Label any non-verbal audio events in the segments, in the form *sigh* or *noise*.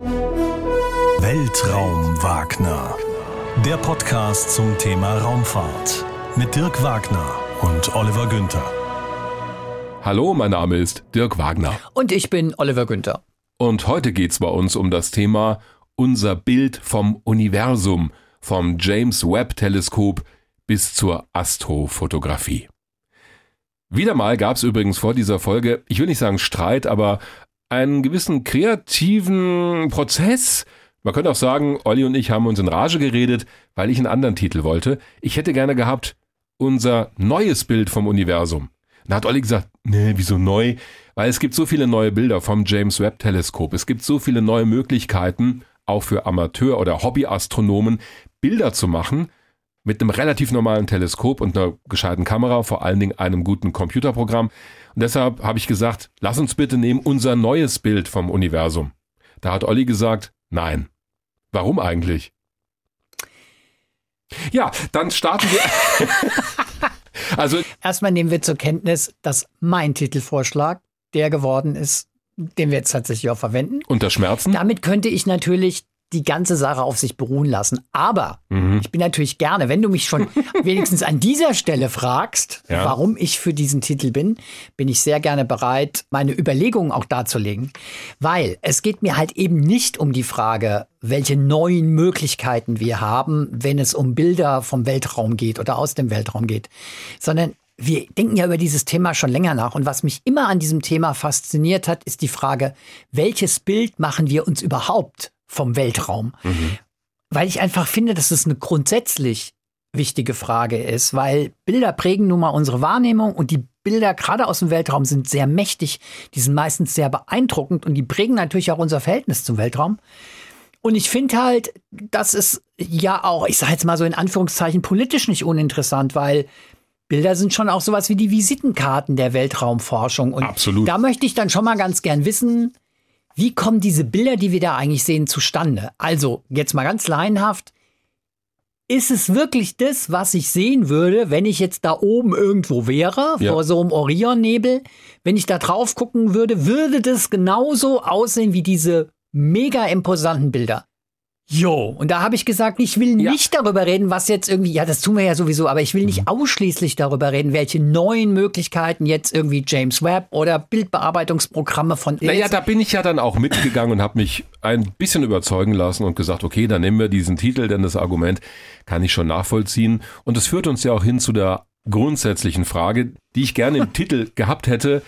Weltraum Wagner. Der Podcast zum Thema Raumfahrt mit Dirk Wagner und Oliver Günther. Hallo, mein Name ist Dirk Wagner. Und ich bin Oliver Günther. Und heute geht's bei uns um das Thema unser Bild vom Universum, vom James Webb Teleskop bis zur Astrofotografie. Wieder mal gab's übrigens vor dieser Folge, ich will nicht sagen Streit, aber einen gewissen kreativen Prozess. Man könnte auch sagen, Olli und ich haben uns in Rage geredet, weil ich einen anderen Titel wollte. Ich hätte gerne gehabt, unser neues Bild vom Universum. Da hat Olli gesagt, nee, wieso neu? Weil es gibt so viele neue Bilder vom James Webb Teleskop. Es gibt so viele neue Möglichkeiten, auch für Amateur- oder Hobbyastronomen, Bilder zu machen mit einem relativ normalen Teleskop und einer gescheiten Kamera, vor allen Dingen einem guten Computerprogramm. Und deshalb habe ich gesagt, lass uns bitte nehmen unser neues Bild vom Universum. Da hat Olli gesagt, nein. Warum eigentlich? Ja, dann starten wir. *laughs* also erstmal nehmen wir zur Kenntnis, dass mein Titelvorschlag der geworden ist, den wir jetzt tatsächlich auch verwenden. Unter Schmerzen? Damit könnte ich natürlich die ganze Sache auf sich beruhen lassen. Aber mhm. ich bin natürlich gerne, wenn du mich schon *laughs* wenigstens an dieser Stelle fragst, ja. warum ich für diesen Titel bin, bin ich sehr gerne bereit, meine Überlegungen auch darzulegen. Weil es geht mir halt eben nicht um die Frage, welche neuen Möglichkeiten wir haben, wenn es um Bilder vom Weltraum geht oder aus dem Weltraum geht, sondern wir denken ja über dieses Thema schon länger nach. Und was mich immer an diesem Thema fasziniert hat, ist die Frage, welches Bild machen wir uns überhaupt vom Weltraum. Mhm. Weil ich einfach finde, dass es eine grundsätzlich wichtige Frage ist, weil Bilder prägen nun mal unsere Wahrnehmung und die Bilder gerade aus dem Weltraum sind sehr mächtig, die sind meistens sehr beeindruckend und die prägen natürlich auch unser Verhältnis zum Weltraum. Und ich finde halt, das ist ja auch, ich sage jetzt mal so in Anführungszeichen, politisch nicht uninteressant, weil Bilder sind schon auch sowas wie die Visitenkarten der Weltraumforschung. Und Absolut. da möchte ich dann schon mal ganz gern wissen, wie kommen diese Bilder, die wir da eigentlich sehen, zustande? Also, jetzt mal ganz laienhaft. Ist es wirklich das, was ich sehen würde, wenn ich jetzt da oben irgendwo wäre, ja. vor so einem Orionnebel? Wenn ich da drauf gucken würde, würde das genauso aussehen wie diese mega imposanten Bilder? Jo, und da habe ich gesagt, ich will ja. nicht darüber reden, was jetzt irgendwie, ja, das tun wir ja sowieso, aber ich will nicht mhm. ausschließlich darüber reden, welche neuen Möglichkeiten jetzt irgendwie James Webb oder Bildbearbeitungsprogramme von Naja, da bin ich ja dann auch mitgegangen und habe mich ein bisschen überzeugen lassen und gesagt, okay, dann nehmen wir diesen Titel, denn das Argument kann ich schon nachvollziehen. Und es führt uns ja auch hin zu der grundsätzlichen Frage, die ich gerne im *laughs* Titel gehabt hätte.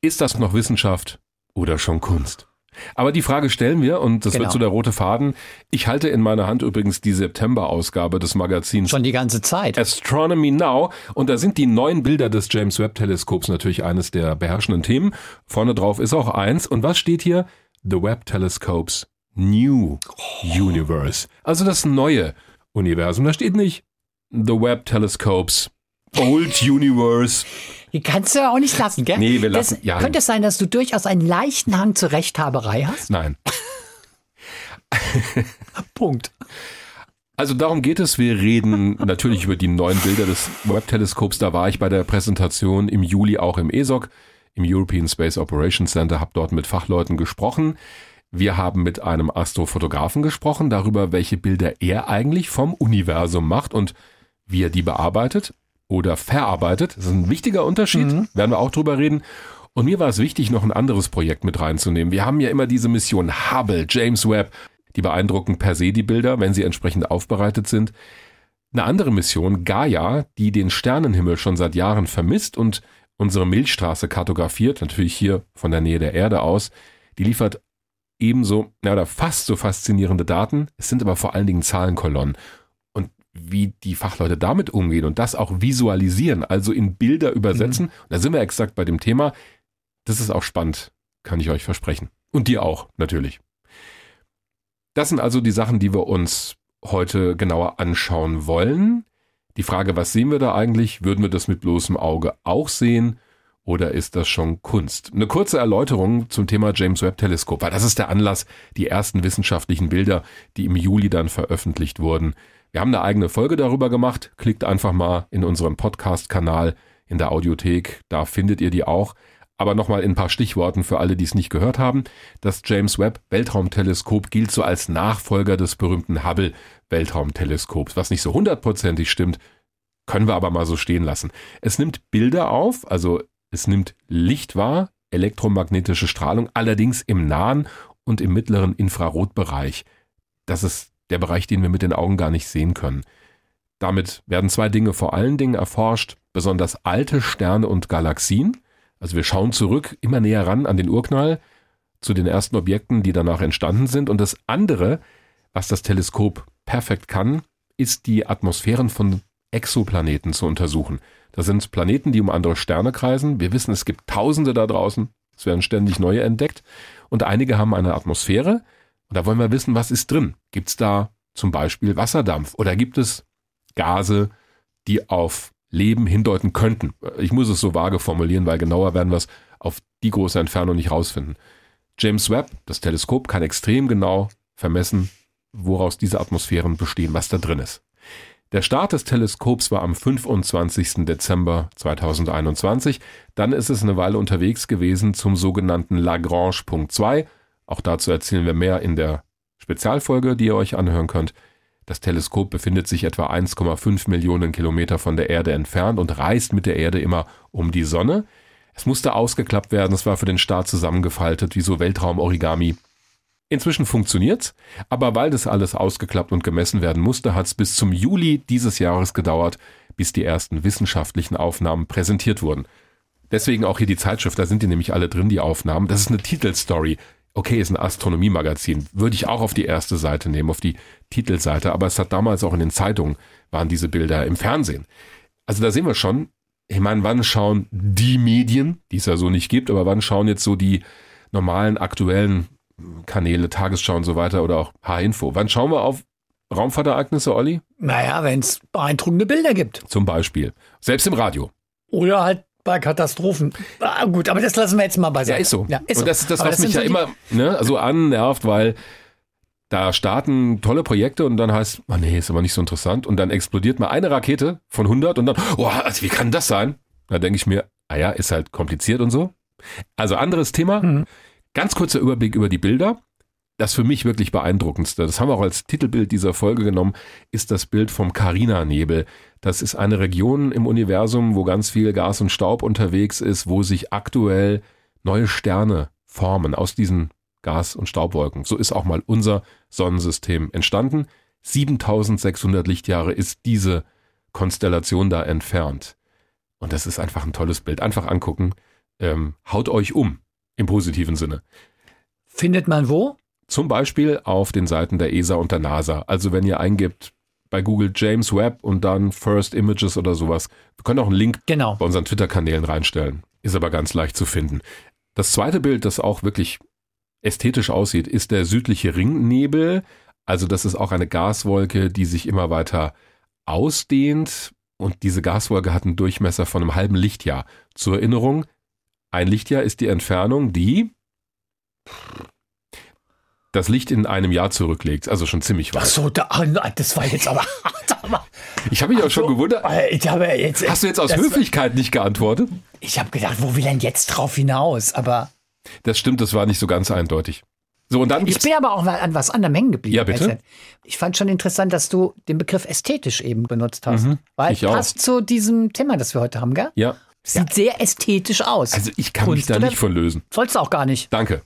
Ist das noch Wissenschaft oder schon Kunst? Aber die Frage stellen wir, und das genau. wird so der rote Faden. Ich halte in meiner Hand übrigens die September-Ausgabe des Magazins. Schon die ganze Zeit. Astronomy Now. Und da sind die neuen Bilder des James Webb-Teleskops natürlich eines der beherrschenden Themen. Vorne drauf ist auch eins. Und was steht hier? The Webb Telescopes New Universe. Also das neue Universum. Da steht nicht The Webb Telescopes Old Universe. Die kannst du ja auch nicht lassen, gell? Nee, wir lassen. Das, ja. Könnte es sein, dass du durchaus einen leichten Hang zur Rechthaberei hast? Nein. *laughs* Punkt. Also darum geht es. Wir reden *laughs* natürlich über die neuen Bilder des Webb-Teleskops. Da war ich bei der Präsentation im Juli auch im ESOC, im European Space Operations Center, habe dort mit Fachleuten gesprochen. Wir haben mit einem Astrofotografen gesprochen darüber, welche Bilder er eigentlich vom Universum macht und wie er die bearbeitet oder verarbeitet. Das ist ein wichtiger Unterschied, mhm. werden wir auch drüber reden. Und mir war es wichtig, noch ein anderes Projekt mit reinzunehmen. Wir haben ja immer diese Mission Hubble, James Webb, die beeindrucken per se die Bilder, wenn sie entsprechend aufbereitet sind. Eine andere Mission, Gaia, die den Sternenhimmel schon seit Jahren vermisst und unsere Milchstraße kartografiert, natürlich hier von der Nähe der Erde aus, die liefert ebenso, na, oder fast so faszinierende Daten. Es sind aber vor allen Dingen Zahlenkolonnen wie die Fachleute damit umgehen und das auch visualisieren, also in Bilder übersetzen. Mhm. Da sind wir exakt bei dem Thema. Das ist auch spannend, kann ich euch versprechen. Und dir auch, natürlich. Das sind also die Sachen, die wir uns heute genauer anschauen wollen. Die Frage, was sehen wir da eigentlich? Würden wir das mit bloßem Auge auch sehen? Oder ist das schon Kunst? Eine kurze Erläuterung zum Thema James Webb Teleskop, weil das ist der Anlass, die ersten wissenschaftlichen Bilder, die im Juli dann veröffentlicht wurden, wir haben eine eigene Folge darüber gemacht. Klickt einfach mal in unserem Podcast-Kanal in der Audiothek, da findet ihr die auch. Aber nochmal in ein paar Stichworten für alle, die es nicht gehört haben. Das James Webb Weltraumteleskop gilt so als Nachfolger des berühmten Hubble Weltraumteleskops, was nicht so hundertprozentig stimmt, können wir aber mal so stehen lassen. Es nimmt Bilder auf, also es nimmt Licht wahr, elektromagnetische Strahlung, allerdings im nahen und im mittleren Infrarotbereich. Das ist der Bereich, den wir mit den Augen gar nicht sehen können. Damit werden zwei Dinge vor allen Dingen erforscht, besonders alte Sterne und Galaxien. Also wir schauen zurück, immer näher ran an den Urknall, zu den ersten Objekten, die danach entstanden sind. Und das andere, was das Teleskop perfekt kann, ist die Atmosphären von Exoplaneten zu untersuchen. Das sind Planeten, die um andere Sterne kreisen. Wir wissen, es gibt Tausende da draußen. Es werden ständig neue entdeckt. Und einige haben eine Atmosphäre. Und da wollen wir wissen, was ist drin. Gibt es da zum Beispiel Wasserdampf oder gibt es Gase, die auf Leben hindeuten könnten? Ich muss es so vage formulieren, weil genauer werden wir es auf die große Entfernung nicht rausfinden. James Webb, das Teleskop, kann extrem genau vermessen, woraus diese Atmosphären bestehen, was da drin ist. Der Start des Teleskops war am 25. Dezember 2021. Dann ist es eine Weile unterwegs gewesen zum sogenannten Lagrange Punkt 2. Auch dazu erzählen wir mehr in der Spezialfolge, die ihr euch anhören könnt. Das Teleskop befindet sich etwa 1,5 Millionen Kilometer von der Erde entfernt und reist mit der Erde immer um die Sonne. Es musste ausgeklappt werden, es war für den Start zusammengefaltet, wie so Weltraum-Origami. Inzwischen funktioniert's, aber weil das alles ausgeklappt und gemessen werden musste, hat's bis zum Juli dieses Jahres gedauert, bis die ersten wissenschaftlichen Aufnahmen präsentiert wurden. Deswegen auch hier die Zeitschrift, da sind die nämlich alle drin, die Aufnahmen. Das ist eine Titelstory. Okay, ist ein Astronomiemagazin. Würde ich auch auf die erste Seite nehmen, auf die Titelseite, aber es hat damals auch in den Zeitungen waren diese Bilder im Fernsehen. Also da sehen wir schon, ich meine, wann schauen die Medien, die es ja so nicht gibt, aber wann schauen jetzt so die normalen aktuellen Kanäle, Tagesschau und so weiter oder auch H-Info. Wann schauen wir auf Raumfahrtereignisse, Olli? Naja, wenn es beeindruckende Bilder gibt. Zum Beispiel. Selbst im Radio. Oder halt bei Katastrophen. Ah, gut, aber das lassen wir jetzt mal beiseite. Ja, ist so. Ja, ist und das ist das, was das mich ja so immer ne, so annervt, weil da starten tolle Projekte und dann heißt, oh nee, ist aber nicht so interessant. Und dann explodiert mal eine Rakete von 100 und dann, oh, also wie kann das sein? Da denke ich mir, ah ja, ist halt kompliziert und so. Also anderes Thema. Mhm. Ganz kurzer Überblick über die Bilder. Das für mich wirklich beeindruckendste, das haben wir auch als Titelbild dieser Folge genommen, ist das Bild vom Carina-Nebel. Das ist eine Region im Universum, wo ganz viel Gas und Staub unterwegs ist, wo sich aktuell neue Sterne formen aus diesen Gas- und Staubwolken. So ist auch mal unser Sonnensystem entstanden. 7600 Lichtjahre ist diese Konstellation da entfernt. Und das ist einfach ein tolles Bild. Einfach angucken. Ähm, haut euch um. Im positiven Sinne. Findet man wo? Zum Beispiel auf den Seiten der ESA und der NASA. Also wenn ihr eingibt bei Google James Webb und dann First Images oder sowas. Wir können auch einen Link genau. bei unseren Twitter-Kanälen reinstellen. Ist aber ganz leicht zu finden. Das zweite Bild, das auch wirklich ästhetisch aussieht, ist der südliche Ringnebel. Also das ist auch eine Gaswolke, die sich immer weiter ausdehnt. Und diese Gaswolke hat einen Durchmesser von einem halben Lichtjahr. Zur Erinnerung, ein Lichtjahr ist die Entfernung, die das Licht in einem Jahr zurücklegt, also schon ziemlich weit. Ach so, da, ah, das war jetzt *laughs* aber. ich habe mich auch schon gewundert. Äh, ich habe jetzt, Hast du jetzt aus Höflichkeit nicht geantwortet? Ich habe gedacht, wo will denn jetzt drauf hinaus? Aber das stimmt, das war nicht so ganz eindeutig. So, und dann ich bin aber auch an was anderem hängen geblieben. Ja, bitte. Ich fand schon interessant, dass du den Begriff ästhetisch eben benutzt hast. Mhm, weil passt zu diesem Thema, das wir heute haben, gell? Ja. Sieht ja. sehr ästhetisch aus. Also ich kann Kunst, mich da nicht von lösen. Sollst du auch gar nicht. Danke.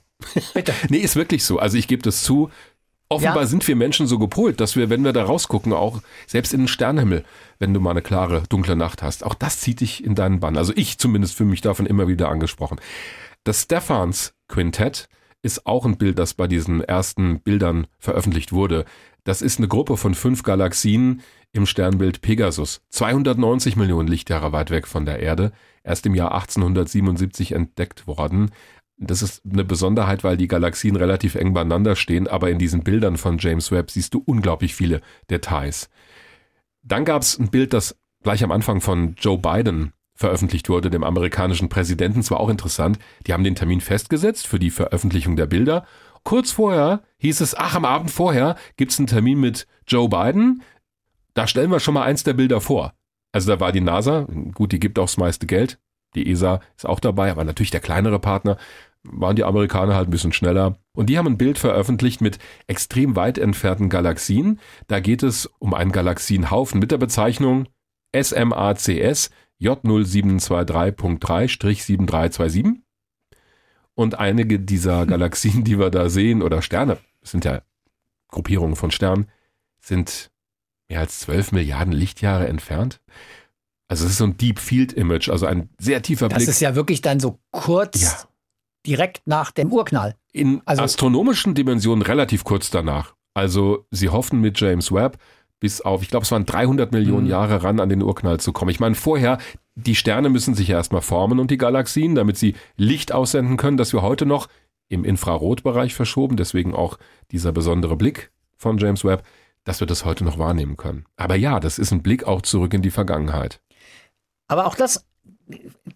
Bitte. *laughs* nee, ist wirklich so. Also ich gebe das zu. Offenbar ja. sind wir Menschen so gepolt, dass wir, wenn wir da rausgucken, auch selbst in den Sternenhimmel, wenn du mal eine klare, dunkle Nacht hast, auch das zieht dich in deinen Bann. Also ich zumindest fühle mich davon immer wieder angesprochen. Das Stephans Quintett ist auch ein Bild, das bei diesen ersten Bildern veröffentlicht wurde. Das ist eine Gruppe von fünf Galaxien im Sternbild Pegasus, 290 Millionen Lichtjahre weit weg von der Erde, erst im Jahr 1877 entdeckt worden. Das ist eine Besonderheit, weil die Galaxien relativ eng beieinander stehen, aber in diesen Bildern von James Webb siehst du unglaublich viele Details. Dann gab es ein Bild, das gleich am Anfang von Joe Biden veröffentlicht wurde, dem amerikanischen Präsidenten. Es war auch interessant. Die haben den Termin festgesetzt für die Veröffentlichung der Bilder Kurz vorher hieß es, ach, am Abend vorher gibt's einen Termin mit Joe Biden. Da stellen wir schon mal eins der Bilder vor. Also da war die NASA, gut, die gibt auch das meiste Geld, Die ESA ist auch dabei, aber natürlich der kleinere Partner waren die Amerikaner halt ein bisschen schneller. Und die haben ein Bild veröffentlicht mit extrem weit entfernten Galaxien. Da geht es um einen Galaxienhaufen mit der Bezeichnung SMACS J0723.3-7327. Und einige dieser *laughs* Galaxien, die wir da sehen, oder Sterne, sind ja Gruppierungen von Sternen, sind mehr als 12 Milliarden Lichtjahre entfernt. Also es ist so ein Deep Field Image, also ein sehr tiefer das Blick. Das ist ja wirklich dann so kurz ja. Direkt nach dem Urknall. In also astronomischen Dimensionen relativ kurz danach. Also sie hoffen mit James Webb bis auf, ich glaube, es waren 300 Millionen mhm. Jahre ran an den Urknall zu kommen. Ich meine, vorher, die Sterne müssen sich ja erstmal formen und die Galaxien, damit sie Licht aussenden können, das wir heute noch im Infrarotbereich verschoben, deswegen auch dieser besondere Blick von James Webb, dass wir das heute noch wahrnehmen können. Aber ja, das ist ein Blick auch zurück in die Vergangenheit. Aber auch das,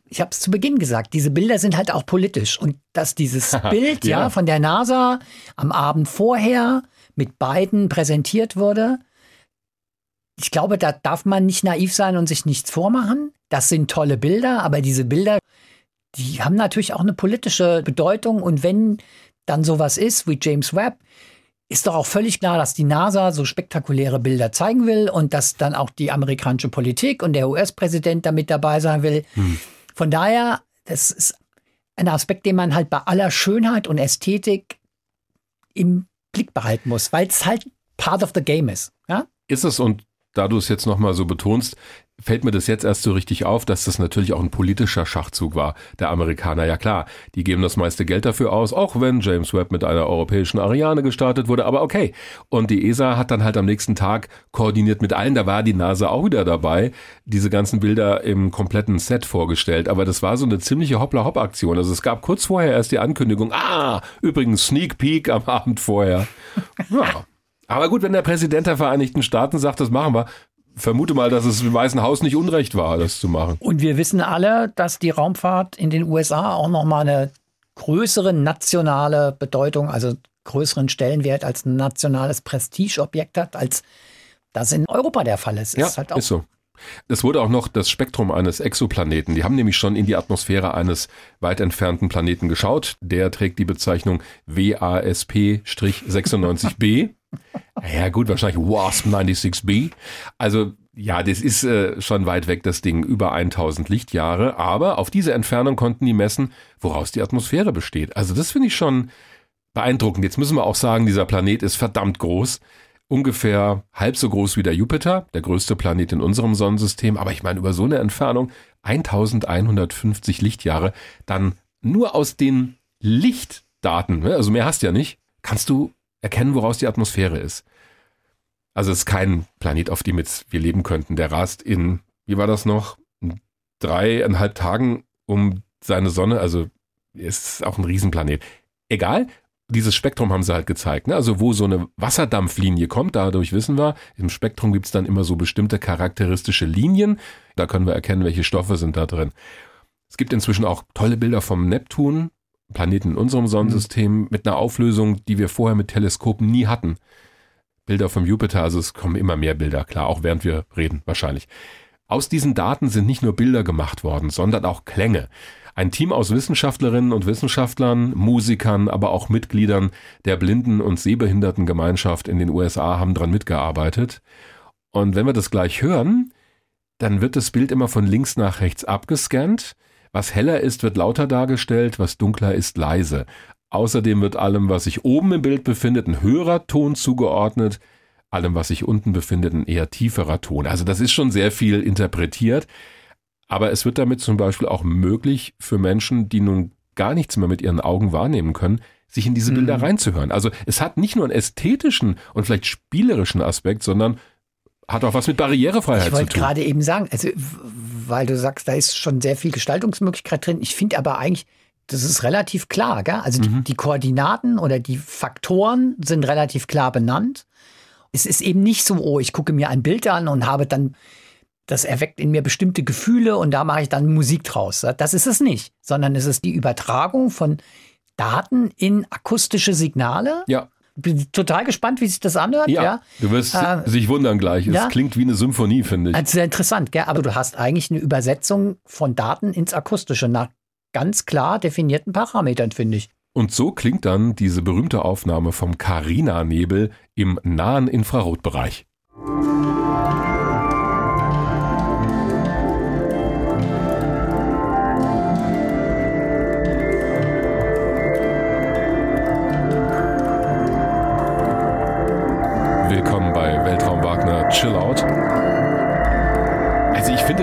ich habe es zu Beginn gesagt, diese Bilder sind halt auch politisch. Und dass dieses *laughs* Bild ja. ja von der NASA am Abend vorher mit beiden präsentiert wurde, ich glaube, da darf man nicht naiv sein und sich nichts vormachen. Das sind tolle Bilder, aber diese Bilder, die haben natürlich auch eine politische Bedeutung. Und wenn dann sowas ist wie James Webb, ist doch auch völlig klar, dass die NASA so spektakuläre Bilder zeigen will und dass dann auch die amerikanische Politik und der US-Präsident damit dabei sein will. Hm. Von daher, das ist ein Aspekt, den man halt bei aller Schönheit und Ästhetik im Blick behalten muss, weil es halt part of the game ist. Ja? Ist es und da du es jetzt nochmal so betonst, fällt mir das jetzt erst so richtig auf, dass das natürlich auch ein politischer Schachzug war, der Amerikaner. Ja klar, die geben das meiste Geld dafür aus, auch wenn James Webb mit einer europäischen Ariane gestartet wurde, aber okay. Und die ESA hat dann halt am nächsten Tag koordiniert mit allen, da war die NASA auch wieder dabei, diese ganzen Bilder im kompletten Set vorgestellt. Aber das war so eine ziemliche Hoppla-Hopp-Aktion. Also es gab kurz vorher erst die Ankündigung, ah, übrigens Sneak Peek am *laughs* Abend vorher. Ja, aber gut, wenn der Präsident der Vereinigten Staaten sagt, das machen wir, vermute mal, dass es im Weißen Haus nicht unrecht war, das zu machen. Und wir wissen alle, dass die Raumfahrt in den USA auch nochmal eine größere nationale Bedeutung, also größeren Stellenwert als ein nationales Prestigeobjekt hat, als das in Europa der Fall ist. Ja, ist, halt ist so. Es wurde auch noch das Spektrum eines Exoplaneten. Die haben nämlich schon in die Atmosphäre eines weit entfernten Planeten geschaut. Der trägt die Bezeichnung WASP-96b. Ja gut, wahrscheinlich WASP 96b. Also ja, das ist äh, schon weit weg, das Ding, über 1000 Lichtjahre. Aber auf diese Entfernung konnten die messen, woraus die Atmosphäre besteht. Also das finde ich schon beeindruckend. Jetzt müssen wir auch sagen, dieser Planet ist verdammt groß. Ungefähr halb so groß wie der Jupiter, der größte Planet in unserem Sonnensystem. Aber ich meine, über so eine Entfernung, 1150 Lichtjahre, dann nur aus den Lichtdaten, ne, also mehr hast du ja nicht, kannst du erkennen, woraus die Atmosphäre ist. Also es ist kein Planet, auf dem jetzt wir leben könnten. Der rast in, wie war das noch, dreieinhalb Tagen um seine Sonne. Also ist auch ein Riesenplanet. Egal, dieses Spektrum haben sie halt gezeigt. Ne? Also wo so eine Wasserdampflinie kommt, dadurch wissen wir, im Spektrum gibt's dann immer so bestimmte charakteristische Linien. Da können wir erkennen, welche Stoffe sind da drin. Es gibt inzwischen auch tolle Bilder vom Neptun, Planeten in unserem Sonnensystem mhm. mit einer Auflösung, die wir vorher mit Teleskopen nie hatten. Bilder vom Jupiter, also es kommen immer mehr Bilder, klar, auch während wir reden wahrscheinlich. Aus diesen Daten sind nicht nur Bilder gemacht worden, sondern auch Klänge. Ein Team aus Wissenschaftlerinnen und Wissenschaftlern, Musikern, aber auch Mitgliedern der Blinden- und Sehbehindertengemeinschaft in den USA haben dran mitgearbeitet. Und wenn wir das gleich hören, dann wird das Bild immer von links nach rechts abgescannt was heller ist, wird lauter dargestellt, was dunkler ist, leise. Außerdem wird allem, was sich oben im Bild befindet, ein höherer Ton zugeordnet, allem, was sich unten befindet, ein eher tieferer Ton. Also das ist schon sehr viel interpretiert, aber es wird damit zum Beispiel auch möglich für Menschen, die nun gar nichts mehr mit ihren Augen wahrnehmen können, sich in diese Bilder mhm. reinzuhören. Also es hat nicht nur einen ästhetischen und vielleicht spielerischen Aspekt, sondern hat auch was mit Barrierefreiheit zu tun. Ich wollte gerade eben sagen, also weil du sagst, da ist schon sehr viel Gestaltungsmöglichkeit drin. Ich finde aber eigentlich, das ist relativ klar. Gell? Also mhm. die, die Koordinaten oder die Faktoren sind relativ klar benannt. Es ist eben nicht so, oh, ich gucke mir ein Bild an und habe dann, das erweckt in mir bestimmte Gefühle und da mache ich dann Musik draus. Das ist es nicht, sondern es ist die Übertragung von Daten in akustische Signale. Ja bin total gespannt, wie sich das anhört. Ja, ja. du wirst äh, sich wundern gleich. Es ja. klingt wie eine Symphonie, finde ich. Also sehr interessant, gell? aber du hast eigentlich eine Übersetzung von Daten ins Akustische nach ganz klar definierten Parametern, finde ich. Und so klingt dann diese berühmte Aufnahme vom Carina-Nebel im nahen Infrarotbereich. Willkommen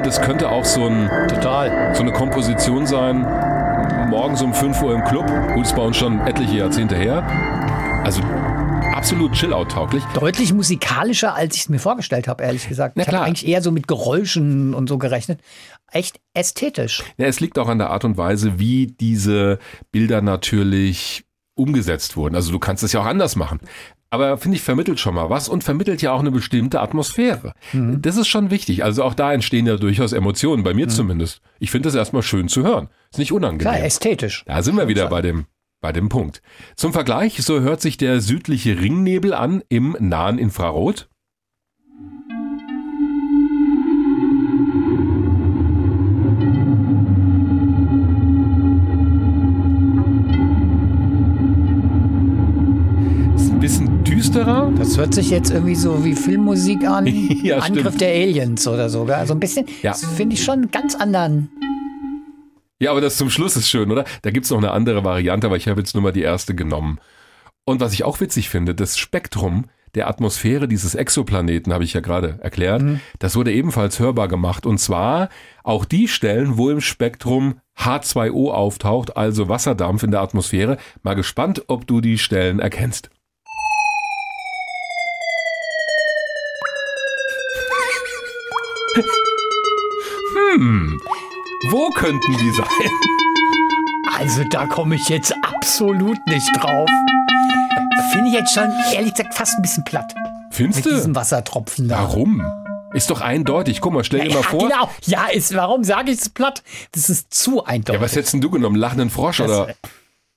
das könnte auch so ein total so eine Komposition sein. Morgens um 5 Uhr im Club. Gut, ist bei uns schon etliche Jahrzehnte her. Also absolut Chill-Out-tauglich. Deutlich musikalischer, als ich es mir vorgestellt habe, ehrlich gesagt. Na ich habe eigentlich eher so mit Geräuschen und so gerechnet. Echt ästhetisch. Ja, es liegt auch an der Art und Weise, wie diese Bilder natürlich umgesetzt wurden. Also du kannst es ja auch anders machen. Aber finde ich, vermittelt schon mal was und vermittelt ja auch eine bestimmte Atmosphäre. Mhm. Das ist schon wichtig. Also auch da entstehen ja durchaus Emotionen, bei mir mhm. zumindest. Ich finde es erstmal schön zu hören. Ist nicht unangenehm. Klar, ästhetisch. Da sind wir wieder bei dem, bei dem Punkt. Zum Vergleich, so hört sich der südliche Ringnebel an im nahen Infrarot. Düsterer. Das hört sich jetzt irgendwie so wie Filmmusik an. *laughs* ja, Angriff stimmt. der Aliens oder so. Also ein bisschen, ja. finde ich schon ganz anderen. Ja, aber das zum Schluss ist schön, oder? Da gibt es noch eine andere Variante, aber ich habe jetzt nur mal die erste genommen. Und was ich auch witzig finde, das Spektrum der Atmosphäre dieses Exoplaneten, habe ich ja gerade erklärt, mhm. das wurde ebenfalls hörbar gemacht. Und zwar auch die Stellen, wo im Spektrum H2O auftaucht, also Wasserdampf in der Atmosphäre. Mal gespannt, ob du die Stellen erkennst. Hm, wo könnten die sein? Also da komme ich jetzt absolut nicht drauf. Finde ich jetzt schon, ehrlich gesagt, fast ein bisschen platt. Findest du? Mit diesem Wassertropfen da. Warum? Ist doch eindeutig. Guck mal, stell dir ja, mal vor. Genau. Ja, ist, warum sage ich es platt? Das ist zu eindeutig. Ja, was hättest du genommen? Lachenden Frosch das, oder?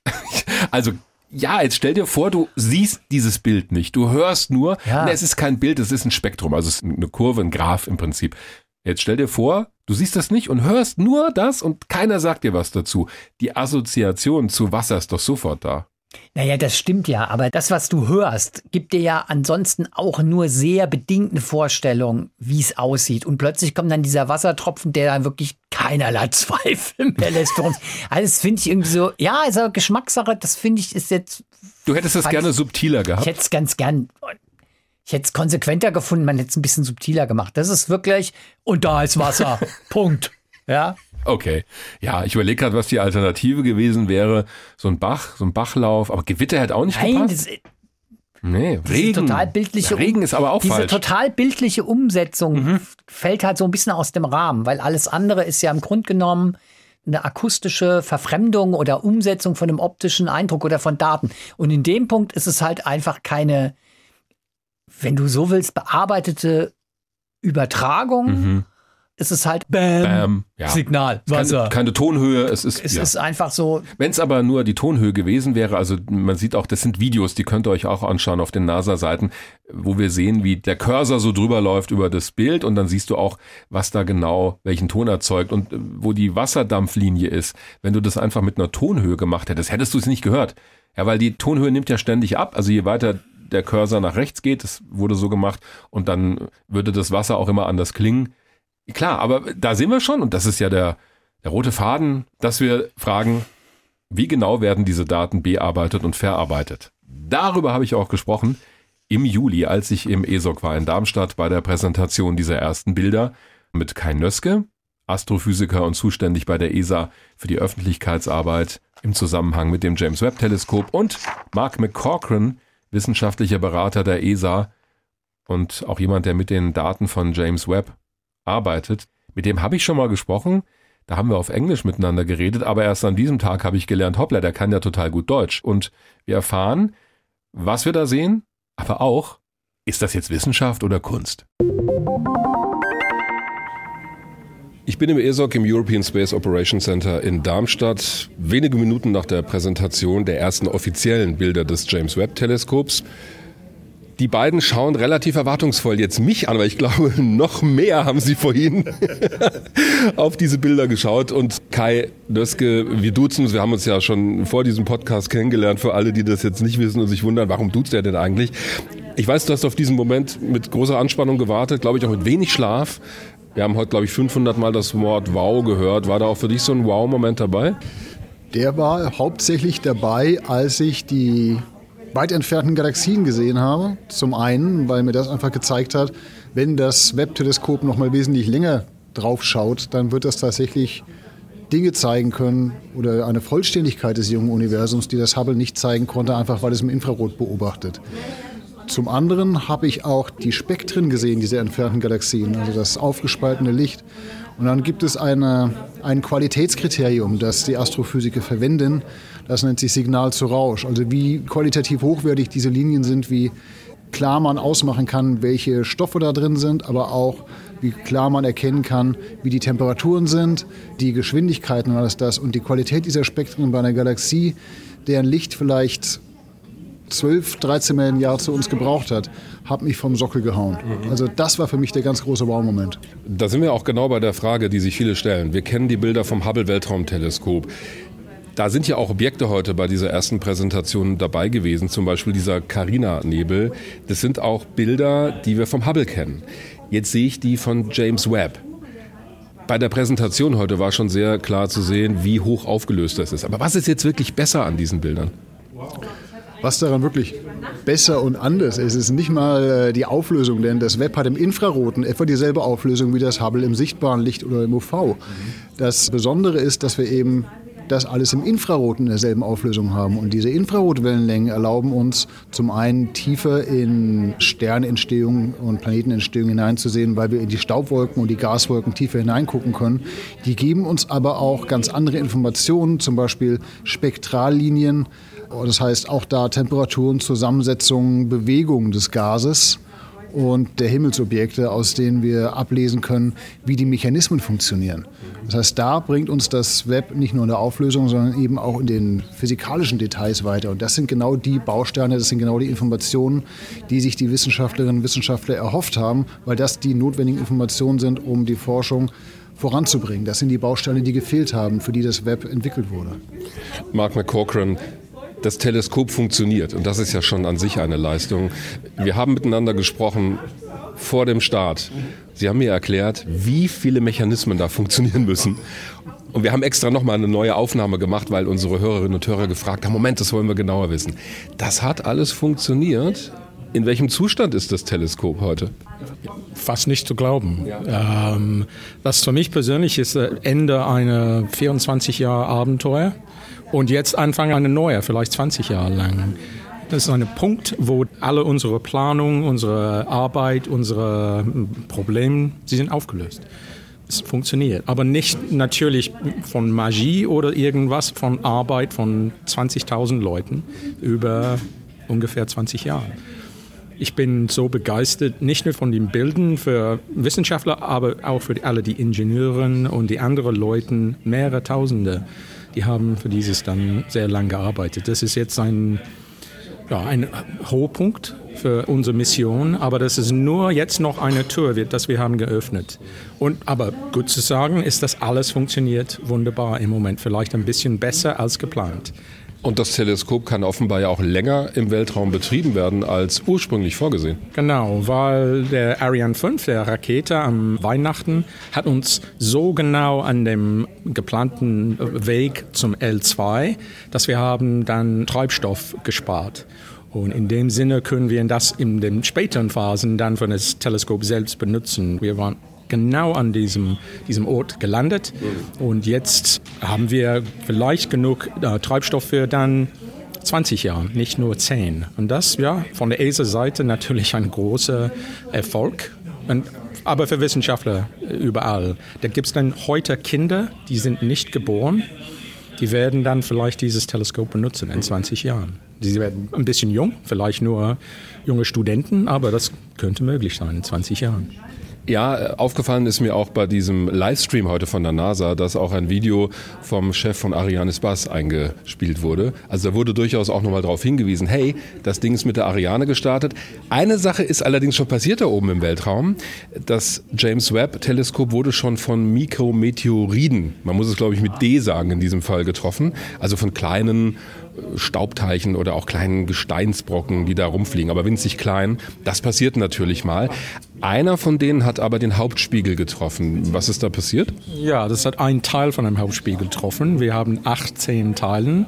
*laughs* also, ja, jetzt stell dir vor, du siehst dieses Bild nicht. Du hörst nur, ja. es ist kein Bild, es ist ein Spektrum, also es ist eine Kurve, ein Graph im Prinzip. Jetzt stell dir vor, du siehst das nicht und hörst nur das und keiner sagt dir was dazu. Die Assoziation zu Wasser ist doch sofort da. Naja, das stimmt ja, aber das, was du hörst, gibt dir ja ansonsten auch nur sehr bedingt eine Vorstellung, wie es aussieht. Und plötzlich kommt dann dieser Wassertropfen, der dann wirklich keinerlei *laughs* Zweifel mehr lässt für uns. Also, das finde ich irgendwie so, ja, ist aber Geschmackssache, das finde ich ist jetzt. Du hättest es gerne subtiler gehabt. Ich hätte es ganz gern ich hätte es konsequenter gefunden, man hätte es ein bisschen subtiler gemacht. Das ist wirklich, und da ist Wasser. *laughs* Punkt. Ja. Okay. Ja, ich überlege gerade, was die Alternative gewesen wäre. So ein Bach, so ein Bachlauf, aber Gewitter hätte auch nicht Nein, gepasst. Das, Nee, Regen. Total bildliche Regen ist aber auch diese falsch. Diese total bildliche Umsetzung mhm. fällt halt so ein bisschen aus dem Rahmen, weil alles andere ist ja im Grunde genommen eine akustische Verfremdung oder Umsetzung von einem optischen Eindruck oder von Daten. Und in dem Punkt ist es halt einfach keine, wenn du so willst, bearbeitete Übertragung. Mhm. Es ist halt Bam, Bam ja. Signal, Wasser. Keine, keine, Tonhöhe, es ist. Es ja. ist einfach so. Wenn es aber nur die Tonhöhe gewesen wäre, also man sieht auch, das sind Videos, die könnt ihr euch auch anschauen auf den NASA-Seiten, wo wir sehen, wie der Cursor so drüber läuft über das Bild und dann siehst du auch, was da genau welchen Ton erzeugt und wo die Wasserdampflinie ist. Wenn du das einfach mit einer Tonhöhe gemacht hättest, hättest du es nicht gehört. Ja, weil die Tonhöhe nimmt ja ständig ab. Also je weiter der Cursor nach rechts geht, das wurde so gemacht, und dann würde das Wasser auch immer anders klingen. Klar, aber da sehen wir schon, und das ist ja der, der rote Faden, dass wir fragen, wie genau werden diese Daten bearbeitet und verarbeitet? Darüber habe ich auch gesprochen im Juli, als ich im ESOC war in Darmstadt bei der Präsentation dieser ersten Bilder mit Kai Nöske, Astrophysiker und zuständig bei der ESA für die Öffentlichkeitsarbeit im Zusammenhang mit dem James Webb Teleskop und Mark McCorkran, wissenschaftlicher Berater der ESA und auch jemand, der mit den Daten von James Webb arbeitet. Mit dem habe ich schon mal gesprochen. Da haben wir auf Englisch miteinander geredet, aber erst an diesem Tag habe ich gelernt, hoppla, der kann ja total gut Deutsch. Und wir erfahren, was wir da sehen, aber auch, ist das jetzt Wissenschaft oder Kunst? Ich bin im ESOC im European Space Operations Center in Darmstadt, wenige Minuten nach der Präsentation der ersten offiziellen Bilder des James Webb Teleskops. Die beiden schauen relativ erwartungsvoll jetzt mich an, weil ich glaube, *laughs* noch mehr haben sie vorhin *laughs* auf diese Bilder geschaut. Und Kai Döske, wir duzen uns, wir haben uns ja schon vor diesem Podcast kennengelernt, für alle, die das jetzt nicht wissen und sich wundern, warum duzt er denn eigentlich? Ich weiß, du hast auf diesen Moment mit großer Anspannung gewartet, glaube ich auch mit wenig Schlaf. Wir haben heute, glaube ich, 500 Mal das Wort Wow gehört. War da auch für dich so ein Wow-Moment dabei? Der war hauptsächlich dabei, als ich die weit entfernten Galaxien gesehen habe. Zum einen, weil mir das einfach gezeigt hat, wenn das Webb-Teleskop noch mal wesentlich länger drauf schaut, dann wird das tatsächlich Dinge zeigen können oder eine Vollständigkeit des jungen Universums, die das Hubble nicht zeigen konnte, einfach weil es im Infrarot beobachtet. Zum anderen habe ich auch die Spektren gesehen, diese entfernten Galaxien, also das aufgespaltene Licht. Und dann gibt es eine, ein Qualitätskriterium, das die Astrophysiker verwenden. Das nennt sich Signal zu Rausch. Also wie qualitativ hochwertig diese Linien sind, wie klar man ausmachen kann, welche Stoffe da drin sind, aber auch wie klar man erkennen kann, wie die Temperaturen sind, die Geschwindigkeiten und alles das. Und die Qualität dieser Spektren bei einer Galaxie, deren Licht vielleicht 12, 13 Millionen Jahre zu uns gebraucht hat, hat mich vom Sockel gehauen. Also das war für mich der ganz große Wow-Moment. Da sind wir auch genau bei der Frage, die sich viele stellen. Wir kennen die Bilder vom Hubble-Weltraumteleskop. Da sind ja auch Objekte heute bei dieser ersten Präsentation dabei gewesen, zum Beispiel dieser Carina-Nebel. Das sind auch Bilder, die wir vom Hubble kennen. Jetzt sehe ich die von James Webb. Bei der Präsentation heute war schon sehr klar zu sehen, wie hoch aufgelöst das ist. Aber was ist jetzt wirklich besser an diesen Bildern? Was daran wirklich besser und anders ist, ist nicht mal äh, die Auflösung, denn das Web hat im Infraroten etwa dieselbe Auflösung wie das Hubble im sichtbaren Licht oder im UV. Das Besondere ist, dass wir eben das alles im Infraroten in derselben Auflösung haben. Und diese Infrarotwellenlängen erlauben uns zum einen tiefer in Sternentstehung und Planetenentstehung hineinzusehen, weil wir in die Staubwolken und die Gaswolken tiefer hineingucken können. Die geben uns aber auch ganz andere Informationen, zum Beispiel Spektrallinien, das heißt auch da Temperaturen, Zusammensetzung, Bewegung des Gases und der Himmelsobjekte, aus denen wir ablesen können, wie die Mechanismen funktionieren. Das heißt, da bringt uns das Web nicht nur in der Auflösung, sondern eben auch in den physikalischen Details weiter. Und das sind genau die Bausteine, das sind genau die Informationen, die sich die Wissenschaftlerinnen und Wissenschaftler erhofft haben, weil das die notwendigen Informationen sind, um die Forschung voranzubringen. Das sind die Bausteine, die gefehlt haben, für die das Web entwickelt wurde. Mark McCochran, das Teleskop funktioniert. Und das ist ja schon an sich eine Leistung. Wir haben miteinander gesprochen vor dem Start. Sie haben mir erklärt, wie viele Mechanismen da funktionieren müssen. Und wir haben extra nochmal eine neue Aufnahme gemacht, weil unsere Hörerinnen und Hörer gefragt haben, Moment, das wollen wir genauer wissen. Das hat alles funktioniert. In welchem Zustand ist das Teleskop heute? Fast nicht zu glauben. Ja. Ähm, das für mich persönlich ist Ende einer 24 Jahre Abenteuer. Und jetzt anfangen eine neue, vielleicht 20 Jahre lang. Das ist ein Punkt, wo alle unsere Planung, unsere Arbeit, unsere hm, Probleme, sie sind aufgelöst. Es funktioniert, aber nicht natürlich von Magie oder irgendwas, von Arbeit von 20.000 Leuten über ungefähr 20 Jahre. Ich bin so begeistert, nicht nur von den Bildern für Wissenschaftler, aber auch für alle die Ingenieure und die anderen Leute, mehrere Tausende die haben für dieses dann sehr lange gearbeitet. Das ist jetzt ein, ja, ein Hochpunkt für unsere Mission, aber das ist nur jetzt noch eine Tür, das wir haben geöffnet. Und, aber gut zu sagen ist, dass alles funktioniert wunderbar im Moment, vielleicht ein bisschen besser als geplant. Und das Teleskop kann offenbar ja auch länger im Weltraum betrieben werden als ursprünglich vorgesehen. Genau, weil der Ariane 5, der Rakete am Weihnachten, hat uns so genau an dem geplanten Weg zum L2, dass wir haben dann Treibstoff gespart. Und in dem Sinne können wir das in den späteren Phasen dann für das Teleskop selbst benutzen. Wir waren genau an diesem, diesem Ort gelandet. Und jetzt haben wir vielleicht genug äh, Treibstoff für dann 20 Jahre, nicht nur 10. Und das, ja, von der ESA-Seite natürlich ein großer Erfolg. Und, aber für Wissenschaftler überall. Da gibt es dann heute Kinder, die sind nicht geboren. Die werden dann vielleicht dieses Teleskop benutzen in 20 Jahren. Sie werden ein bisschen jung, vielleicht nur junge Studenten, aber das könnte möglich sein in 20 Jahren. Ja, aufgefallen ist mir auch bei diesem Livestream heute von der NASA, dass auch ein Video vom Chef von Arianespace eingespielt wurde. Also da wurde durchaus auch nochmal darauf hingewiesen, hey, das Ding ist mit der Ariane gestartet. Eine Sache ist allerdings schon passiert da oben im Weltraum. Das James Webb Teleskop wurde schon von Mikrometeoriden, man muss es glaube ich mit D sagen in diesem Fall getroffen, also von kleinen Staubteilchen oder auch kleinen Gesteinsbrocken, die da rumfliegen, aber winzig klein. Das passiert natürlich mal. Einer von denen hat aber den Hauptspiegel getroffen. Was ist da passiert? Ja, das hat einen Teil von einem Hauptspiegel getroffen. Wir haben 18 Teilen.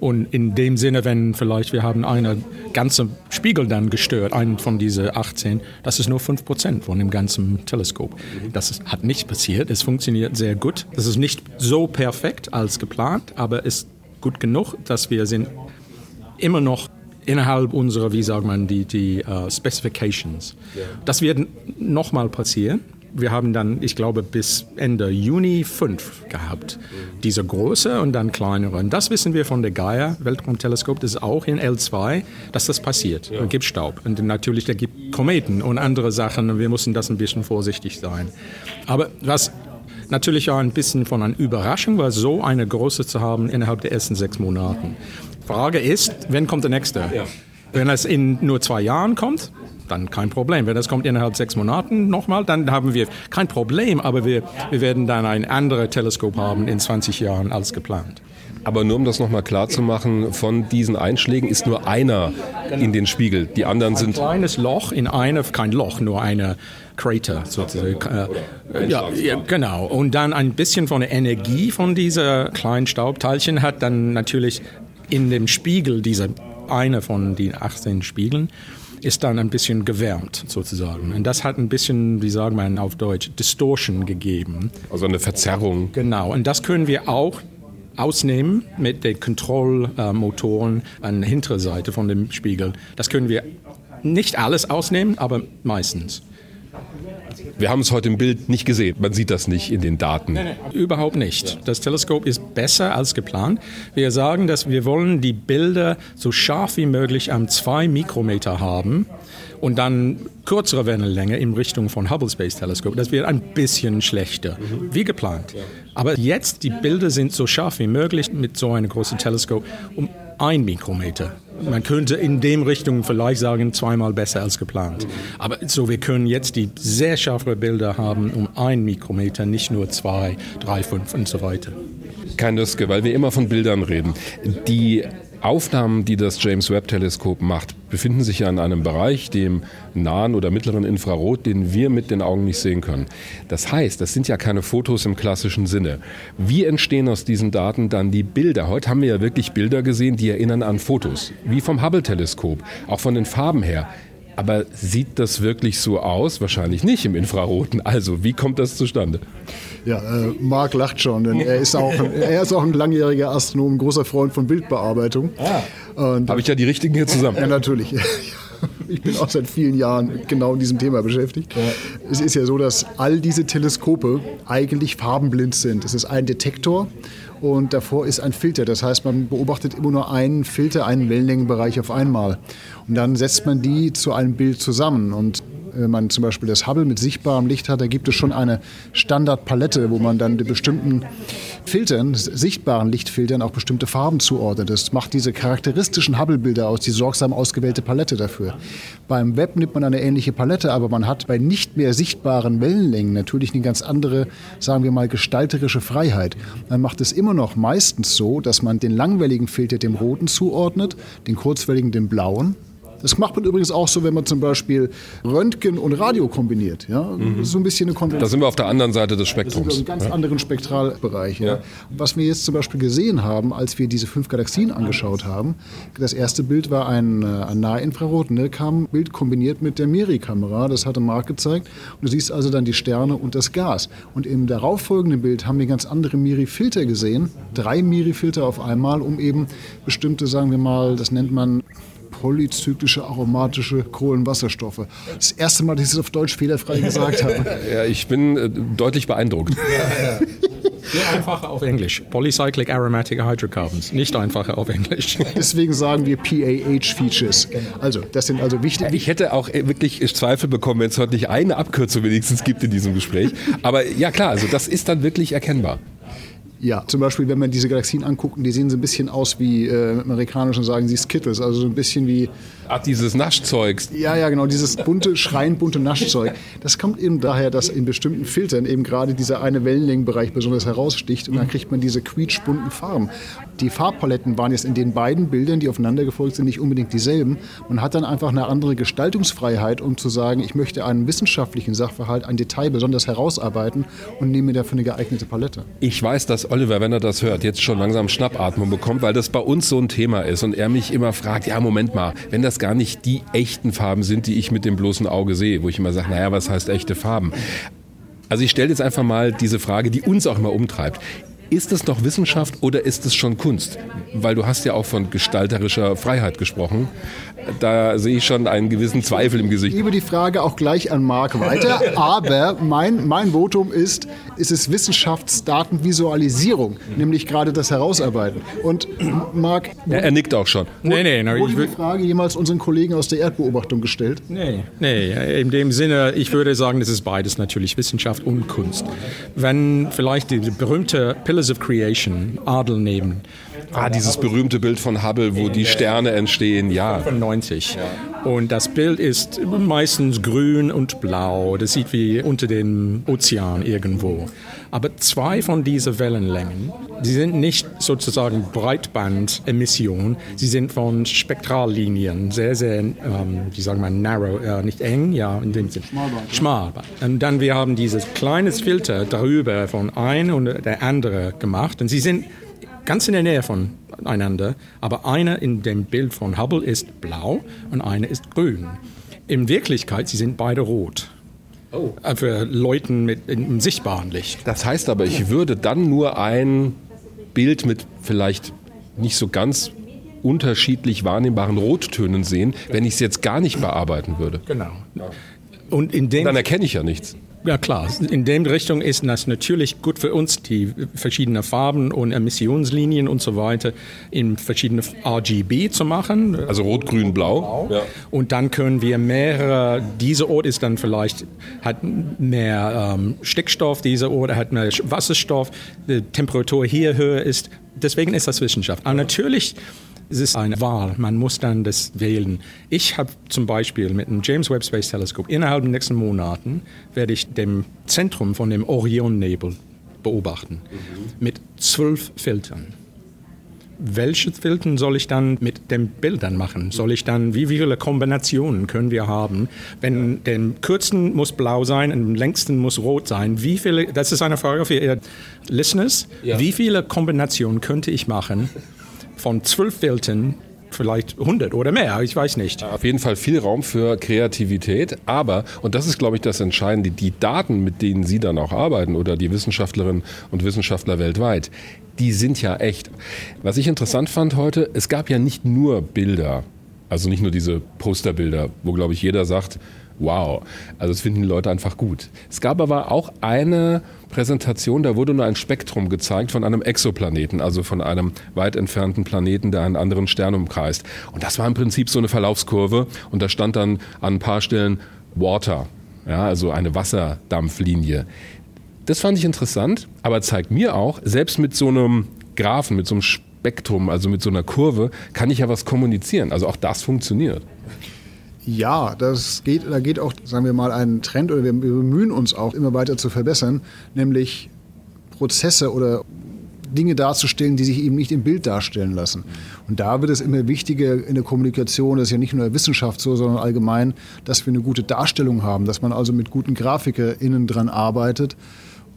Und in dem Sinne, wenn vielleicht wir haben einen ganzen Spiegel dann gestört, einen von diesen 18, das ist nur 5% von dem ganzen Teleskop. Das ist, hat nicht passiert. Es funktioniert sehr gut. Das ist nicht so perfekt als geplant, aber ist gut genug, dass wir sind immer noch innerhalb unserer, wie sagt man, die, die uh, Specifications. Das wird nochmal passieren. Wir haben dann, ich glaube, bis Ende Juni fünf gehabt. Diese große und dann kleinere. Und das wissen wir von der Gaia Weltraumteleskop, das ist auch in L2, dass das passiert. Ja. Es gibt Staub. Und natürlich, da gibt Kometen und andere Sachen. Und wir müssen das ein bisschen vorsichtig sein. Aber was natürlich auch ein bisschen von einer Überraschung war, so eine große zu haben innerhalb der ersten sechs Monaten. Frage ist, wann kommt der nächste? Ja. Wenn es in nur zwei Jahren kommt, dann kein Problem. Wenn es kommt innerhalb sechs Monaten nochmal, dann haben wir kein Problem, aber wir, wir werden dann ein anderes Teleskop haben in 20 Jahren als geplant. Aber nur um das nochmal klar zu machen, von diesen Einschlägen ist nur einer in den Spiegel. Die anderen sind. Ein kleines Loch in eine, kein Loch, nur eine Crater sozusagen. Äh, ja, ja, genau. Und dann ein bisschen von der Energie von dieser kleinen Staubteilchen hat dann natürlich in dem Spiegel, dieser eine von den 18 Spiegeln, ist dann ein bisschen gewärmt sozusagen. Und das hat ein bisschen, wie sagen wir auf Deutsch, Distortion gegeben. Also eine Verzerrung. Genau. Und das können wir auch ausnehmen mit den Kontrollmotoren an der hinteren Seite von dem Spiegel. Das können wir nicht alles ausnehmen, aber meistens. Wir haben es heute im Bild nicht gesehen. Man sieht das nicht in den Daten. Überhaupt nicht. Das Teleskop ist besser als geplant. Wir sagen, dass wir wollen die Bilder so scharf wie möglich am 2 Mikrometer haben und dann kürzere Wellenlänge in Richtung von Hubble Space Telescope. Das wird ein bisschen schlechter, wie geplant. Aber jetzt, die Bilder sind so scharf wie möglich mit so einem großen Teleskop um ein Mikrometer. Man könnte in dem Richtung vielleicht sagen, zweimal besser als geplant. Aber so, wir können jetzt die sehr scharfe Bilder haben um ein Mikrometer, nicht nur zwei, drei, fünf und so weiter. Kein Nüske, weil wir immer von Bildern reden. Die Aufnahmen, die das James Webb Teleskop macht, befinden sich ja in einem Bereich, dem nahen oder mittleren Infrarot, den wir mit den Augen nicht sehen können. Das heißt, das sind ja keine Fotos im klassischen Sinne. Wie entstehen aus diesen Daten dann die Bilder? Heute haben wir ja wirklich Bilder gesehen, die erinnern an Fotos, wie vom Hubble Teleskop, auch von den Farben her. Aber sieht das wirklich so aus? Wahrscheinlich nicht im Infraroten. Also, wie kommt das zustande? Ja, äh, Marc lacht schon, denn er ist, auch, er ist auch ein langjähriger Astronom, großer Freund von Bildbearbeitung. Ah, Habe ich ja die richtigen hier zusammen. Ja, natürlich. *laughs* Ich bin auch seit vielen Jahren genau in diesem Thema beschäftigt. Ja. Es ist ja so, dass all diese Teleskope eigentlich farbenblind sind. Es ist ein Detektor und davor ist ein Filter. Das heißt, man beobachtet immer nur einen Filter, einen Wellenlängenbereich auf einmal. Und dann setzt man die zu einem Bild zusammen. Und man zum Beispiel das Hubble mit sichtbarem Licht hat, da gibt es schon eine Standardpalette, wo man dann die bestimmten Filtern, sichtbaren Lichtfiltern auch bestimmte Farben zuordnet. Das macht diese charakteristischen Hubble-Bilder aus, die sorgsam ausgewählte Palette dafür. Beim Web nimmt man eine ähnliche Palette, aber man hat bei nicht mehr sichtbaren Wellenlängen natürlich eine ganz andere, sagen wir mal, gestalterische Freiheit. Man macht es immer noch meistens so, dass man den langwelligen Filter dem roten zuordnet, den kurzwelligen dem blauen das macht man übrigens auch so, wenn man zum Beispiel Röntgen und Radio kombiniert. Ja? Mhm. So ein bisschen eine Kombination. Da sind wir auf der anderen Seite des Spektrums. Das ist ein ganz ja. anderen Spektralbereich. Ja. ja. Was wir jetzt zum Beispiel gesehen haben, als wir diese fünf Galaxien angeschaut haben, das erste Bild war ein, äh, ein Nahinfrarot, ne, kombiniert mit der Miri-Kamera, das hatte Marc gezeigt. Und du siehst also dann die Sterne und das Gas. Und im darauffolgenden Bild haben wir ganz andere Miri-Filter gesehen, drei Miri-Filter auf einmal, um eben bestimmte, sagen wir mal, das nennt man polyzyklische aromatische Kohlenwasserstoffe. Das erste Mal, dass ich es auf Deutsch fehlerfrei gesagt habe. *laughs* Ja, ich bin äh, deutlich beeindruckt. Ja, ja. Einfacher auf Englisch. Polycyclic Aromatic Hydrocarbons. Nicht einfacher auf Englisch. *laughs* Deswegen sagen wir PAH-Features. Also, das sind also wichtige. Ich hätte auch wirklich Zweifel bekommen, wenn es heute nicht eine Abkürzung wenigstens gibt in diesem Gespräch. Aber ja, klar, also das ist dann wirklich erkennbar. Ja, zum Beispiel, wenn man diese Galaxien anguckt, die sehen so ein bisschen aus wie, äh, im Amerikanischen sagen sie Skittles, also so ein bisschen wie... Ach, dieses Naschzeugs. Ja, ja, genau, dieses bunte, schreiend bunte Naschzeug. Das kommt eben daher, dass in bestimmten Filtern eben gerade dieser eine Wellenlängenbereich besonders heraussticht und dann kriegt man diese quietschbunten Farben. Die Farbpaletten waren jetzt in den beiden Bildern, die aufeinander gefolgt sind, nicht unbedingt dieselben. Man hat dann einfach eine andere Gestaltungsfreiheit, um zu sagen, ich möchte einen wissenschaftlichen Sachverhalt, ein Detail besonders herausarbeiten und nehme dafür eine geeignete Palette. Ich weiß, dass Oliver, wenn er das hört, jetzt schon langsam Schnappatmung bekommt, weil das bei uns so ein Thema ist und er mich immer fragt, ja, Moment mal, wenn das gar nicht die echten Farben sind, die ich mit dem bloßen Auge sehe, wo ich immer sage, naja, was heißt echte Farben? Also ich stelle jetzt einfach mal diese Frage, die uns auch immer umtreibt. Ist es noch Wissenschaft oder ist es schon Kunst? Weil du hast ja auch von gestalterischer Freiheit gesprochen. Da sehe ich schon einen gewissen Zweifel im Gesicht. Ich gebe die Frage auch gleich an Marc weiter. Aber mein, mein Votum ist, ist es Wissenschaftsdatenvisualisierung, nämlich gerade das Herausarbeiten. Und Marc... Er, er nickt auch schon. Nee, nee, nee, wurde die Frage jemals unseren Kollegen aus der Erdbeobachtung gestellt? Nee, nee, in dem Sinne, ich würde sagen, das ist beides natürlich, Wissenschaft und Kunst. Wenn vielleicht die berühmte Pillars of Creation, Adel nehmen, Ah, dieses berühmte Bild von Hubble, wo die Sterne entstehen, ja. 95. Und das Bild ist meistens grün und blau. Das sieht wie unter dem Ozean irgendwo. Aber zwei von diesen Wellenlängen, sie sind nicht sozusagen Breitbandemissionen, sie sind von Spektrallinien, sehr, sehr, ähm, wie sagen wir, narrow, äh, nicht eng, ja, in dem Sinne. Schmalband. Schmalband. Und dann wir haben dieses kleines Filter darüber von ein und der andere gemacht und sie sind ganz in der Nähe voneinander, aber einer in dem Bild von Hubble ist blau und einer ist grün. In Wirklichkeit, sie sind beide rot. Oh. Äh, für Leuten mit im sichtbaren Licht. Das heißt aber, ich würde dann nur ein Bild mit vielleicht nicht so ganz unterschiedlich wahrnehmbaren Rottönen sehen, wenn ich es jetzt gar nicht bearbeiten würde. Genau. Und in dem dann erkenne ich ja nichts. Ja klar, in dem Richtung ist das natürlich gut für uns, die verschiedenen Farben und Emissionslinien und so weiter in verschiedene RGB zu machen. Also rot, grün, blau. Ja. Und dann können wir mehrere, dieser Ort ist dann vielleicht, hat mehr ähm, Stickstoff, dieser Ort hat mehr Wasserstoff, die Temperatur hier höher ist. Deswegen ist das Wissenschaft. Aber natürlich es ist eine Wahl. Man muss dann das wählen. Ich habe zum Beispiel mit dem James Webb Space Telescope innerhalb der nächsten Monaten werde ich dem Zentrum von dem Orionnebel beobachten mhm. mit zwölf Filtern. Welche Filtern soll ich dann mit den Bildern machen? Soll ich dann, wie viele Kombinationen können wir haben? Wenn der kürzesten muss blau sein und der längsten muss rot sein, wie viele, das ist eine Frage für Ihr Listeners, ja. wie viele Kombinationen könnte ich machen, *laughs* von zwölf Welten vielleicht 100 oder mehr, ich weiß nicht. Auf jeden Fall viel Raum für Kreativität, aber, und das ist, glaube ich, das Entscheidende, die Daten, mit denen Sie dann auch arbeiten oder die Wissenschaftlerinnen und Wissenschaftler weltweit, die sind ja echt. Was ich interessant fand heute, es gab ja nicht nur Bilder, also nicht nur diese Posterbilder, wo, glaube ich, jeder sagt, wow, also das finden die Leute einfach gut. Es gab aber auch eine Präsentation, da wurde nur ein Spektrum gezeigt von einem Exoplaneten, also von einem weit entfernten Planeten, der einen anderen Stern umkreist. Und das war im Prinzip so eine Verlaufskurve und da stand dann an ein paar Stellen Water, ja, also eine Wasserdampflinie. Das fand ich interessant, aber zeigt mir auch, selbst mit so einem Graphen, mit so einem Spektrum, also mit so einer Kurve, kann ich ja was kommunizieren. Also auch das funktioniert. Ja, das geht, da geht auch, sagen wir mal, ein Trend oder wir bemühen uns auch immer weiter zu verbessern, nämlich Prozesse oder Dinge darzustellen, die sich eben nicht im Bild darstellen lassen. Und da wird es immer wichtiger in der Kommunikation, das ist ja nicht nur in der Wissenschaft so, sondern allgemein, dass wir eine gute Darstellung haben, dass man also mit guten GrafikerInnen dran arbeitet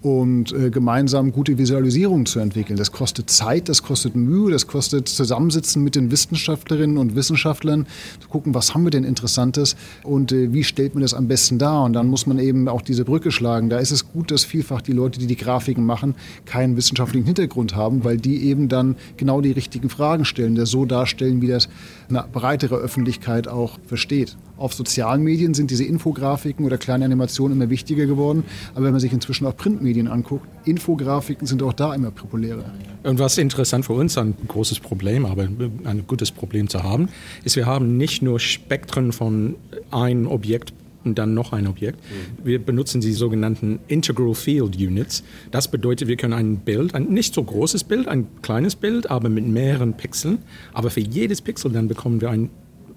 und äh, gemeinsam gute Visualisierungen zu entwickeln. Das kostet Zeit, das kostet Mühe, das kostet Zusammensitzen mit den Wissenschaftlerinnen und Wissenschaftlern, zu gucken, was haben wir denn Interessantes und äh, wie stellt man das am besten dar. Und dann muss man eben auch diese Brücke schlagen. Da ist es gut, dass vielfach die Leute, die die Grafiken machen, keinen wissenschaftlichen Hintergrund haben, weil die eben dann genau die richtigen Fragen stellen, das so darstellen, wie das eine breitere Öffentlichkeit auch versteht. auf sozialen Medien sind diese Infografiken oder kleine Animationen immer wichtiger geworden. Aber wenn man sich inzwischen auch Printmedien anguckt, Infografiken sind auch da immer populärer. Und was interessant für uns, ein großes Problem, aber ein gutes Problem zu haben, ist, wir haben nicht nur Spektren von einem Objekt und dann noch ein Objekt. Wir benutzen die sogenannten Integral Field Units. Das bedeutet, wir können ein Bild, ein nicht so großes Bild, ein kleines Bild, aber mit mehreren Pixeln. Aber für jedes Pixel dann bekommen wir ein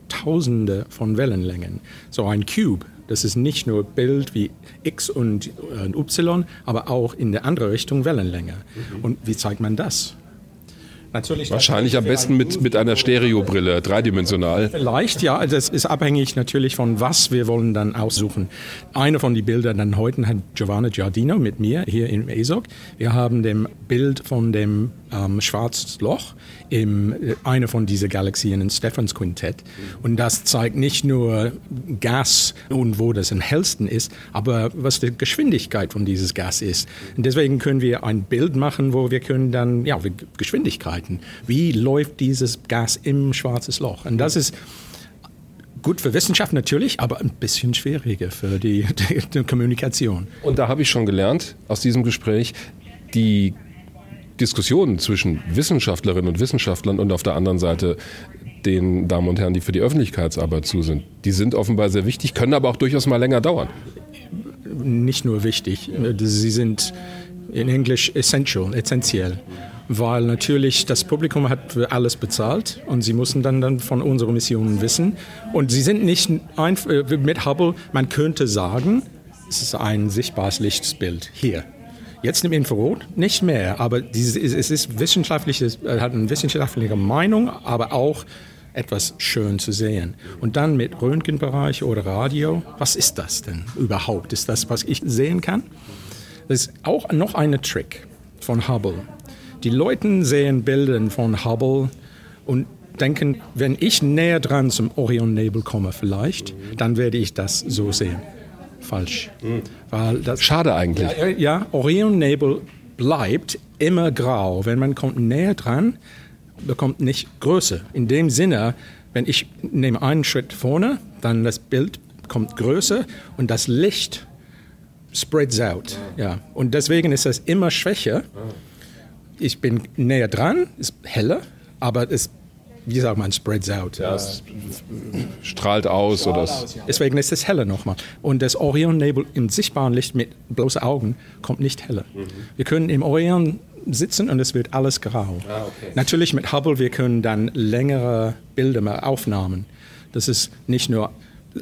Tausende von Wellenlängen. So ein Cube, das ist nicht nur Bild wie X und äh, Y, aber auch in der andere Richtung Wellenlänge. Und wie zeigt man das? Natürlich. Wahrscheinlich am besten mit, mit einer Stereobrille, dreidimensional. Vielleicht, ja. Das also ist abhängig natürlich von was wir wollen dann aussuchen. Eine von den Bildern dann heute hat Giovanna Giardino mit mir hier im ESOC. Wir haben dem Bild von dem ähm, Schwarzes Loch in äh, einer von diesen Galaxien in Stephans Quintett. Und das zeigt nicht nur Gas und wo das am hellsten ist, aber was die Geschwindigkeit von dieses Gas ist. Und deswegen können wir ein Bild machen, wo wir können dann, ja, Geschwindigkeiten. Wie läuft dieses Gas im Schwarzes Loch? Und das ist gut für Wissenschaft natürlich, aber ein bisschen schwieriger für die, *laughs* die, die Kommunikation. Und da habe ich schon gelernt aus diesem Gespräch, die Diskussionen zwischen Wissenschaftlerinnen und Wissenschaftlern und auf der anderen Seite den Damen und Herren, die für die Öffentlichkeitsarbeit zu sind, die sind offenbar sehr wichtig, können aber auch durchaus mal länger dauern. Nicht nur wichtig, sie sind in Englisch essential, essentiell weil natürlich das Publikum hat für alles bezahlt und sie müssen dann, dann von unserer Mission wissen. Und sie sind nicht einfach mit Hubble, man könnte sagen, es ist ein sichtbares Lichtbild hier. Jetzt im Infrarot nicht mehr, aber es ist wissenschaftlich, es hat eine wissenschaftliche Meinung, aber auch etwas schön zu sehen. Und dann mit Röntgenbereich oder Radio, was ist das denn überhaupt? Ist das, was ich sehen kann? Das ist auch noch ein Trick von Hubble. Die Leute sehen Bilder von Hubble und denken, wenn ich näher dran zum Orionnebel komme vielleicht, dann werde ich das so sehen falsch. Mhm. Weil das, Schade eigentlich. Ja, ja Orionnebel bleibt immer grau. Wenn man kommt näher dran, bekommt nicht Größe. In dem Sinne, wenn ich nehme einen Schritt vorne, dann das Bild kommt größer und das Licht spreads out. Ja. Und deswegen ist das immer schwächer. Ich bin näher dran, ist heller, aber es wie sagt man, spreads out. Ja, es strahlt aus. Strahlt oder aus, ja. Deswegen ist es heller nochmal. Und das Orion-Nebel im sichtbaren Licht mit bloßen Augen kommt nicht heller. Mhm. Wir können im Orion sitzen und es wird alles grau. Ah, okay. Natürlich mit Hubble, wir können dann längere Bilder, mehr Aufnahmen. Das ist nicht nur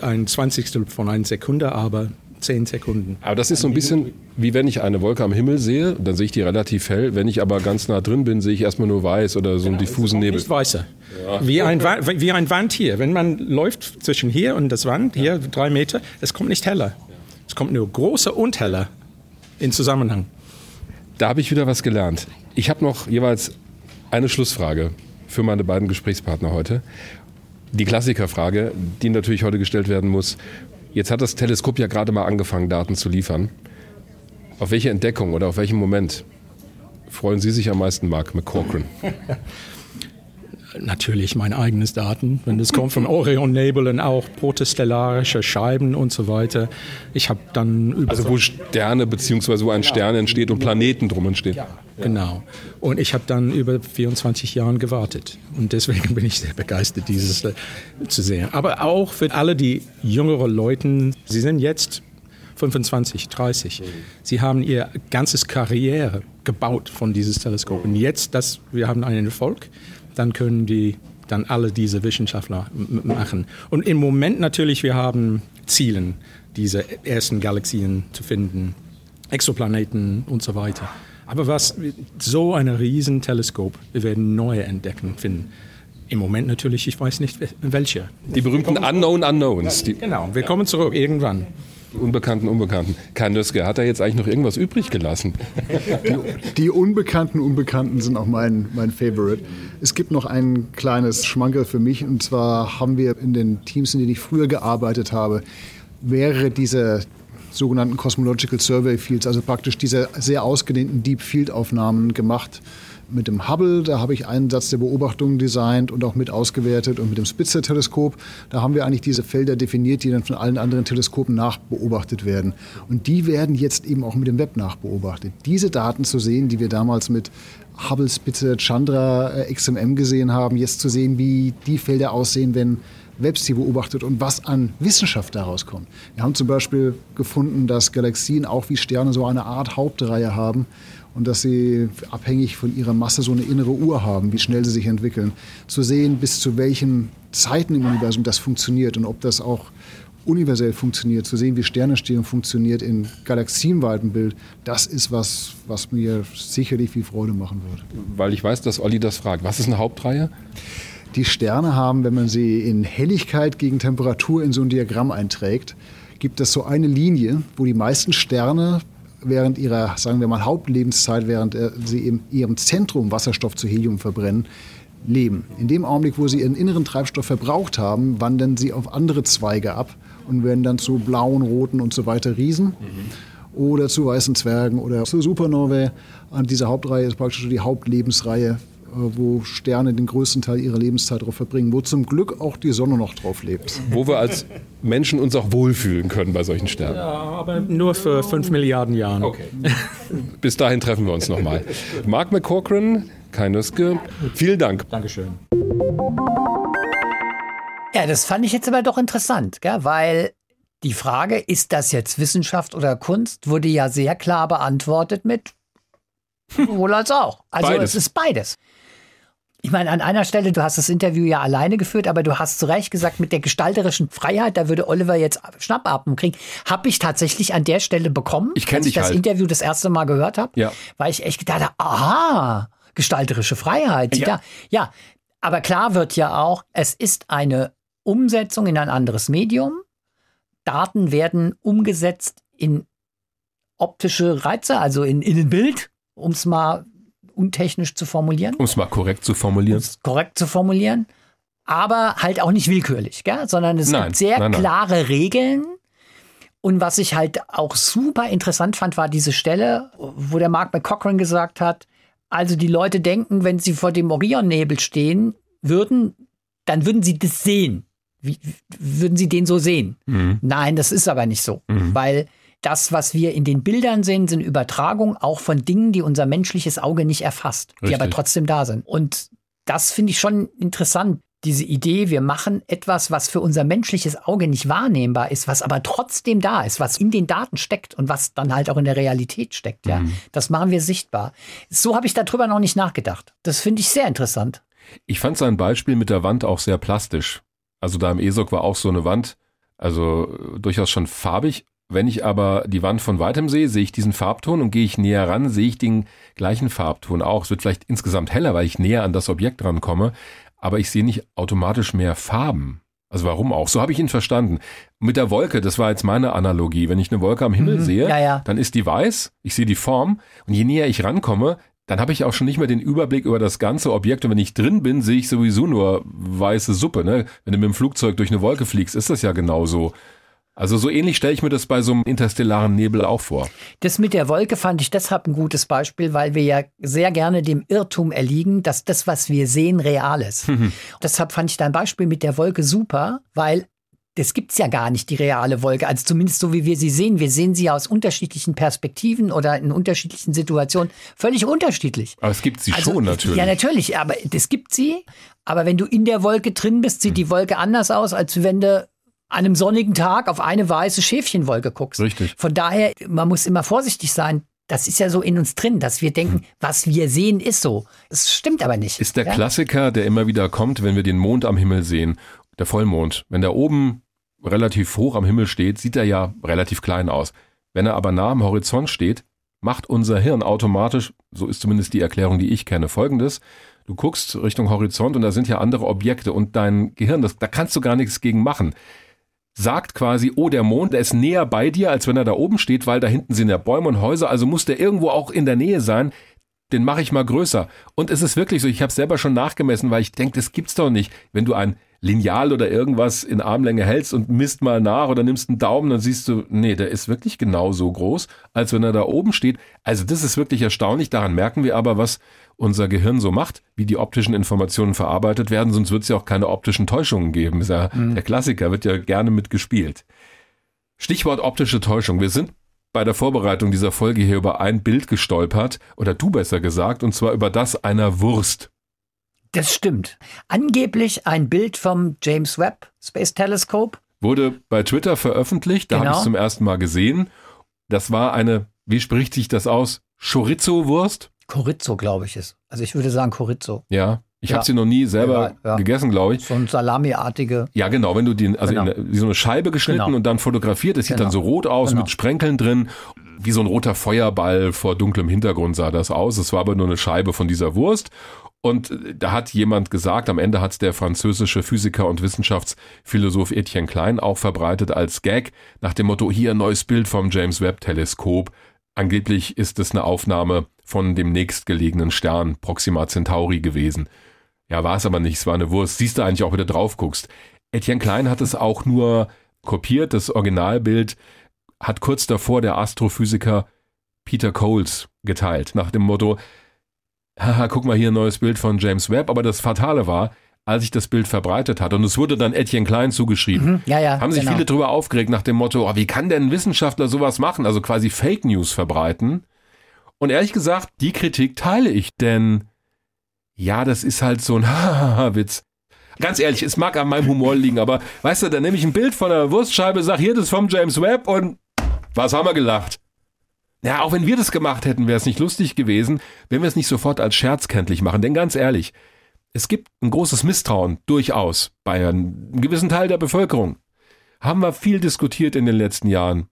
ein Zwanzigstel von einer Sekunde, aber zehn Sekunden. Aber das ist so ein bisschen wie wenn ich eine Wolke am Himmel sehe, dann sehe ich die relativ hell. Wenn ich aber ganz nah drin bin, sehe ich erstmal nur weiß oder so einen genau, diffusen Nebel. Nicht weißer. Ja. Wie, ein, wie ein Wand hier. Wenn man läuft zwischen hier und das Wand, hier drei Meter, es kommt nicht heller. Es kommt nur großer und heller in Zusammenhang. Da habe ich wieder was gelernt. Ich habe noch jeweils eine Schlussfrage für meine beiden Gesprächspartner heute. Die Klassikerfrage, die natürlich heute gestellt werden muss. Jetzt hat das Teleskop ja gerade mal angefangen, Daten zu liefern. Auf welche Entdeckung oder auf welchen Moment freuen Sie sich am meisten, Mark McCorkran? *laughs* Natürlich mein eigenes Daten, wenn es kommt von Orion Nebel auch protestellarische Scheiben und so weiter. Ich habe dann über also wo Sterne beziehungsweise wo ein genau. Stern entsteht und Planeten drum entstehen. Ja, genau. Und ich habe dann über 24 Jahre gewartet und deswegen bin ich sehr begeistert, dieses äh, zu sehen. Aber auch für alle die jüngeren Leute, sie sind jetzt 25, 30. Sie haben ihr ganzes Karriere gebaut von dieses Teleskop. Und jetzt, dass wir haben einen Erfolg, dann können die dann alle diese Wissenschaftler machen. Und im Moment natürlich, wir haben Zielen, diese ersten Galaxien zu finden, Exoplaneten und so weiter. Aber was so ein Riesenteleskop, wir werden neue entdecken finden. Im Moment natürlich, ich weiß nicht welche. Die berühmten Unknown Unknowns. genau, wir kommen zurück irgendwann. Unbekannten, Unbekannten. Kai Nöske, hat er jetzt eigentlich noch irgendwas übrig gelassen? Die, die Unbekannten, Unbekannten sind auch mein, mein Favorite. Es gibt noch ein kleines Schmankerl für mich und zwar haben wir in den Teams, in denen ich früher gearbeitet habe, wäre diese sogenannten Cosmological Survey Fields, also praktisch diese sehr ausgedehnten Deep Field Aufnahmen gemacht Mit dem Hubble, da habe ich einen Satz der Beobachtungen designt und auch mit ausgewertet. Und mit dem Spitzer-Teleskop, da haben wir eigentlich diese Felder definiert, die dann von allen anderen Teleskopen nachbeobachtet werden. Und die werden jetzt eben auch mit dem Web nachbeobachtet. Diese Daten zu sehen, die wir damals mit Hubble, Spitzer, Chandra, äh, XMM gesehen haben, jetzt zu sehen, wie die Felder aussehen, wenn Webs beobachtet und was an Wissenschaft daraus kommt. Wir haben zum Beispiel gefunden, dass Galaxien auch wie Sterne so eine Art Hauptreihe haben und dass sie abhängig von ihrer Masse so eine innere Uhr haben, wie schnell sie sich entwickeln. Zu sehen, bis zu welchen Zeiten im Universum das funktioniert und ob das auch universell funktioniert, zu sehen, wie Sternentstehung funktioniert in galaxienweitem Bild, das ist was, was mir sicherlich viel Freude machen würde. Weil ich weiß, dass Olli das fragt. Was ist eine Hauptreihe? Die Sterne haben, wenn man sie in Helligkeit gegen Temperatur in so ein Diagramm einträgt, gibt es so eine Linie, wo die meisten Sterne während ihrer, sagen wir mal, Hauptlebenszeit, während äh, sie in ihrem Zentrum Wasserstoff zu Helium verbrennen, leben. In dem Augenblick, wo sie ihren inneren Treibstoff verbraucht haben, wandern sie auf andere Zweige ab und werden dann zu blauen, roten und so weiter Riesen. Mhm. Oder zu weißen Zwergen oder zu Supernovae. Und diese Hauptreihe ist praktisch die Hauptlebensreihe wo Sterne den größten Teil ihrer Lebenszeit drauf verbringen, wo zum Glück auch die Sonne noch drauf lebt. Wo wir als Menschen uns auch wohlfühlen können bei solchen Sternen. Ja, aber nur für fünf Milliarden Jahre. Okay. Bis dahin treffen wir uns nochmal. Mark McCorkran, Kai Nöske, vielen Dank. Dankeschön. Ja, das fand ich jetzt aber doch interessant, gell? weil die Frage, ist das jetzt Wissenschaft oder Kunst, wurde ja sehr klar beantwortet mit wohl als auch. Also beides. es ist beides. Ich meine, an einer Stelle, du hast das Interview ja alleine geführt, aber du hast zu Recht gesagt, mit der gestalterischen Freiheit, da würde Oliver jetzt Schnappatmung kriegen, habe ich tatsächlich an der Stelle bekommen, ich als ich das halt. Interview das erste Mal gehört habe, ja. weil ich echt gedacht habe, aha, gestalterische Freiheit. Ja. ja, aber klar wird ja auch, es ist eine Umsetzung in ein anderes Medium. Daten werden umgesetzt in optische Reize, also in, in ein Bild, um es mal untechnisch zu formulieren. Um es mal korrekt zu formulieren. Um's korrekt zu formulieren. Aber halt auch nicht willkürlich, gell? sondern es nein, gibt sehr nein, nein. klare Regeln. Und was ich halt auch super interessant fand, war diese Stelle, wo der Mark McCochran gesagt hat, also die Leute denken, wenn sie vor dem Orionnebel stehen würden, dann würden sie das sehen. Wie, würden sie den so sehen? Mhm. Nein, das ist aber nicht so, mhm. weil das, was wir in den Bildern sehen, sind Übertragungen auch von Dingen, die unser menschliches Auge nicht erfasst, Richtig. die aber trotzdem da sind. Und das finde ich schon interessant. Diese Idee, wir machen etwas, was für unser menschliches Auge nicht wahrnehmbar ist, was aber trotzdem da ist, was in den Daten steckt und was dann halt auch in der Realität steckt. Ja, mhm. das machen wir sichtbar. So habe ich darüber noch nicht nachgedacht. Das finde ich sehr interessant. Ich fand sein Beispiel mit der Wand auch sehr plastisch. Also da im ESOC war auch so eine Wand, also durchaus schon farbig wenn ich aber die Wand von weitem sehe, sehe ich diesen Farbton und gehe ich näher ran, sehe ich den gleichen Farbton auch. Es wird vielleicht insgesamt heller, weil ich näher an das Objekt rankomme, aber ich sehe nicht automatisch mehr Farben. Also warum auch? So habe ich ihn verstanden. Mit der Wolke, das war jetzt meine Analogie. Wenn ich eine Wolke am Himmel mhm, sehe, ja, ja. dann ist die weiß, ich sehe die Form und je näher ich rankomme, dann habe ich auch schon nicht mehr den Überblick über das ganze Objekt und wenn ich drin bin, sehe ich sowieso nur weiße Suppe. Ne? Wenn du mit dem Flugzeug durch eine Wolke fliegst, ist das ja genauso. Also so ähnlich stelle ich mir das bei so einem interstellaren Nebel auch vor. Das mit der Wolke fand ich deshalb ein gutes Beispiel, weil wir ja sehr gerne dem Irrtum erliegen, dass das, was wir sehen, real ist. Mhm. *laughs* Deshalb fand ich dein Beispiel mit der Wolke super, weil das gibt's ja gar nicht, die reale Wolke. Also zumindest so, wie wir sie sehen. Wir sehen sie aus unterschiedlichen Perspektiven oder in unterschiedlichen Situationen völlig unterschiedlich. Aber es gibt sie also, schon natürlich. Ja, natürlich, aber es gibt sie. Aber wenn du in der Wolke drin bist, sieht die Wolke anders aus, als wenn du an einem sonnigen Tag auf eine weiße Schäfchenwolke guckst. Richtig. Von daher, man muss immer vorsichtig sein. Das ist ja so in uns drin, dass wir denken, hm. was wir sehen, ist so. Das stimmt aber nicht. Ist der ja? Klassiker, der immer wieder kommt, wenn wir den Mond am Himmel sehen, der Vollmond. Wenn der oben relativ hoch am Himmel steht, sieht er ja relativ klein aus. Wenn er aber nah am Horizont steht, macht unser Hirn automatisch, so ist zumindest die Erklärung, die ich kenne, folgendes. Du guckst Richtung Horizont und da sind ja andere Objekte und dein Gehirn, das, da kannst du gar nichts gegen machen sagt quasi, oh, der Mond, der ist näher bei dir, als wenn er da oben steht, weil da hinten sind ja Bäume und Häuser, also muss der irgendwo auch in der Nähe sein. Den mache ich mal größer. Und es ist wirklich so, ich habe selber schon nachgemessen, weil ich denke, das gibt's doch nicht. Wenn du ein Lineal oder irgendwas in Armlänge hältst und misst mal nach oder nimmst einen Daumen, dann siehst du, nee, der ist wirklich genauso groß, als wenn er da oben steht. Also das ist wirklich erstaunlich. Daran merken wir aber, was unser Gehirn so macht, wie die optischen Informationen verarbeitet werden, sonst wird es ja auch keine optischen Täuschungen geben. Ist ja mhm. Der Klassiker wird ja gerne mitgespielt. Stichwort optische Täuschung. Wir sind bei der Vorbereitung dieser Folge hier über ein Bild gestolpert, oder du besser gesagt, und zwar über das einer Wurst. Das stimmt. Angeblich ein Bild vom James Webb Space Telescope. Wurde bei Twitter veröffentlicht, da genau. habe ich es zum ersten Mal gesehen. Das war eine, wie spricht sich das aus? Chorizo-Wurst? Chorizo, glaube ich es. Also ich würde sagen Chorizo. Ja. Ich ja. habe sie noch nie selber ja, ja. gegessen, glaube ich. So ein Salami-artige. Ja, genau. Wenn du die, also genau. in, wie so eine Scheibe geschnitten genau. und dann fotografiert, das sieht genau. dann so rot aus genau. mit Sprenkeln drin. Wie so ein roter Feuerball vor dunklem Hintergrund sah das aus. Es war aber nur eine Scheibe von dieser Wurst. Und äh, da hat jemand gesagt, am Ende hat es der französische Physiker und Wissenschaftsphilosoph Etienne Klein auch verbreitet als Gag nach dem Motto, hier ein neues Bild vom James Webb Teleskop. Angeblich ist es eine Aufnahme von dem nächstgelegenen Stern Proxima Centauri gewesen. Ja, war es aber nicht, es war eine Wurst. Siehst du eigentlich auch, wenn du drauf guckst. Etienne Klein hat es auch nur kopiert, das Originalbild hat kurz davor der Astrophysiker Peter Coles geteilt, nach dem Motto, haha, guck mal hier ein neues Bild von James Webb, aber das Fatale war, als ich das Bild verbreitet hatte, und es wurde dann Etienne Klein zugeschrieben, mhm, ja, ja, haben sich genau. viele darüber aufgeregt nach dem Motto, oh, wie kann denn ein Wissenschaftler sowas machen, also quasi Fake News verbreiten? Und ehrlich gesagt, die Kritik teile ich, denn ja, das ist halt so ein *laughs* Witz. Ganz ehrlich, es mag an meinem Humor liegen, aber weißt du, dann nehme ich ein Bild von einer Wurstscheibe, sag hier, das ist vom James Webb und was haben wir gelacht? Ja, auch wenn wir das gemacht hätten, wäre es nicht lustig gewesen, wenn wir es nicht sofort als Scherz kenntlich machen. Denn ganz ehrlich, es gibt ein großes Misstrauen, durchaus, bei einem gewissen Teil der Bevölkerung. Haben wir viel diskutiert in den letzten Jahren.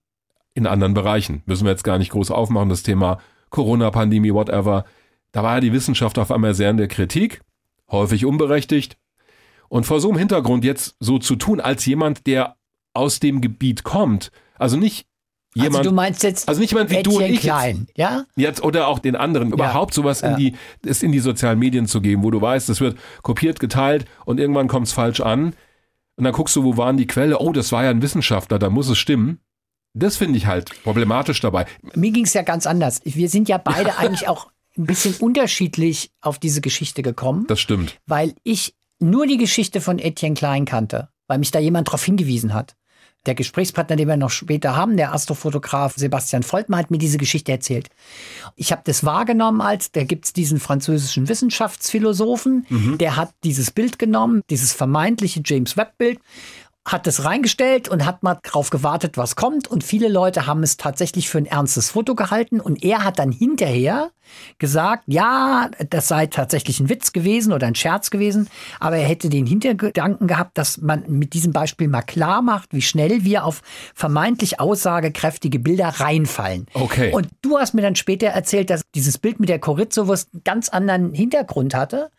In anderen Bereichen. Müssen wir jetzt gar nicht groß aufmachen, das Thema Corona-Pandemie, whatever. Da war ja die Wissenschaft auf einmal sehr in der Kritik, häufig unberechtigt. Und vor so einem Hintergrund jetzt so zu tun, als jemand, der aus dem Gebiet kommt, also nicht jemand, also du meinst jetzt also nicht jemand wie du und ich Klein, jetzt, ja? Jetzt oder auch den anderen ja. überhaupt sowas ja. in die es in die sozialen Medien zu geben, wo du weißt, es wird kopiert, geteilt und irgendwann kommt es falsch an und dann guckst du, wo waren die Quelle? Oh, das war ja ein Wissenschaftler, da muss es stimmen. Das finde ich halt problematisch dabei. Mir ging es ja ganz anders. Wir sind ja beide eigentlich auch ein bisschen unterschiedlich auf diese Geschichte gekommen. Das stimmt. Weil ich nur die Geschichte von Etienne Klein kannte, weil mich da jemand darauf hingewiesen hat. Der Gesprächspartner, den wir noch später haben, der Astrofotograf Sebastian Voltmann, hat mir diese Geschichte erzählt. Ich habe das wahrgenommen als, da gibt's diesen französischen Wissenschaftsphilosophen, mhm. der hat dieses Bild genommen, dieses vermeintliche James Webb-Bild hat es reingestellt und hat mal drauf gewartet, was kommt. Und viele Leute haben es tatsächlich für ein ernstes Foto gehalten. Und er hat dann hinterher gesagt, ja, das sei tatsächlich ein Witz gewesen oder ein Scherz gewesen. Aber er hätte den Hintergedanken gehabt, dass man mit diesem Beispiel mal klar macht, wie schnell wir auf vermeintlich aussagekräftige Bilder reinfallen. Okay. Und du hast mir dann später erzählt, dass dieses Bild mit der Chorizo-Wurst einen ganz anderen Hintergrund hatte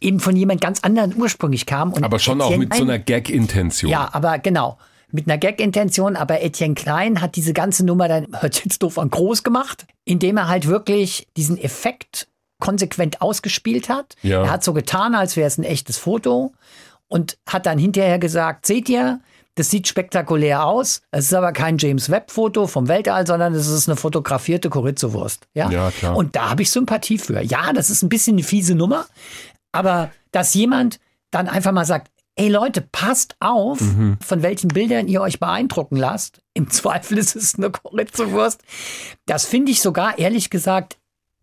eben von jemand ganz anderen ursprünglich kam. Und aber schon Etienne auch mit so einer Gag-Intention. Ja, aber genau. Mit einer Gag-Intention, aber Etienne Klein hat diese ganze Nummer dann, *laughs* hört jetzt doof an, groß gemacht, indem er halt wirklich diesen Effekt konsequent ausgespielt hat. Ja. Er hat so getan, als wäre es ein echtes Foto und hat dann hinterher gesagt, seht ihr, das sieht spektakulär aus. Es ist aber kein James Webb-Foto vom Weltall, sondern es ist eine fotografierte Chorizo-Wurst. Ja? ja, klar. Und da habe ich Sympathie für. Ja, das ist ein bisschen eine fiese Nummer, aber dass jemand dann einfach mal sagt, ey Leute, passt auf, mhm. von welchen Bildern ihr euch beeindrucken lasst. Im *laughs* Zweifel ist es eine Chorizo-Wurst. Das finde ich sogar, ehrlich gesagt,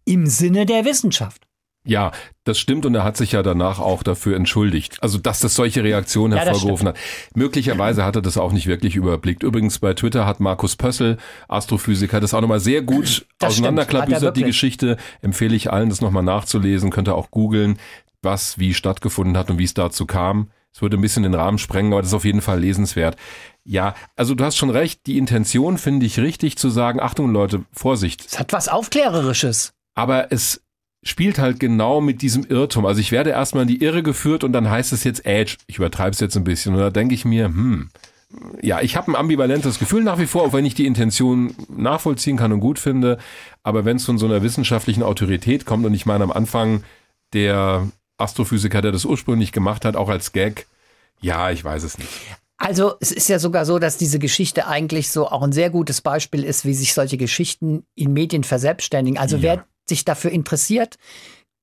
im Sinne der Wissenschaft. Ja, das stimmt und er hat sich ja danach auch dafür entschuldigt. Also, dass das solche Reaktionen ja, hervorgerufen hat. Möglicherweise hat er das auch nicht wirklich überblickt. Übrigens bei Twitter hat Markus Pössl, Astrophysiker, das auch nochmal sehr gut auseinanderklabüsert, die Geschichte. Empfehle ich allen, das nochmal nachzulesen. Könnt ihr auch googeln was wie stattgefunden hat und wie es dazu kam. Es würde ein bisschen den Rahmen sprengen, aber das ist auf jeden Fall lesenswert. Ja, also du hast schon recht, die Intention finde ich richtig zu sagen, Achtung Leute, Vorsicht. Es hat was Aufklärerisches. Aber es spielt halt genau mit diesem Irrtum. Also ich werde erstmal in die Irre geführt und dann heißt es jetzt Edge. Ich übertreibe es jetzt ein bisschen und da denke ich mir, hm, ja, ich habe ein ambivalentes Gefühl nach wie vor, auch wenn ich die Intention nachvollziehen kann und gut finde. Aber wenn es von so einer wissenschaftlichen Autorität kommt und ich meine am Anfang der Astrophysiker, der das ursprünglich gemacht hat, auch als Gag. Ja, ich weiß es nicht. Also es ist ja sogar so, dass diese Geschichte eigentlich so auch ein sehr gutes Beispiel ist, wie sich solche Geschichten in Medien verselbstständigen. Also ja. wer sich dafür interessiert,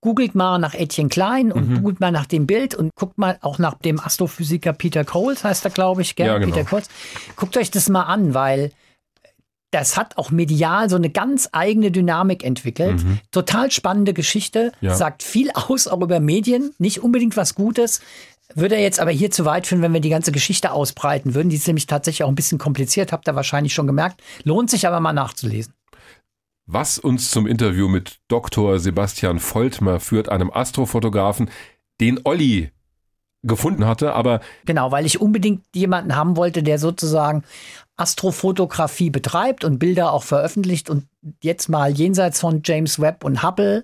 googelt mal nach Etienne Klein und mhm. googelt mal nach dem Bild und guckt mal auch nach dem Astrophysiker Peter Coles, heißt er, glaube ich, gell? Ja, genau. Peter Coles. Guckt euch das mal an, weil das hat auch medial so eine ganz eigene Dynamik entwickelt. Mhm. Total spannende Geschichte, ja. sagt viel aus auch über Medien, nicht unbedingt was Gutes. Würde er jetzt aber hier zu weit führen, wenn wir die ganze Geschichte ausbreiten würden. Die ist nämlich tatsächlich auch ein bisschen kompliziert, habt ihr wahrscheinlich schon gemerkt. Lohnt sich aber mal nachzulesen. Was uns zum Interview mit Dr. Sebastian Voltmer führt, einem Astrofotografen, den Olli gefunden hatte, aber. Genau, weil ich unbedingt jemanden haben wollte, der sozusagen Astrofotografie betreibt und Bilder auch veröffentlicht und jetzt mal jenseits von James Webb und Hubble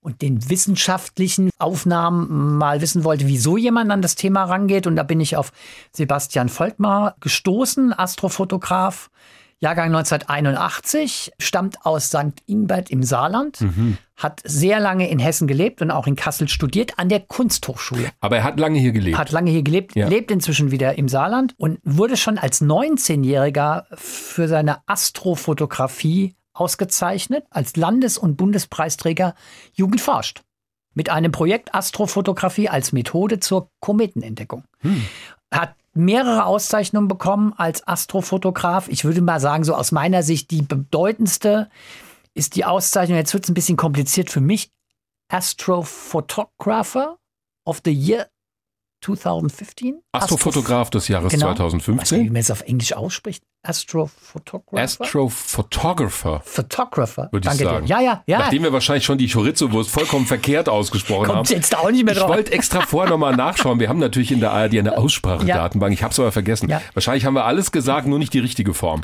und den wissenschaftlichen Aufnahmen mal wissen wollte, wieso jemand an das Thema rangeht. Und da bin ich auf Sebastian Volkmar gestoßen, Astrofotograf, Jahrgang 1981, stammt aus St. Ingbert im Saarland, mhm. hat sehr lange in Hessen gelebt und auch in Kassel studiert an der Kunsthochschule. Aber er hat lange hier gelebt. Hat lange hier gelebt, ja. lebt inzwischen wieder im Saarland und wurde schon als 19-Jähriger für seine Astrofotografie ausgezeichnet als Landes- und Bundespreisträger Jugend forscht. Mit einem Projekt Astrofotografie als Methode zur Kometenentdeckung. Hm. Hat mehrere Auszeichnungen bekommen als Astrofotograf. Ich würde mal sagen, so aus meiner Sicht die bedeutendste ist die Auszeichnung, jetzt wird es ein bisschen kompliziert für mich, Astrophotographer of the Year 2015. Astrofotograf des Jahres genau. 2015. Weiß nicht, wie man es auf Englisch ausspricht. Astrophotographer. Astrophotographer. Photographer. Würde ich sagen. Dir. Ja, ja, ja. Nachdem wir wahrscheinlich schon die Chorizo-Wurst vollkommen verkehrt ausgesprochen Kommt haben. jetzt auch nicht mehr drauf. Ich wollte extra vorher nochmal nachschauen. Wir haben natürlich in der ARD eine Aussprachedatenbank. Ja. Ich habe es aber vergessen. Ja. Wahrscheinlich haben wir alles gesagt, nur nicht die richtige Form.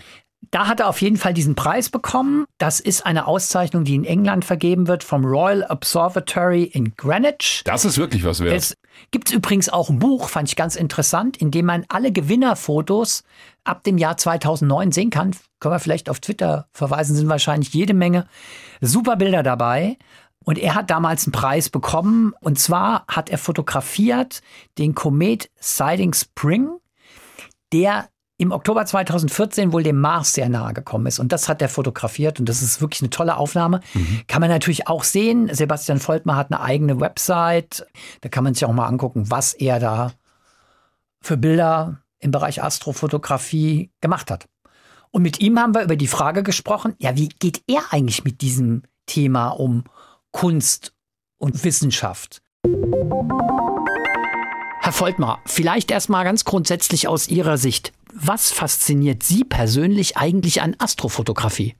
Da hat er auf jeden Fall diesen Preis bekommen. Das ist eine Auszeichnung, die in England vergeben wird vom Royal Observatory in Greenwich. Das ist wirklich was wert. Es gibt übrigens auch ein Buch, fand ich ganz interessant, in dem man alle Gewinnerfotos ab dem Jahr 2009 sehen kann. Können wir vielleicht auf Twitter verweisen, sind wahrscheinlich jede Menge super Bilder dabei. Und er hat damals einen Preis bekommen. Und zwar hat er fotografiert den Komet Siding Spring, der im Oktober 2014 wohl dem Mars sehr nahe gekommen ist. Und das hat er fotografiert und das ist wirklich eine tolle Aufnahme. Mhm. Kann man natürlich auch sehen. Sebastian Voltmar hat eine eigene Website. Da kann man sich auch mal angucken, was er da für Bilder im Bereich Astrofotografie gemacht hat. Und mit ihm haben wir über die Frage gesprochen, ja, wie geht er eigentlich mit diesem Thema um Kunst und Wissenschaft? Herr Voltmar, vielleicht erstmal ganz grundsätzlich aus Ihrer Sicht. Was fasziniert Sie persönlich eigentlich an Astrofotografie?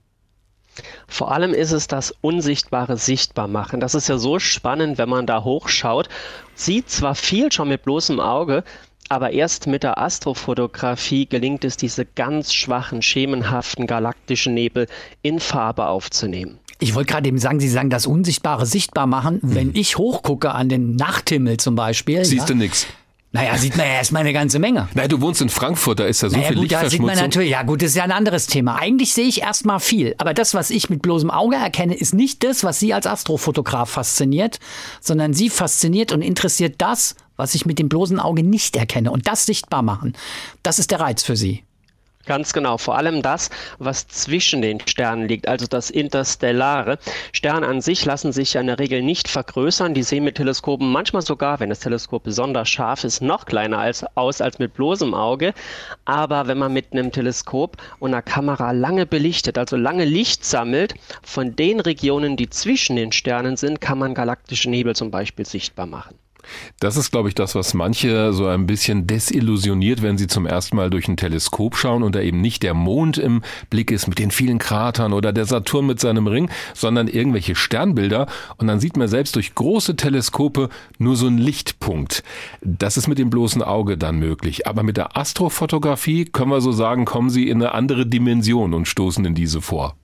Vor allem ist es das Unsichtbare sichtbar machen. Das ist ja so spannend, wenn man da hochschaut. Sieht zwar viel schon mit bloßem Auge, aber erst mit der Astrofotografie gelingt es, diese ganz schwachen, schemenhaften galaktischen Nebel in Farbe aufzunehmen. Ich wollte gerade eben sagen, Sie sagen das Unsichtbare sichtbar machen. Hm. Wenn ich hochgucke an den Nachthimmel zum Beispiel. Siehst ja, du nichts. Naja, sieht man ja erstmal eine ganze Menge. Nein, du wohnst in Frankfurt, da ist ja so naja, viel gut, Lichtverschmutzung. Da sieht man natürlich, ja gut, das ist ja ein anderes Thema. Eigentlich sehe ich erstmal viel. Aber das, was ich mit bloßem Auge erkenne, ist nicht das, was Sie als Astrofotograf fasziniert, sondern Sie fasziniert und interessiert das, was ich mit dem bloßen Auge nicht erkenne. Und das sichtbar machen. Das ist der Reiz für Sie. Ganz genau, vor allem das, was zwischen den Sternen liegt, also das Interstellare. Sterne an sich lassen sich ja in der Regel nicht vergrößern. Die sehen mit Teleskopen manchmal sogar, wenn das Teleskop besonders scharf ist, noch kleiner als, aus als mit bloßem Auge. Aber wenn man mit einem Teleskop und einer Kamera lange belichtet, also lange Licht sammelt, von den Regionen, die zwischen den Sternen sind, kann man galaktische Nebel zum Beispiel sichtbar machen. Das ist, glaube ich, das, was manche so ein bisschen desillusioniert, wenn sie zum ersten Mal durch ein Teleskop schauen und da eben nicht der Mond im Blick ist mit den vielen Kratern oder der Saturn mit seinem Ring, sondern irgendwelche Sternbilder und dann sieht man selbst durch große Teleskope nur so einen Lichtpunkt. Das ist mit dem bloßen Auge dann möglich. Aber mit der Astrofotografie können wir so sagen, kommen sie in eine andere Dimension und stoßen in diese vor.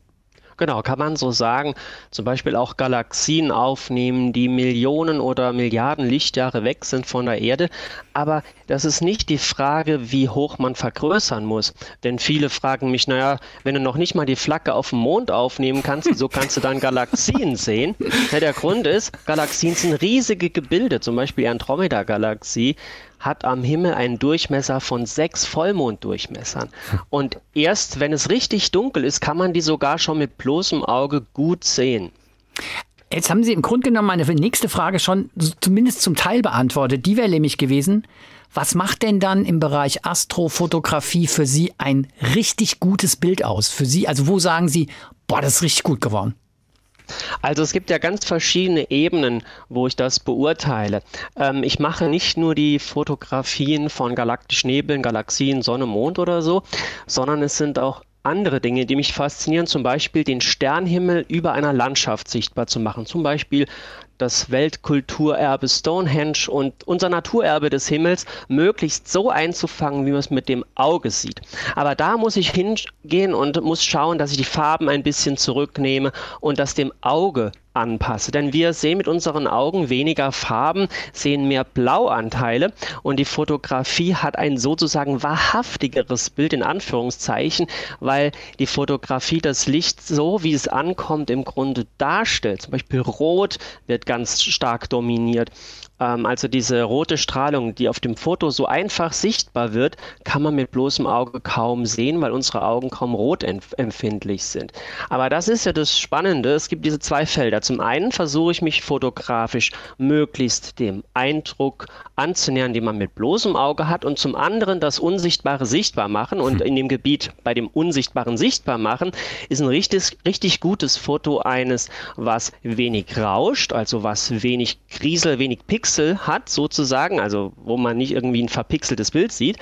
Genau, kann man so sagen. Zum Beispiel auch Galaxien aufnehmen, die Millionen oder Milliarden Lichtjahre weg sind von der Erde. Aber das ist nicht die Frage, wie hoch man vergrößern muss. Denn viele fragen mich, naja, wenn du noch nicht mal die Flagge auf dem Mond aufnehmen kannst, wieso kannst du dann Galaxien *laughs* sehen? Ja, der Grund ist, Galaxien sind riesige Gebilde, zum Beispiel die Andromeda-Galaxie hat am Himmel einen Durchmesser von sechs Vollmonddurchmessern. *laughs* Und erst wenn es richtig dunkel ist, kann man die sogar schon mit bloßem Auge gut sehen. Jetzt haben Sie im Grunde genommen meine nächste Frage schon zumindest zum Teil beantwortet. Die wäre nämlich gewesen, was macht denn dann im Bereich Astrofotografie für Sie ein richtig gutes Bild aus? Für Sie, also wo sagen Sie, boah, das ist richtig gut geworden? Also es gibt ja ganz verschiedene Ebenen, wo ich das beurteile. Ähm, ich mache nicht nur die Fotografien von galaktischen Nebeln, Galaxien, Sonne, Mond oder so, sondern es sind auch andere Dinge, die mich faszinieren, zum Beispiel den Sternhimmel über einer Landschaft sichtbar zu machen. Zum Beispiel das Weltkulturerbe Stonehenge und unser Naturerbe des Himmels möglichst so einzufangen, wie man es mit dem Auge sieht. Aber da muss ich hingehen und muss schauen, dass ich die Farben ein bisschen zurücknehme und das dem Auge anpasse. Denn wir sehen mit unseren Augen weniger Farben, sehen mehr Blauanteile und die Fotografie hat ein sozusagen wahrhaftigeres Bild in Anführungszeichen, weil die Fotografie das Licht so, wie es ankommt, im Grunde darstellt. Zum Beispiel Rot wird ganz stark dominiert also diese rote Strahlung, die auf dem Foto so einfach sichtbar wird, kann man mit bloßem Auge kaum sehen, weil unsere Augen kaum rotempfindlich sind. Aber das ist ja das Spannende. Es gibt diese zwei Felder. Zum einen versuche ich mich fotografisch möglichst dem Eindruck anzunähern, den man mit bloßem Auge hat und zum anderen das Unsichtbare sichtbar machen. Und hm. in dem Gebiet bei dem Unsichtbaren sichtbar machen ist ein richtig, richtig gutes Foto eines, was wenig rauscht, also was wenig Krisel, wenig Pixel Pixel hat, sozusagen, also wo man nicht irgendwie ein verpixeltes Bild sieht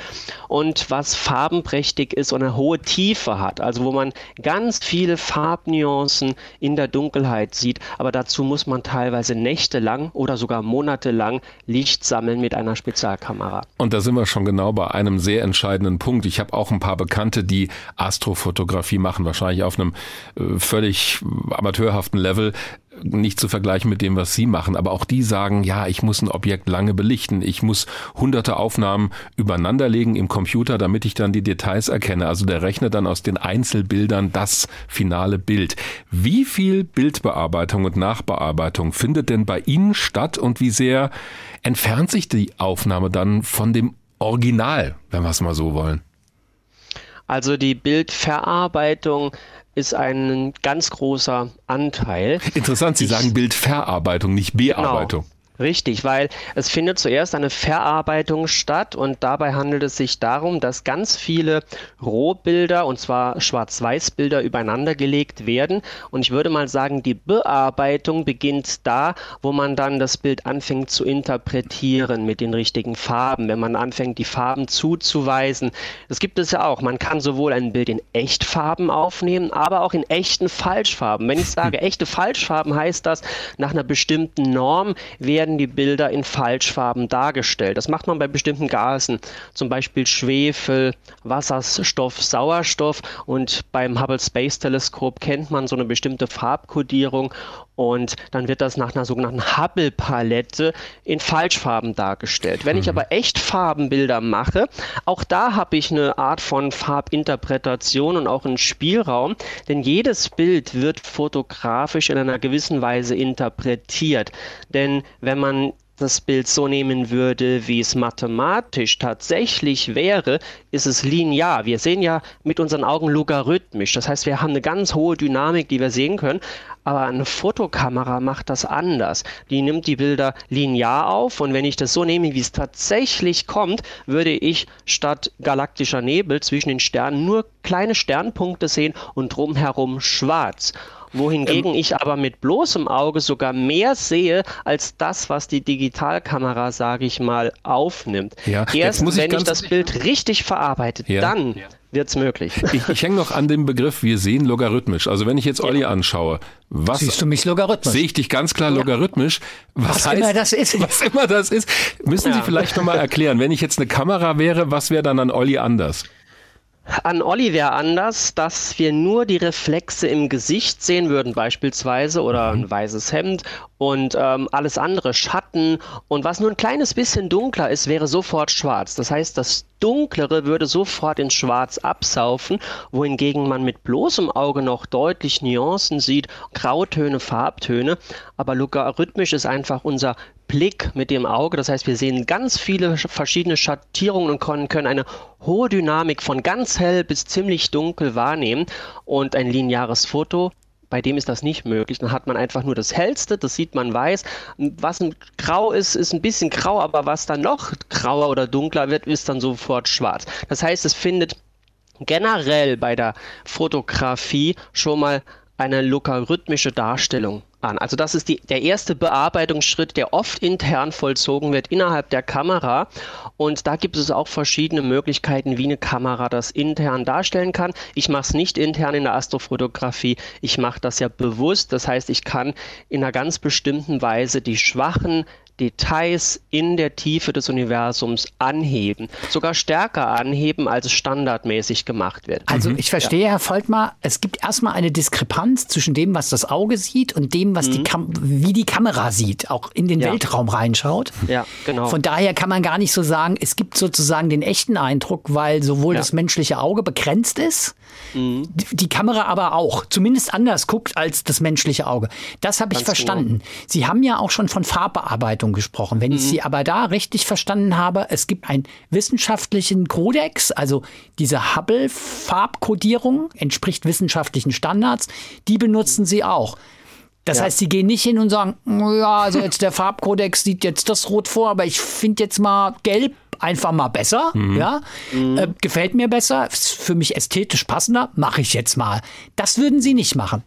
und was farbenprächtig ist und eine hohe Tiefe hat, also wo man ganz viele Farbnuancen in der Dunkelheit sieht, aber dazu muss man teilweise nächtelang oder sogar monatelang Licht sammeln mit einer Spezialkamera. Und da sind wir schon genau bei einem sehr entscheidenden Punkt. Ich habe auch ein paar Bekannte, die Astrofotografie machen, wahrscheinlich auf einem äh, völlig amateurhaften Level nicht zu vergleichen mit dem, was Sie machen, aber auch die sagen, ja, ich muss ein Objekt lange belichten, ich muss hunderte Aufnahmen übereinanderlegen im Computer, damit ich dann die Details erkenne. Also der rechnet dann aus den Einzelbildern das finale Bild. Wie viel Bildbearbeitung und Nachbearbeitung findet denn bei Ihnen statt und wie sehr entfernt sich die Aufnahme dann von dem Original, wenn wir es mal so wollen? Also die Bildverarbeitung ist ein ganz großer Anteil. Interessant, Sie ich, sagen Bildverarbeitung, nicht Bearbeitung. Genau. Richtig, weil es findet zuerst eine Verarbeitung statt und dabei handelt es sich darum, dass ganz viele Rohbilder und zwar Schwarz-Weiß-Bilder übereinander gelegt werden und ich würde mal sagen, die Bearbeitung beginnt da, wo man dann das Bild anfängt zu interpretieren mit den richtigen Farben, wenn man anfängt, die Farben zuzuweisen. Das gibt es ja auch. Man kann sowohl ein Bild in Echtfarben aufnehmen, aber auch in echten Falschfarben. Wenn ich sage *laughs* echte Falschfarben, heißt das, nach einer bestimmten Norm werden werden die Bilder in Falschfarben dargestellt. Das macht man bei bestimmten Gasen, zum Beispiel Schwefel, Wasserstoff, Sauerstoff und beim Hubble Space Teleskop kennt man so eine bestimmte Farbkodierung und dann wird das nach einer sogenannten Hubble-Palette in Falschfarben dargestellt. Wenn ich mhm. aber Echtfarbenbilder mache, auch da habe ich eine Art von Farbinterpretation und auch einen Spielraum, denn jedes Bild wird fotografisch in einer gewissen Weise interpretiert. Denn wenn man das Bild so nehmen würde, wie es mathematisch tatsächlich wäre, ist es linear. Wir sehen ja mit unseren Augen logarithmisch. Das heißt, wir haben eine ganz hohe Dynamik, die wir sehen können. Aber eine Fotokamera macht das anders. Die nimmt die Bilder linear auf und wenn ich das so nehme, wie es tatsächlich kommt, würde ich statt galaktischer Nebel zwischen den Sternen nur kleine Sternpunkte sehen und drumherum schwarz wohingegen ähm, ich aber mit bloßem Auge sogar mehr sehe als das, was die Digitalkamera, sage ich mal, aufnimmt. Ja, Erst ich wenn ich das Bild richtig verarbeite, ja. dann ja. Wird es möglich. *laughs* Ich, ich hänge noch an dem Begriff, wir sehen logarithmisch. Also wenn ich jetzt Olli anschaue, was siehst du mich logarithmisch? Sehe ich dich ganz klar logarithmisch. Was, was heißt, immer das ist. *laughs* Was immer das ist. Müssen Sie vielleicht nochmal erklären, wenn ich jetzt eine Kamera wäre, was wäre dann an Olli anders? An Oliver anders, dass wir nur die Reflexe im Gesicht sehen würden beispielsweise oder ein mhm. weißes Hemd und ähm, alles andere Schatten und was nur ein kleines bisschen dunkler ist, wäre sofort schwarz. Das heißt, das Dunklere würde sofort in Schwarz absaufen, wohingegen man mit bloßem Auge noch deutlich Nuancen sieht, Grautöne, Farbtöne, aber logarithmisch ist einfach unser Blick mit dem Auge. Das heißt, wir sehen ganz viele verschiedene Schattierungen und können, eine hohe Dynamik von ganz hell bis ziemlich dunkel wahrnehmen. Und ein lineares Foto bei dem ist das nicht möglich. Dann hat man einfach nur das Hellste, das sieht man weiß. Was ein grau ist, ist ein bisschen grau, aber was dann noch grauer oder dunkler wird, ist dann sofort schwarz. Das heißt, es findet generell bei der Fotografie schon mal eine logarithmische Darstellung an. Also das ist die, der erste Bearbeitungsschritt, der oft intern vollzogen wird innerhalb der Kamera. Und da gibt es auch verschiedene Möglichkeiten, wie eine Kamera das intern darstellen kann. Ich mache es nicht intern in der Astrofotografie. Ich mache das ja bewusst. Das heißt, ich kann in einer ganz bestimmten Weise die schwachen Details in der Tiefe des Universums anheben, sogar stärker anheben, als es standardmäßig gemacht wird. Also ich verstehe, ja. Herr Voltmar, es gibt erstmal eine Diskrepanz zwischen dem, was das Auge sieht und dem, was mhm. die Kam wie die Kamera sieht, auch in den ja. Weltraum reinschaut. Ja, genau. Von daher kann man gar nicht so sagen, es gibt sozusagen den echten Eindruck, weil sowohl ja. das menschliche Auge begrenzt ist, mhm. die Kamera aber auch, zumindest anders guckt als das menschliche Auge. Das habe ich genau. verstanden. Genau. Sie haben ja auch schon von Farbbearbeitung Bewertung gesprochen. Wenn mhm. ich Sie aber da richtig verstanden habe, es gibt einen wissenschaftlichen Kodex, also diese Hubble-Farbkodierung entspricht wissenschaftlichen Standards, die benutzen Sie auch. Das ja. heißt, sie gehen nicht hin und sagen, ja, also jetzt der Farbkodex sieht jetzt das Rot vor, aber ich finde jetzt mal Gelb einfach mal besser, mhm. ja, mhm. Äh, gefällt mir besser, ist für mich ästhetisch passender, mache ich jetzt mal. Das würden Sie nicht machen.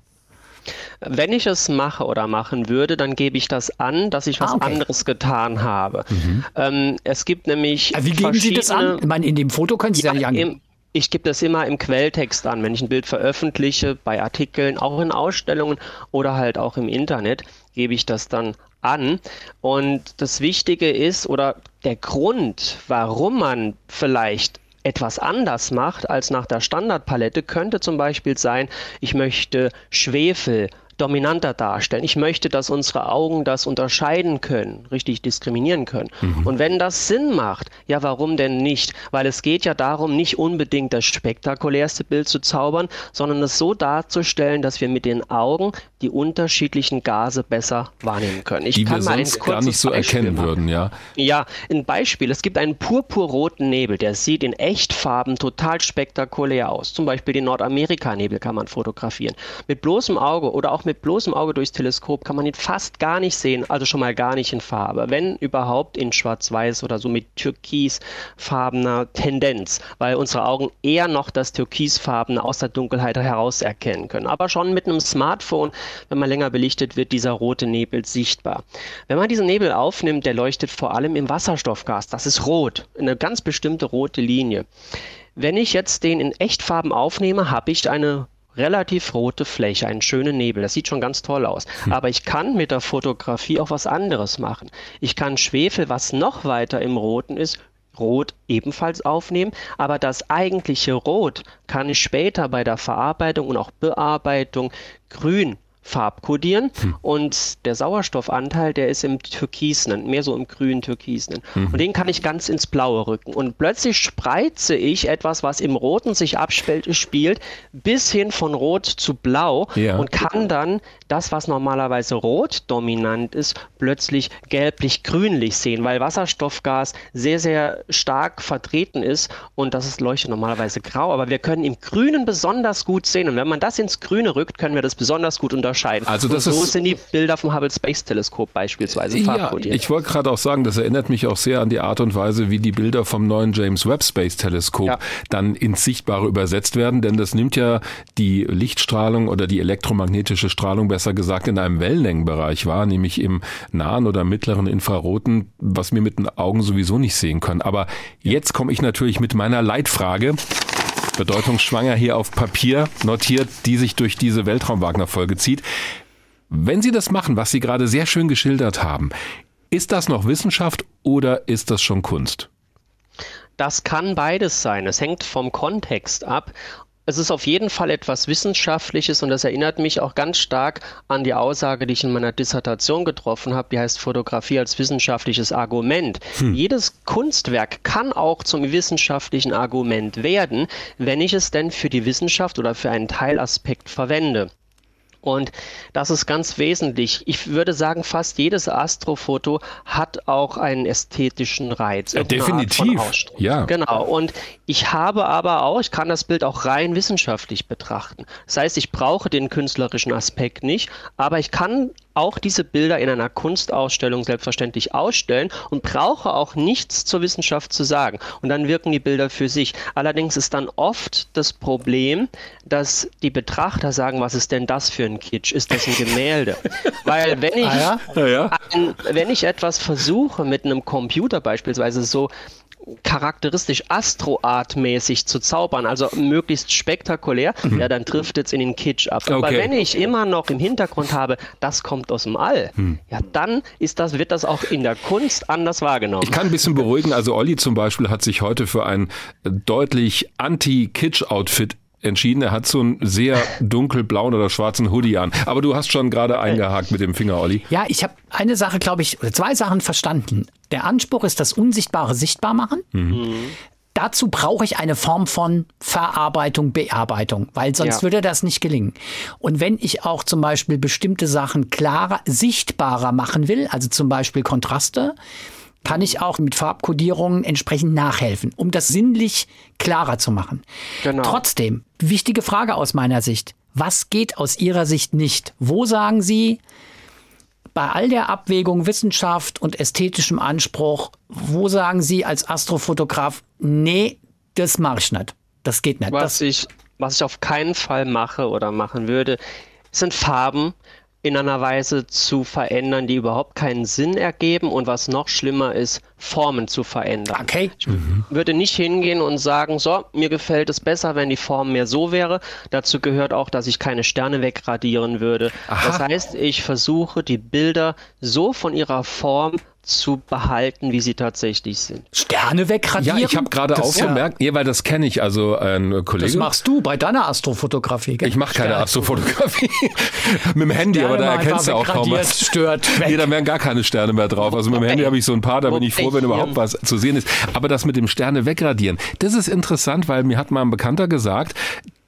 Wenn ich es mache oder machen würde, dann gebe ich das an, dass ich was ah, okay. anderes getan habe. Mhm. Ähm, es gibt nämlich. Wie geben Sie das an? Ich meine, in dem Foto können Sie ja, ja nicht angeben. Ich gebe das immer im Quelltext an, wenn ich ein Bild veröffentliche, bei Artikeln, auch in Ausstellungen oder halt auch im Internet, gebe ich das dann an. Und das Wichtige ist oder der Grund, warum man vielleicht etwas anders macht als nach der Standardpalette, könnte zum Beispiel sein, ich möchte Schwefel dominanter darstellen. Ich möchte, dass unsere Augen das unterscheiden können, richtig diskriminieren können. Mhm. Und wenn das Sinn macht, ja, warum denn nicht? Weil es geht ja darum, nicht unbedingt das spektakulärste Bild zu zaubern, sondern es so darzustellen, dass wir mit den Augen die unterschiedlichen Gase besser wahrnehmen können. Ich die kann wir mal sonst gar nicht so Beispiel erkennen machen. würden, ja? Ja, ein Beispiel. Es gibt einen purpurroten Nebel, der sieht in Echtfarben total spektakulär aus. Zum Beispiel den Nordamerika-Nebel kann man fotografieren. Mit bloßem Auge oder auch mit mit bloßem Auge durchs Teleskop kann man ihn fast gar nicht sehen, also schon mal gar nicht in Farbe, wenn überhaupt in Schwarz-Weiß oder so mit türkisfarbener Tendenz, weil unsere Augen eher noch das türkisfarbene aus der Dunkelheit heraus erkennen können. Aber schon mit einem Smartphone, wenn man länger belichtet, wird dieser rote Nebel sichtbar. Wenn man diesen Nebel aufnimmt, der leuchtet vor allem im Wasserstoffgas. Das ist rot, eine ganz bestimmte rote Linie. Wenn ich jetzt den in Echtfarben aufnehme, habe ich eine relativ rote Fläche, einen schönen Nebel. Das sieht schon ganz toll aus. Hm. Aber ich kann mit der Fotografie auch was anderes machen. Ich kann Schwefel, was noch weiter im Roten ist, Rot ebenfalls aufnehmen, aber das eigentliche Rot kann ich später bei der Verarbeitung und auch Bearbeitung grün farbkodieren hm. und der Sauerstoffanteil, der ist im Türkisenen, mehr so im grünen Türkisenen. Mhm. Und den kann ich ganz ins Blaue rücken. Und plötzlich spreize ich etwas, was im Roten sich abspielt, bis hin von Rot zu Blau ja. und kann dann das, was normalerweise rot dominant ist, plötzlich gelblich-grünlich sehen, weil Wasserstoffgas sehr, sehr stark vertreten ist und das ist leuchtet normalerweise grau, aber wir können im Grünen besonders gut sehen. Und wenn man das ins Grüne rückt, können wir das besonders gut unterscheiden unterscheiden. Also das und so ist, sind die Bilder vom Hubble Space Teleskop beispielsweise ja, Ich wollte gerade auch sagen, das erinnert mich auch sehr an die Art und Weise, wie die Bilder vom neuen James Webb Space Teleskop ja. dann ins Sichtbare übersetzt werden, denn das nimmt ja die Lichtstrahlung oder die elektromagnetische Strahlung besser gesagt in einem Wellenlängenbereich wahr, nämlich im nahen oder mittleren Infraroten, was wir mit den Augen sowieso nicht sehen können. Aber jetzt komme ich natürlich mit meiner Leitfrage bedeutungsschwanger hier auf Papier notiert, die sich durch diese Weltraum-Wagner-Folge zieht. Wenn Sie das machen, was Sie gerade sehr schön geschildert haben, ist das noch Wissenschaft oder ist das schon Kunst? Das kann beides sein. Es hängt vom Kontext ab es ist auf jeden Fall etwas Wissenschaftliches und das erinnert mich auch ganz stark an die Aussage, die ich in meiner Dissertation getroffen habe, die heißt Fotografie als wissenschaftliches Argument. Hm. Jedes Kunstwerk kann auch zum wissenschaftlichen Argument werden, wenn ich es denn für die Wissenschaft oder für einen Teilaspekt verwende. Und das ist ganz wesentlich. Ich würde sagen, fast jedes Astrofoto hat auch einen ästhetischen Reiz. Ja, definitiv. Ja. Genau. Und ich habe aber auch, ich kann das Bild auch rein wissenschaftlich betrachten. Das heißt, ich brauche den künstlerischen Aspekt nicht, aber ich kann auch diese Bilder in einer Kunstausstellung selbstverständlich ausstellen und brauche auch nichts zur Wissenschaft zu sagen. Und dann wirken die Bilder für sich. Allerdings ist dann oft das Problem, dass die Betrachter sagen, was ist denn das für ein Kitsch? Ist das ein Gemälde? *laughs* Weil wenn ich, ah ja? Ein, wenn ich etwas versuche mit einem Computer beispielsweise so charakteristisch Astroart-mäßig zu zaubern, also möglichst spektakulär, mhm. ja, dann trifft es in den Kitsch ab. Okay. Aber wenn ich immer noch im Hintergrund habe, das kommt aus dem All, mhm. ja, dann ist das, wird das auch in der Kunst anders wahrgenommen. Ich kann ein bisschen beruhigen, also Olli zum Beispiel hat sich heute für ein deutlich anti-Kitsch-Outfit entschieden. Er hat so einen sehr dunkelblauen oder schwarzen Hoodie an. Aber du hast schon gerade eingehakt mit dem Finger, Olli. Ja, ich habe eine Sache, glaube ich, oder zwei Sachen verstanden. Der Anspruch ist das Unsichtbare sichtbar machen. Mhm. Dazu brauche ich eine Form von Verarbeitung, Bearbeitung, weil sonst ja. würde das nicht gelingen. Und wenn ich auch zum Beispiel bestimmte Sachen klarer, sichtbarer machen will, also zum Beispiel Kontraste, kann ich auch mit Farbkodierungen entsprechend nachhelfen, um das sinnlich klarer zu machen. Genau. Trotzdem, wichtige Frage aus meiner Sicht. Was geht aus Ihrer Sicht nicht? Wo sagen Sie, bei all der Abwägung Wissenschaft und ästhetischem Anspruch, wo sagen Sie als Astrofotograf, nee, das mache ich nicht. Das geht nicht. Was, ich, was ich auf keinen Fall mache oder machen würde, sind Farben, in einer Weise zu verändern, die überhaupt keinen Sinn ergeben. Und was noch schlimmer ist, Formen zu verändern. Okay. Ich mhm. würde nicht hingehen und sagen, so, mir gefällt es besser, wenn die Form mehr so wäre. Dazu gehört auch, dass ich keine Sterne wegradieren würde. Aha. Das heißt, ich versuche die Bilder so von ihrer Form zu behalten, wie sie tatsächlich sind. Sterne wegradieren? Ja, ich habe gerade aufgemerkt, ja. weil das kenne ich, also ein Kollege. Das machst du bei deiner Astrofotografie, gell? Ich mache keine Sterne. Astrofotografie *laughs* mit dem Handy, Sterne aber da erkennst du auch kaum was. stört. Weg. Nee, da wären gar keine Sterne mehr drauf. Also mit dem Handy habe ich so ein paar, da bin ich froh, wenn überhaupt was zu sehen ist. Aber das mit dem Sterne wegradieren, das ist interessant, weil mir hat mal ein Bekannter gesagt,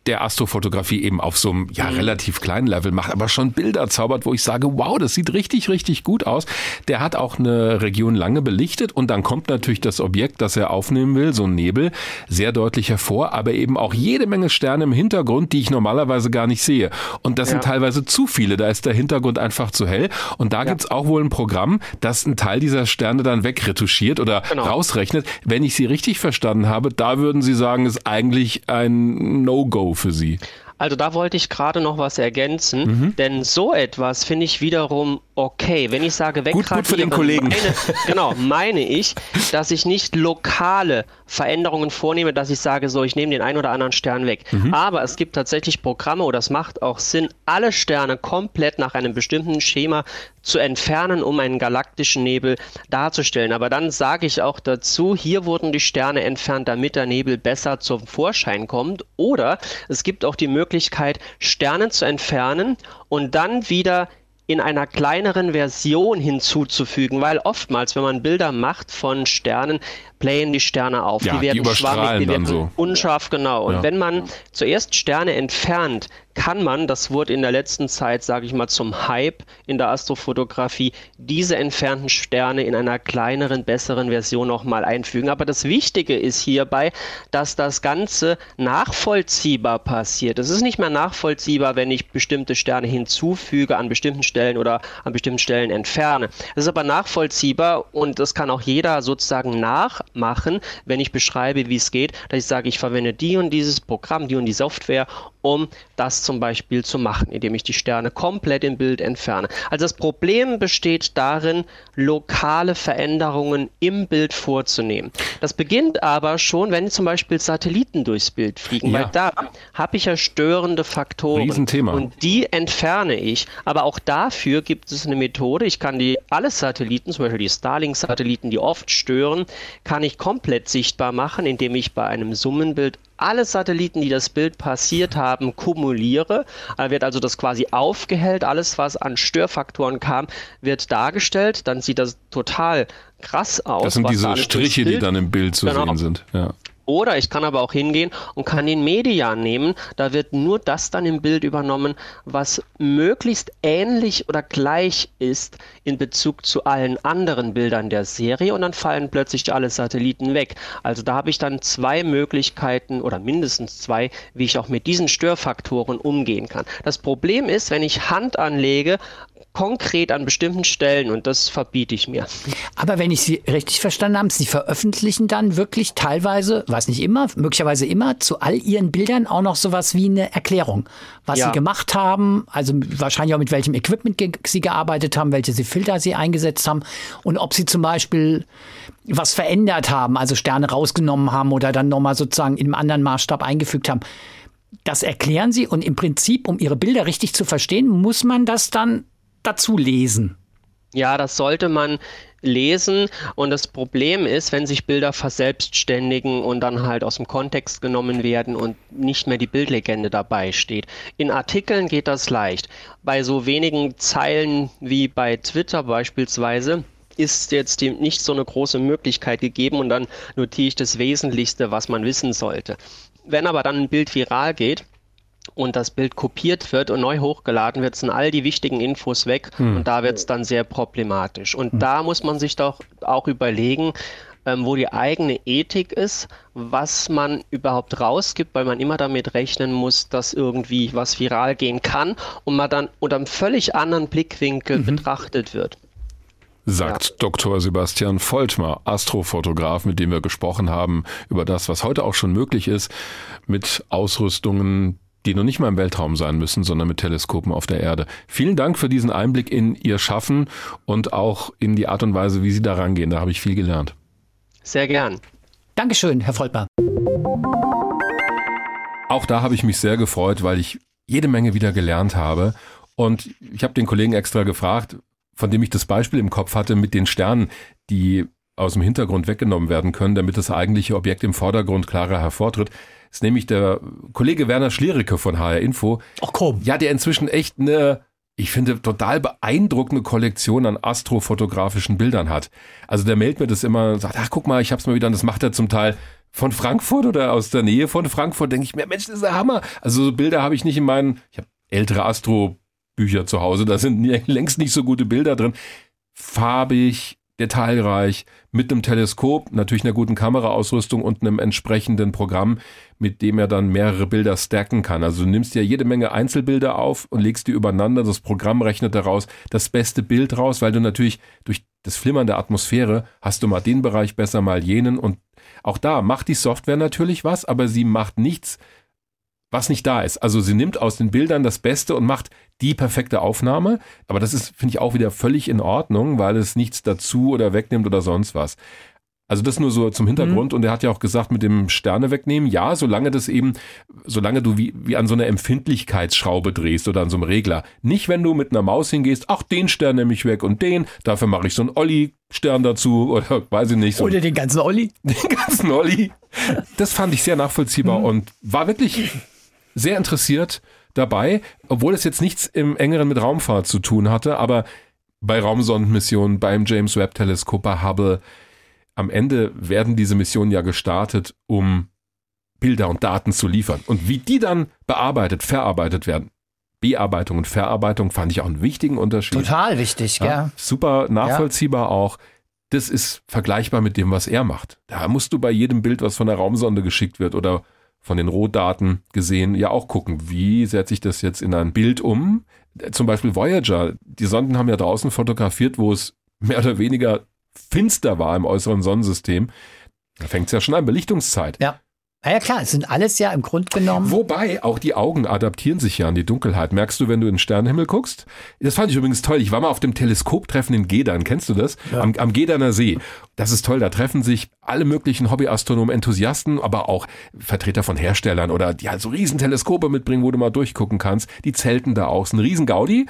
der Astrofotografie eben auf so einem ja mhm. relativ kleinen Level macht, aber schon Bilder zaubert, wo ich sage, wow, das sieht richtig, richtig gut aus. Der hat auch eine Region lange belichtet und dann kommt natürlich das Objekt, das er aufnehmen will, so ein Nebel, sehr deutlich hervor, aber eben auch jede Menge Sterne im Hintergrund, die ich normalerweise gar nicht sehe. Und das ja. sind teilweise zu viele, da ist der Hintergrund einfach zu hell. Und da ja. gibt's auch wohl ein Programm, das einen Teil dieser Sterne dann wegretuschiert oder genau. rausrechnet. Wenn ich Sie richtig verstanden habe, da würden Sie sagen, ist eigentlich ein No-Go für Sie? Also da wollte ich gerade noch was ergänzen, mhm. denn so etwas finde ich wiederum okay. Wenn ich sage wegradieren, gut, gut für den Kollegen. Meine, genau, meine ich, dass ich nicht lokale Veränderungen vornehme, dass ich sage, so, ich nehme den einen oder anderen Stern weg. Mhm. Aber es gibt tatsächlich Programme, oder es macht auch Sinn, alle Sterne komplett nach einem bestimmten Schema zu entfernen, um einen galaktischen Nebel darzustellen. Aber dann sage ich auch dazu, hier wurden die Sterne entfernt, damit der Nebel besser zum Vorschein kommt. Oder es gibt auch die Möglichkeit, Möglichkeit, Sterne zu entfernen und dann wieder in einer kleineren Version hinzuzufügen, weil oftmals, wenn man Bilder macht von Sternen, playen die Sterne auf. Ja, die werden die schwammig, die werden so. unscharf, genau. Und ja. wenn man zuerst Sterne entfernt, kann man, das wurde in der letzten Zeit, sage ich mal, zum Hype in der Astrofotografie, diese entfernten Sterne in einer kleineren, besseren Version nochmal einfügen. Aber das Wichtige ist hierbei, dass das Ganze nachvollziehbar passiert. Es ist nicht mehr nachvollziehbar, wenn ich bestimmte Sterne hinzufüge an bestimmten Stellen oder an bestimmten Stellen entferne. Es ist aber nachvollziehbar und das kann auch jeder sozusagen nachmachen, wenn ich beschreibe, wie es geht, dass ich sage, ich verwende die und dieses Programm, die und die Software, um das zum Beispiel zu machen, indem ich die Sterne komplett im Bild entferne. Also das Problem besteht darin, lokale Veränderungen im Bild vorzunehmen. Das beginnt aber schon, wenn zum Beispiel Satelliten durchs Bild fliegen, ja. weil da habe ich ja störende Faktoren. Riesenthema. Und die entferne ich. Aber auch dafür gibt es eine Methode. Ich kann die alle Satelliten, zum Beispiel die Starlink-Satelliten, die oft stören, kann ich komplett sichtbar machen, indem ich bei einem Summenbild alle Satelliten, die das Bild passiert haben, kumuliere. Da wird also das quasi aufgehellt. Alles, was an Störfaktoren kam, wird dargestellt. Dann sieht das total krass aus. Das sind diese Striche, die dann im Bild zu genau. sehen sind. Ja. Oder ich kann aber auch hingehen und kann den Median nehmen. Da wird nur das dann im Bild übernommen, was möglichst ähnlich oder gleich ist in Bezug zu allen anderen Bildern der Serie und dann fallen plötzlich alle Satelliten weg. Also da habe ich dann zwei Möglichkeiten oder mindestens zwei, wie ich auch mit diesen Störfaktoren umgehen kann. Das Problem ist, wenn ich Hand anlege, konkret an bestimmten Stellen und das verbiete ich mir. Aber wenn ich Sie richtig verstanden habe, Sie veröffentlichen dann wirklich teilweise, weiß nicht immer, möglicherweise immer zu all Ihren Bildern auch noch sowas wie eine Erklärung, was ja. Sie gemacht haben, also wahrscheinlich auch mit welchem Equipment Sie gearbeitet haben, welche Sie Filter Sie eingesetzt haben und ob Sie zum Beispiel was verändert haben, also Sterne rausgenommen haben oder dann nochmal sozusagen in einem anderen Maßstab eingefügt haben. Das erklären Sie und im Prinzip, um Ihre Bilder richtig zu verstehen, muss man das dann dazu lesen. Ja, das sollte man lesen. Und das Problem ist, wenn sich Bilder verselbstständigen und dann halt aus dem Kontext genommen werden und nicht mehr die Bildlegende dabei steht. In Artikeln geht das leicht. Bei so wenigen Zeilen wie bei Twitter beispielsweise ist jetzt nicht so eine große Möglichkeit gegeben und dann notiere ich das Wesentlichste, was man wissen sollte. Wenn aber dann ein Bild viral geht, und das Bild kopiert wird und neu hochgeladen wird, sind all die wichtigen Infos weg hm. und da wird es dann sehr problematisch. Und hm. da muss man sich doch auch überlegen, ähm, wo die eigene Ethik ist, was man überhaupt rausgibt, weil man immer damit rechnen muss, dass irgendwie was viral gehen kann und man dann unter einem völlig anderen Blickwinkel mhm. betrachtet wird sagt ja. Dr. Sebastian Voltmar, Astrofotograf, mit dem wir gesprochen haben über das, was heute auch schon möglich ist, mit Ausrüstungen, die noch nicht mal im Weltraum sein müssen, sondern mit Teleskopen auf der Erde. Vielen Dank für diesen Einblick in Ihr Schaffen und auch in die Art und Weise, wie Sie da rangehen. Da habe ich viel gelernt. Sehr gern. Dankeschön, Herr Voltmann. Auch da habe ich mich sehr gefreut, weil ich jede Menge wieder gelernt habe. Und ich habe den Kollegen extra gefragt, von dem ich das Beispiel im Kopf hatte mit den Sternen, die aus dem Hintergrund weggenommen werden können, damit das eigentliche Objekt im Vordergrund klarer hervortritt ist nämlich der Kollege Werner Schliericke von HR Info. Ach komm. Ja, der inzwischen echt eine, ich finde, total beeindruckende Kollektion an astrofotografischen Bildern hat. Also der meldet mir das immer und sagt, ach guck mal, ich hab's mal wieder, und das macht er zum Teil von Frankfurt oder aus der Nähe von Frankfurt, denke ich mir, Mensch, das ist der Hammer. Also so Bilder habe ich nicht in meinen, ich habe ältere Astro-Bücher zu Hause, da sind *laughs* längst nicht so gute Bilder drin. Farbig, detailreich, mit einem Teleskop, natürlich einer guten Kameraausrüstung und einem entsprechenden Programm, mit dem er dann mehrere Bilder stacken kann. Also du nimmst ja jede Menge Einzelbilder auf und legst die übereinander. Das Programm rechnet daraus das beste Bild raus, weil du natürlich durch das Flimmern der Atmosphäre hast du mal den Bereich besser, mal jenen. Und auch da macht die Software natürlich was, aber sie macht nichts, was nicht da ist. Also sie nimmt aus den Bildern das Beste und macht die perfekte Aufnahme. Aber das ist, finde ich, auch wieder völlig in Ordnung, weil es nichts dazu oder wegnimmt oder sonst was. Also das nur so zum Hintergrund. Mhm. Und er hat ja auch gesagt, mit dem Sterne wegnehmen, ja, solange das eben, solange du wie, wie an so einer Empfindlichkeitsschraube drehst oder an so einem Regler. Nicht, wenn du mit einer Maus hingehst, ach, den Stern nehme ich weg und den, dafür mache ich so einen Olli-Stern dazu oder *laughs* weiß ich nicht. So oder den ganzen Olli. *laughs* Den ganzen Olli. Das fand ich sehr nachvollziehbar mhm. und war wirklich sehr interessiert dabei, obwohl es jetzt nichts im engeren mit Raumfahrt zu tun hatte, aber bei Raumsondenmissionen, beim James Webb Teleskop, bei Hubble, am Ende werden diese Missionen ja gestartet, um Bilder und Daten zu liefern. Und wie die dann bearbeitet, verarbeitet werden, Bearbeitung und Verarbeitung fand ich auch einen wichtigen Unterschied. Total wichtig, ja. ja. Super nachvollziehbar ja. auch. Das ist vergleichbar mit dem, was er macht. Da musst du bei jedem Bild, was von der Raumsonde geschickt wird oder von den Rohdaten gesehen ja auch gucken, wie setze ich das jetzt in ein Bild um. Zum Beispiel Voyager, die Sonden haben ja draußen fotografiert, wo es mehr oder weniger finster war im äußeren Sonnensystem. Da fängt es ja schon an, Belichtungszeit. Ja. Na ja klar, es sind alles ja im Grunde genommen. Wobei auch die Augen adaptieren sich ja an die Dunkelheit. Merkst du, wenn du in den Sternenhimmel guckst? Das fand ich übrigens toll. Ich war mal auf dem Teleskoptreffen in Gedern. Kennst du das? Ja. Am, am Gedaner See. Das ist toll. Da treffen sich alle möglichen Hobbyastronomen, Enthusiasten, aber auch Vertreter von Herstellern oder die halt so riesen Teleskope mitbringen, wo du mal durchgucken kannst. Die zelten da auch. Es ist ein riesen Gaudi.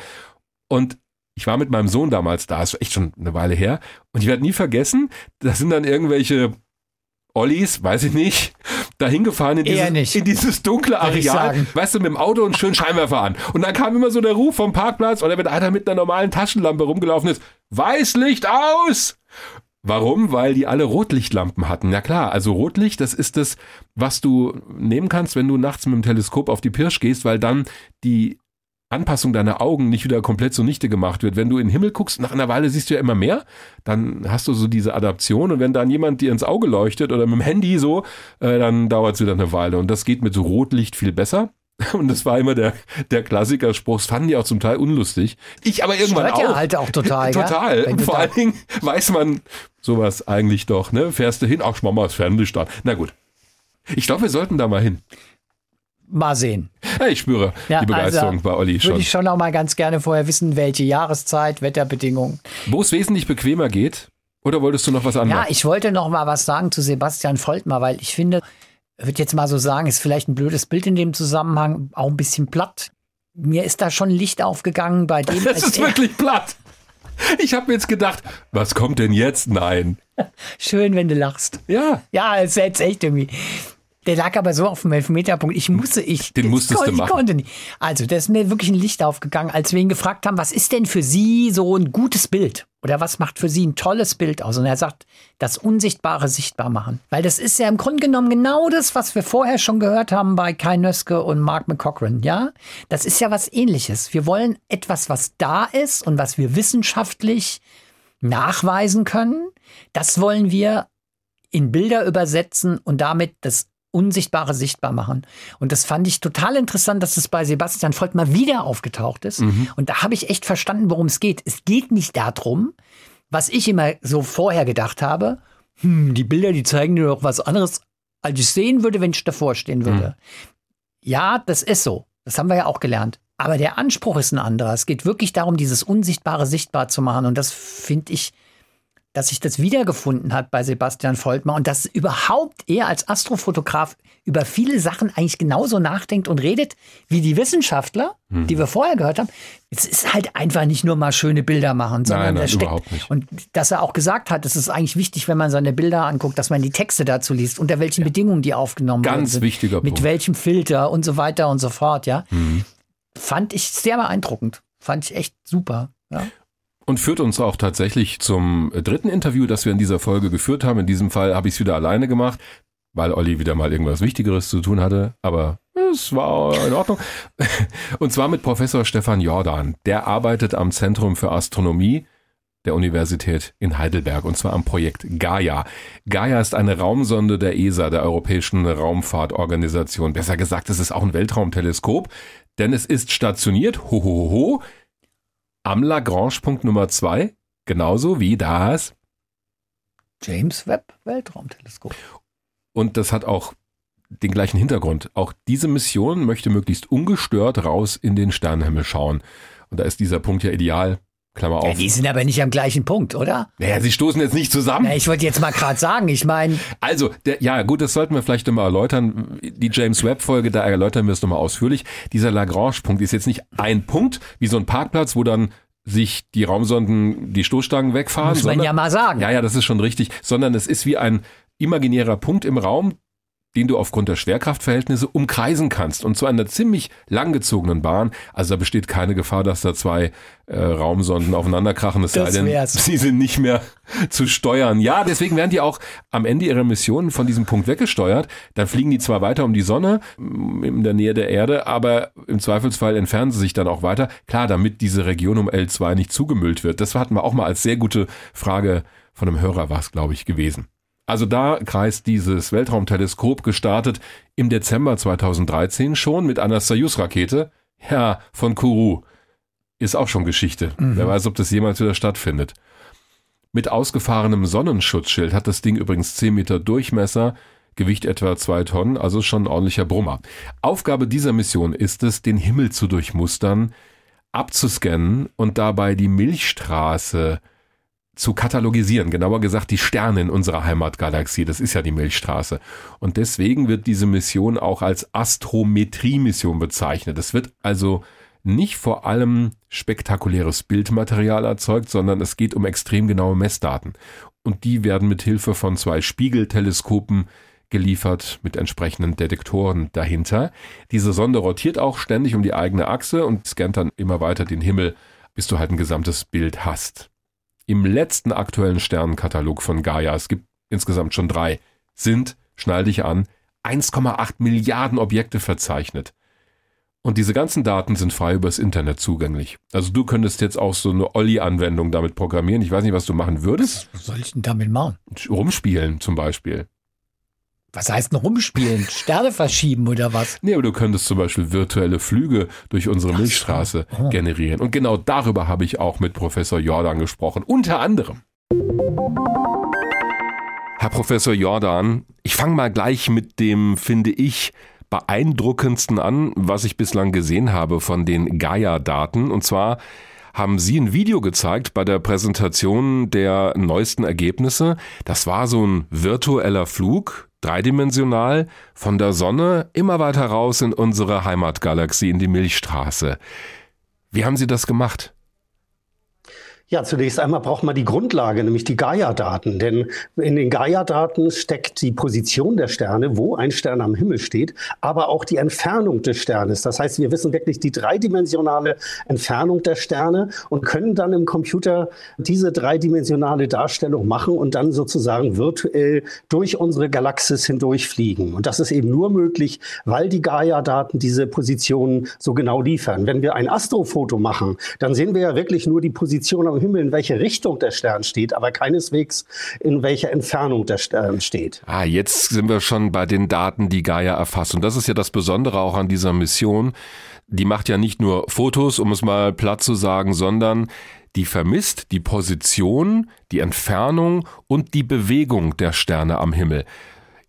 Und ich war mit meinem Sohn damals da, ist echt schon eine Weile her. Und ich werde nie vergessen, da sind dann irgendwelche Ollis, weiß ich nicht, dahin gefahren in dieses, in dieses dunkle Areal, weißt du, mit dem Auto und schön Scheinwerfer an. Und dann kam immer so der Ruf vom Parkplatz oder wenn einer mit einer normalen Taschenlampe rumgelaufen ist, Weißlicht aus! Warum? Weil die alle Rotlichtlampen hatten. Ja klar, also Rotlicht, das ist das, was du nehmen kannst, wenn du nachts mit dem Teleskop auf die Pirsch gehst, weil dann die Anpassung deiner Augen nicht wieder komplett zunichte gemacht wird. Wenn du in den Himmel guckst, nach einer Weile siehst du ja immer mehr, dann hast du so diese Adaption und wenn dann jemand dir ins Auge leuchtet oder mit dem Handy so, äh, dann dauert es wieder eine Weile und das geht mit so Rotlicht viel besser. *laughs* Und das war immer der, der Klassikerspruch. Das fanden die auch zum Teil unlustig. Ich aber irgendwann Stört auch. ja halt auch total. *laughs* total. Du Vor allen Dingen weiß man sowas eigentlich doch, ne? Fährst du hin, ach, schau mal das Fernsehlicht an. Na gut. Ich glaube, wir sollten da mal hin. Mal sehen. Ja, ich spüre Ja, die Begeisterung also, bei Olli Würde schon. ich schon auch mal ganz gerne vorher wissen, welche Jahreszeit, Wetterbedingungen. Wo es wesentlich bequemer geht? Oder wolltest du noch was Ja, anderes? ich wollte noch mal was sagen zu Sebastian Voltmar, weil ich finde, würde jetzt mal so sagen, ist vielleicht ein blödes Bild in dem Zusammenhang, auch ein bisschen platt. Mir ist da schon Licht aufgegangen bei dem. *laughs* das ist wirklich platt. Ich habe jetzt gedacht, was kommt denn jetzt? Nein. *laughs* Schön, wenn du lachst. Ja. Ja, es ist jetzt echt irgendwie. Der lag aber so auf dem Elfmeterpunkt. Ich musste, ich. Den ich musstest konnte, du machen. Ich konnte nicht. Also, da ist mir wirklich ein Licht aufgegangen, als wir ihn gefragt haben, was ist denn für Sie so ein gutes Bild? Oder was macht für Sie ein tolles Bild aus? Und er sagt, das Unsichtbare sichtbar machen. Weil das ist ja im Grunde genommen genau das, was wir vorher schon gehört haben bei Kai Nöske und Mark McCochran, ja? Das ist ja was ähnliches. Wir wollen etwas, was da ist und was wir wissenschaftlich nachweisen können. Das wollen wir in Bilder übersetzen und damit das Unsichtbare sichtbar machen. Und das fand ich total interessant, dass es bei Sebastian Voigt mal wieder aufgetaucht ist. Und da habe ich echt verstanden, worum es geht. Es geht nicht darum, was ich immer so vorher gedacht habe, hm, die Bilder, die zeigen dir doch was anderes, als ich sehen würde, wenn ich davor stehen würde. Ja, das ist so. Das haben wir ja auch gelernt. Aber der Anspruch ist ein anderer. Es geht wirklich darum, dieses Unsichtbare sichtbar zu machen. Und das finde ich, dass sich das wiedergefunden hat bei Sebastian Voltmar und dass überhaupt er als Astrofotograf über viele Sachen eigentlich genauso nachdenkt und redet wie die Wissenschaftler, Mhm. die wir vorher gehört haben. Es ist halt einfach nicht nur mal schöne Bilder machen, sondern Nein, nein, steckt, überhaupt nicht. und dass er auch gesagt hat, es ist eigentlich wichtig, wenn man seine Bilder anguckt, dass man die Texte dazu liest, unter welchen Bedingungen die aufgenommen worden Ganz sind. wichtiger Mit Punkt. Mhm. welchem Filter und so weiter und so fort, ja. Fand ich sehr beeindruckend. Fand ich echt super. Ja. Und führt uns auch tatsächlich zum dritten Interview, das wir in dieser Folge geführt haben. In diesem Fall habe ich es wieder alleine gemacht, weil Olli wieder mal irgendwas Wichtigeres zu tun hatte. Aber es war in Ordnung. *laughs* Und zwar mit Professor Stefan Jordan. Der arbeitet am Zentrum für Astronomie der Universität in Heidelberg und zwar am Projekt Gaia. Gaia ist eine Raumsonde der ESA, der Europäischen Raumfahrtorganisation. Besser gesagt, es ist auch ein Weltraumteleskop, denn es ist stationiert, ho, ho, ho, ho, am Lagrange-Punkt Nummer 2, genauso wie das. James Webb Weltraumteleskop. Und das hat auch den gleichen Hintergrund. Auch diese Mission möchte möglichst ungestört raus in den Sternenhimmel schauen. Und da ist dieser Punkt ja ideal. Klammer Ja, auf. die sind aber nicht am gleichen Punkt, oder? naja, sie stoßen jetzt nicht zusammen. Ja, ich wollte jetzt mal gerade sagen, ich meine, Also, der, ja gut, das sollten wir vielleicht nochmal erläutern. Die James Webb-Folge, da erläutern wir es nochmal ausführlich. Dieser Lagrange-Punkt ist jetzt nicht ein Punkt, wie so ein Parkplatz, wo dann sich die Raumsonden die Stoßstangen wegfahren. muss man sondern- ja mal sagen. Ja, ja, das ist schon richtig. Sondern es ist wie ein imaginärer Punkt im Raum, den du aufgrund der Schwerkraftverhältnisse umkreisen kannst. Und zu einer ziemlich langgezogenen Bahn. Also da besteht keine Gefahr, dass da zwei äh, Raumsonden aufeinanderkrachen. Es sei denn, wär's. sie sind nicht mehr *laughs* zu steuern. Ja, deswegen werden die auch am Ende ihrer Mission von diesem Punkt weggesteuert. Dann fliegen die zwar weiter um die Sonne, m, in der Nähe der Erde, aber im Zweifelsfall entfernen sie sich dann auch weiter. Klar, damit diese Region um L2 nicht zugemüllt wird. Das hatten wir auch mal als sehr gute Frage von einem Hörer war es, glaube ich, gewesen. Also da kreist dieses Weltraumteleskop gestartet im Dezember 2013 schon mit einer Soyuz-Rakete. Ja, von Kourou. Ist auch schon Geschichte. Wer weiß, ob das jemals wieder stattfindet. Mit ausgefahrenem Sonnenschutzschild hat das Ding übrigens 10 Meter Durchmesser, Gewicht etwa 2 Tonnen, also schon ein ordentlicher Brummer. Aufgabe dieser Mission ist es, den Himmel zu durchmustern, abzuscannen und dabei die Milchstraße zu katalogisieren, genauer gesagt die Sterne in unserer Heimatgalaxie, das ist ja die Milchstraße. Und deswegen wird diese Mission auch als Astrometrie-Mission bezeichnet. Es wird also nicht vor allem spektakuläres Bildmaterial erzeugt, sondern es geht um extrem genaue Messdaten. Und die werden mit Hilfe von zwei Spiegelteleskopen geliefert mit entsprechenden Detektoren dahinter. Diese Sonde rotiert auch ständig um die eigene Achse und scannt dann immer weiter den Himmel, bis du halt ein gesamtes Bild hast. Im letzten aktuellen Sternenkatalog von Gaia, es gibt insgesamt schon drei, sind, schnall dich an, 1,8 Milliarden Objekte verzeichnet. Und diese ganzen Daten sind frei übers Internet zugänglich. Also du könntest jetzt auch so eine Olli-Anwendung damit programmieren. Ich weiß nicht, was du machen würdest. Was soll ich denn damit machen? Rumspielen zum Beispiel. Was heißt denn rumspielen? Sterne verschieben oder was? Nee, aber du könntest zum Beispiel virtuelle Flüge durch unsere Milchstraße oh. generieren. Und genau darüber habe ich auch mit Professor Jordan gesprochen. Unter anderem. Herr Professor Jordan, ich fange mal gleich mit dem, finde ich, beeindruckendsten an, was ich bislang gesehen habe von den Gaia-Daten. Und zwar haben Sie ein Video gezeigt bei der Präsentation der neuesten Ergebnisse. Das war so ein virtueller Flug, dreidimensional, von der Sonne immer weiter raus in unsere Heimatgalaxie, in die Milchstraße. Wie haben Sie das gemacht? Ja, zunächst einmal braucht man die Grundlage, nämlich die Gaia-Daten. Denn in den Gaia-Daten steckt die Position der Sterne, wo ein Stern am Himmel steht, aber auch die Entfernung des Sternes. Das heißt, wir wissen wirklich die dreidimensionale Entfernung der Sterne und können dann im Computer diese dreidimensionale Darstellung machen und dann sozusagen virtuell durch unsere Galaxis hindurchfliegen. Und das ist eben nur möglich, weil die Gaia-Daten diese Positionen so genau liefern. Wenn wir ein Astrofoto machen, dann sehen wir ja wirklich nur die Position am Himmel, in welche Richtung der Stern steht, aber keineswegs in welcher Entfernung der Stern steht. Ah, jetzt sind wir schon bei den Daten, die Gaia erfasst. Und das ist ja das Besondere auch an dieser Mission. Die macht ja nicht nur Fotos, um es mal platt zu sagen, sondern die vermisst die Position, die Entfernung und die Bewegung der Sterne am Himmel.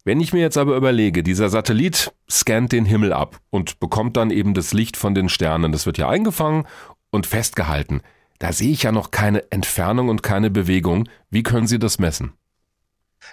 Wenn ich mir jetzt aber überlege, dieser Satellit scannt den Himmel ab und bekommt dann eben das Licht von den Sternen. Das wird ja eingefangen und festgehalten. Da sehe ich ja noch keine Entfernung und keine Bewegung. Wie können Sie das messen?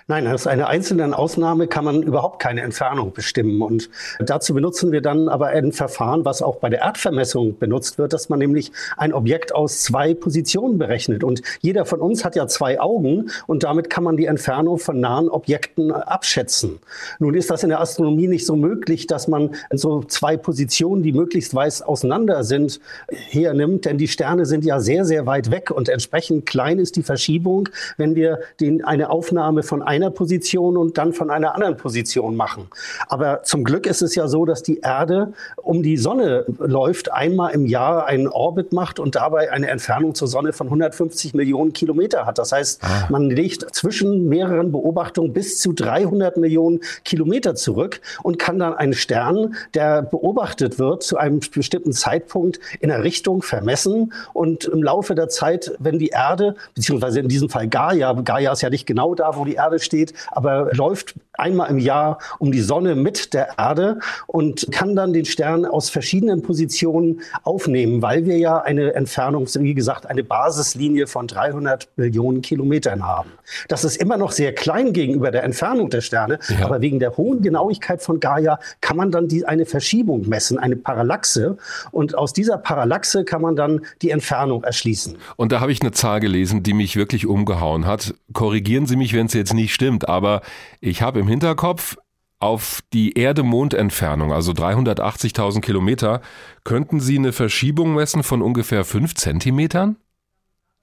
Nein, aus einer einzelnen Ausnahme kann man überhaupt keine Entfernung bestimmen. Und dazu benutzen wir dann aber ein Verfahren, was auch bei der Erdvermessung benutzt wird, dass man nämlich ein Objekt aus zwei Positionen berechnet. Und jeder von uns hat ja zwei Augen und damit kann man die Entfernung von nahen Objekten abschätzen. Nun ist das in der Astronomie nicht so möglich, dass man so zwei Positionen, die möglichst weit auseinander sind, hernimmt, denn die Sterne sind ja sehr, sehr weit weg und entsprechend klein ist die Verschiebung, wenn wir den, eine Aufnahme von einer Position und dann von einer anderen Position machen. Aber zum Glück ist es ja so, dass die Erde um die Sonne läuft, einmal im Jahr einen Orbit macht und dabei eine Entfernung zur Sonne von 150 Millionen Kilometer hat. Das heißt, ah. man legt zwischen mehreren Beobachtungen bis zu 300 Millionen Kilometer zurück und kann dann einen Stern, der beobachtet wird, zu einem bestimmten Zeitpunkt in der Richtung vermessen und im Laufe der Zeit, wenn die Erde, beziehungsweise in diesem Fall Gaia, Gaia ist ja nicht genau da, wo die Erde steht, aber läuft einmal im Jahr um die Sonne mit der Erde und kann dann den Stern aus verschiedenen Positionen aufnehmen, weil wir ja eine Entfernung, wie gesagt, eine Basislinie von 300 Millionen Kilometern haben. Das ist immer noch sehr klein gegenüber der Entfernung der Sterne, ja. aber wegen der hohen Genauigkeit von Gaia kann man dann die, eine Verschiebung messen, eine Parallaxe und aus dieser Parallaxe kann man dann die Entfernung erschließen. Und da habe ich eine Zahl gelesen, die mich wirklich umgehauen hat. Korrigieren Sie mich, wenn es jetzt nicht stimmt, aber ich habe im Hinterkopf, auf die Erde-Mond-Entfernung, also 380.000 Kilometer, könnten Sie eine Verschiebung messen von ungefähr 5 Zentimetern?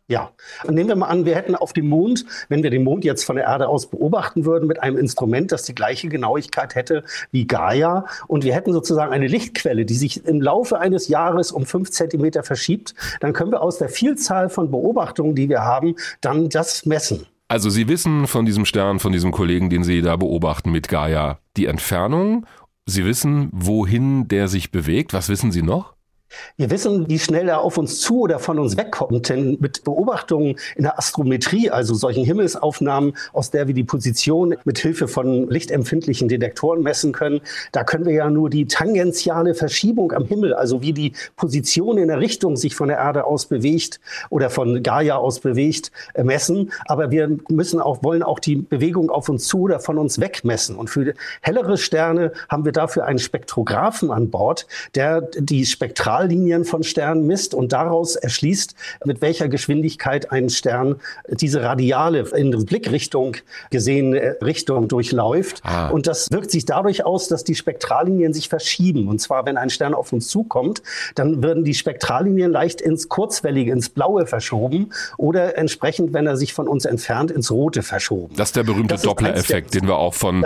Ja, nehmen wir mal an, wir hätten auf dem Mond, wenn wir den Mond jetzt von der Erde aus beobachten würden, mit einem Instrument, das die gleiche Genauigkeit hätte wie Gaia, und wir hätten sozusagen eine Lichtquelle, die sich im Laufe eines Jahres um fünf Zentimeter verschiebt, dann können wir aus der Vielzahl von Beobachtungen, die wir haben, dann das messen. Also Sie wissen von diesem Stern, von diesem Kollegen, den Sie da beobachten mit Gaia, die Entfernung. Sie wissen, wohin der sich bewegt. Was wissen Sie noch? Wir wissen, wie schnell er auf uns zu oder von uns wegkommt. Denn mit Beobachtungen in der Astrometrie, also solchen Himmelsaufnahmen, aus der wir die Position mit Hilfe von lichtempfindlichen Detektoren messen können, da können wir ja nur die tangentiale Verschiebung am Himmel, also wie die Position in der Richtung sich von der Erde aus bewegt oder von Gaia aus bewegt, äh, messen. Aber wir müssen auch, wollen auch die Bewegung auf uns zu oder von uns weg messen. Und für hellere Sterne haben wir dafür einen Spektrographen an Bord, der die Spektral Spektrallinien von Sternen misst und daraus erschließt, mit welcher Geschwindigkeit ein Stern diese radiale in Blickrichtung gesehene Richtung durchläuft. Ah. Und das wirkt sich dadurch aus, dass die Spektrallinien sich verschieben. Und zwar, wenn ein Stern auf uns zukommt, dann würden die Spektrallinien leicht ins Kurzwellige, ins Blaue verschoben oder entsprechend, wenn er sich von uns entfernt, ins Rote verschoben. Das ist der berühmte Doppler-Effekt, den wir auch von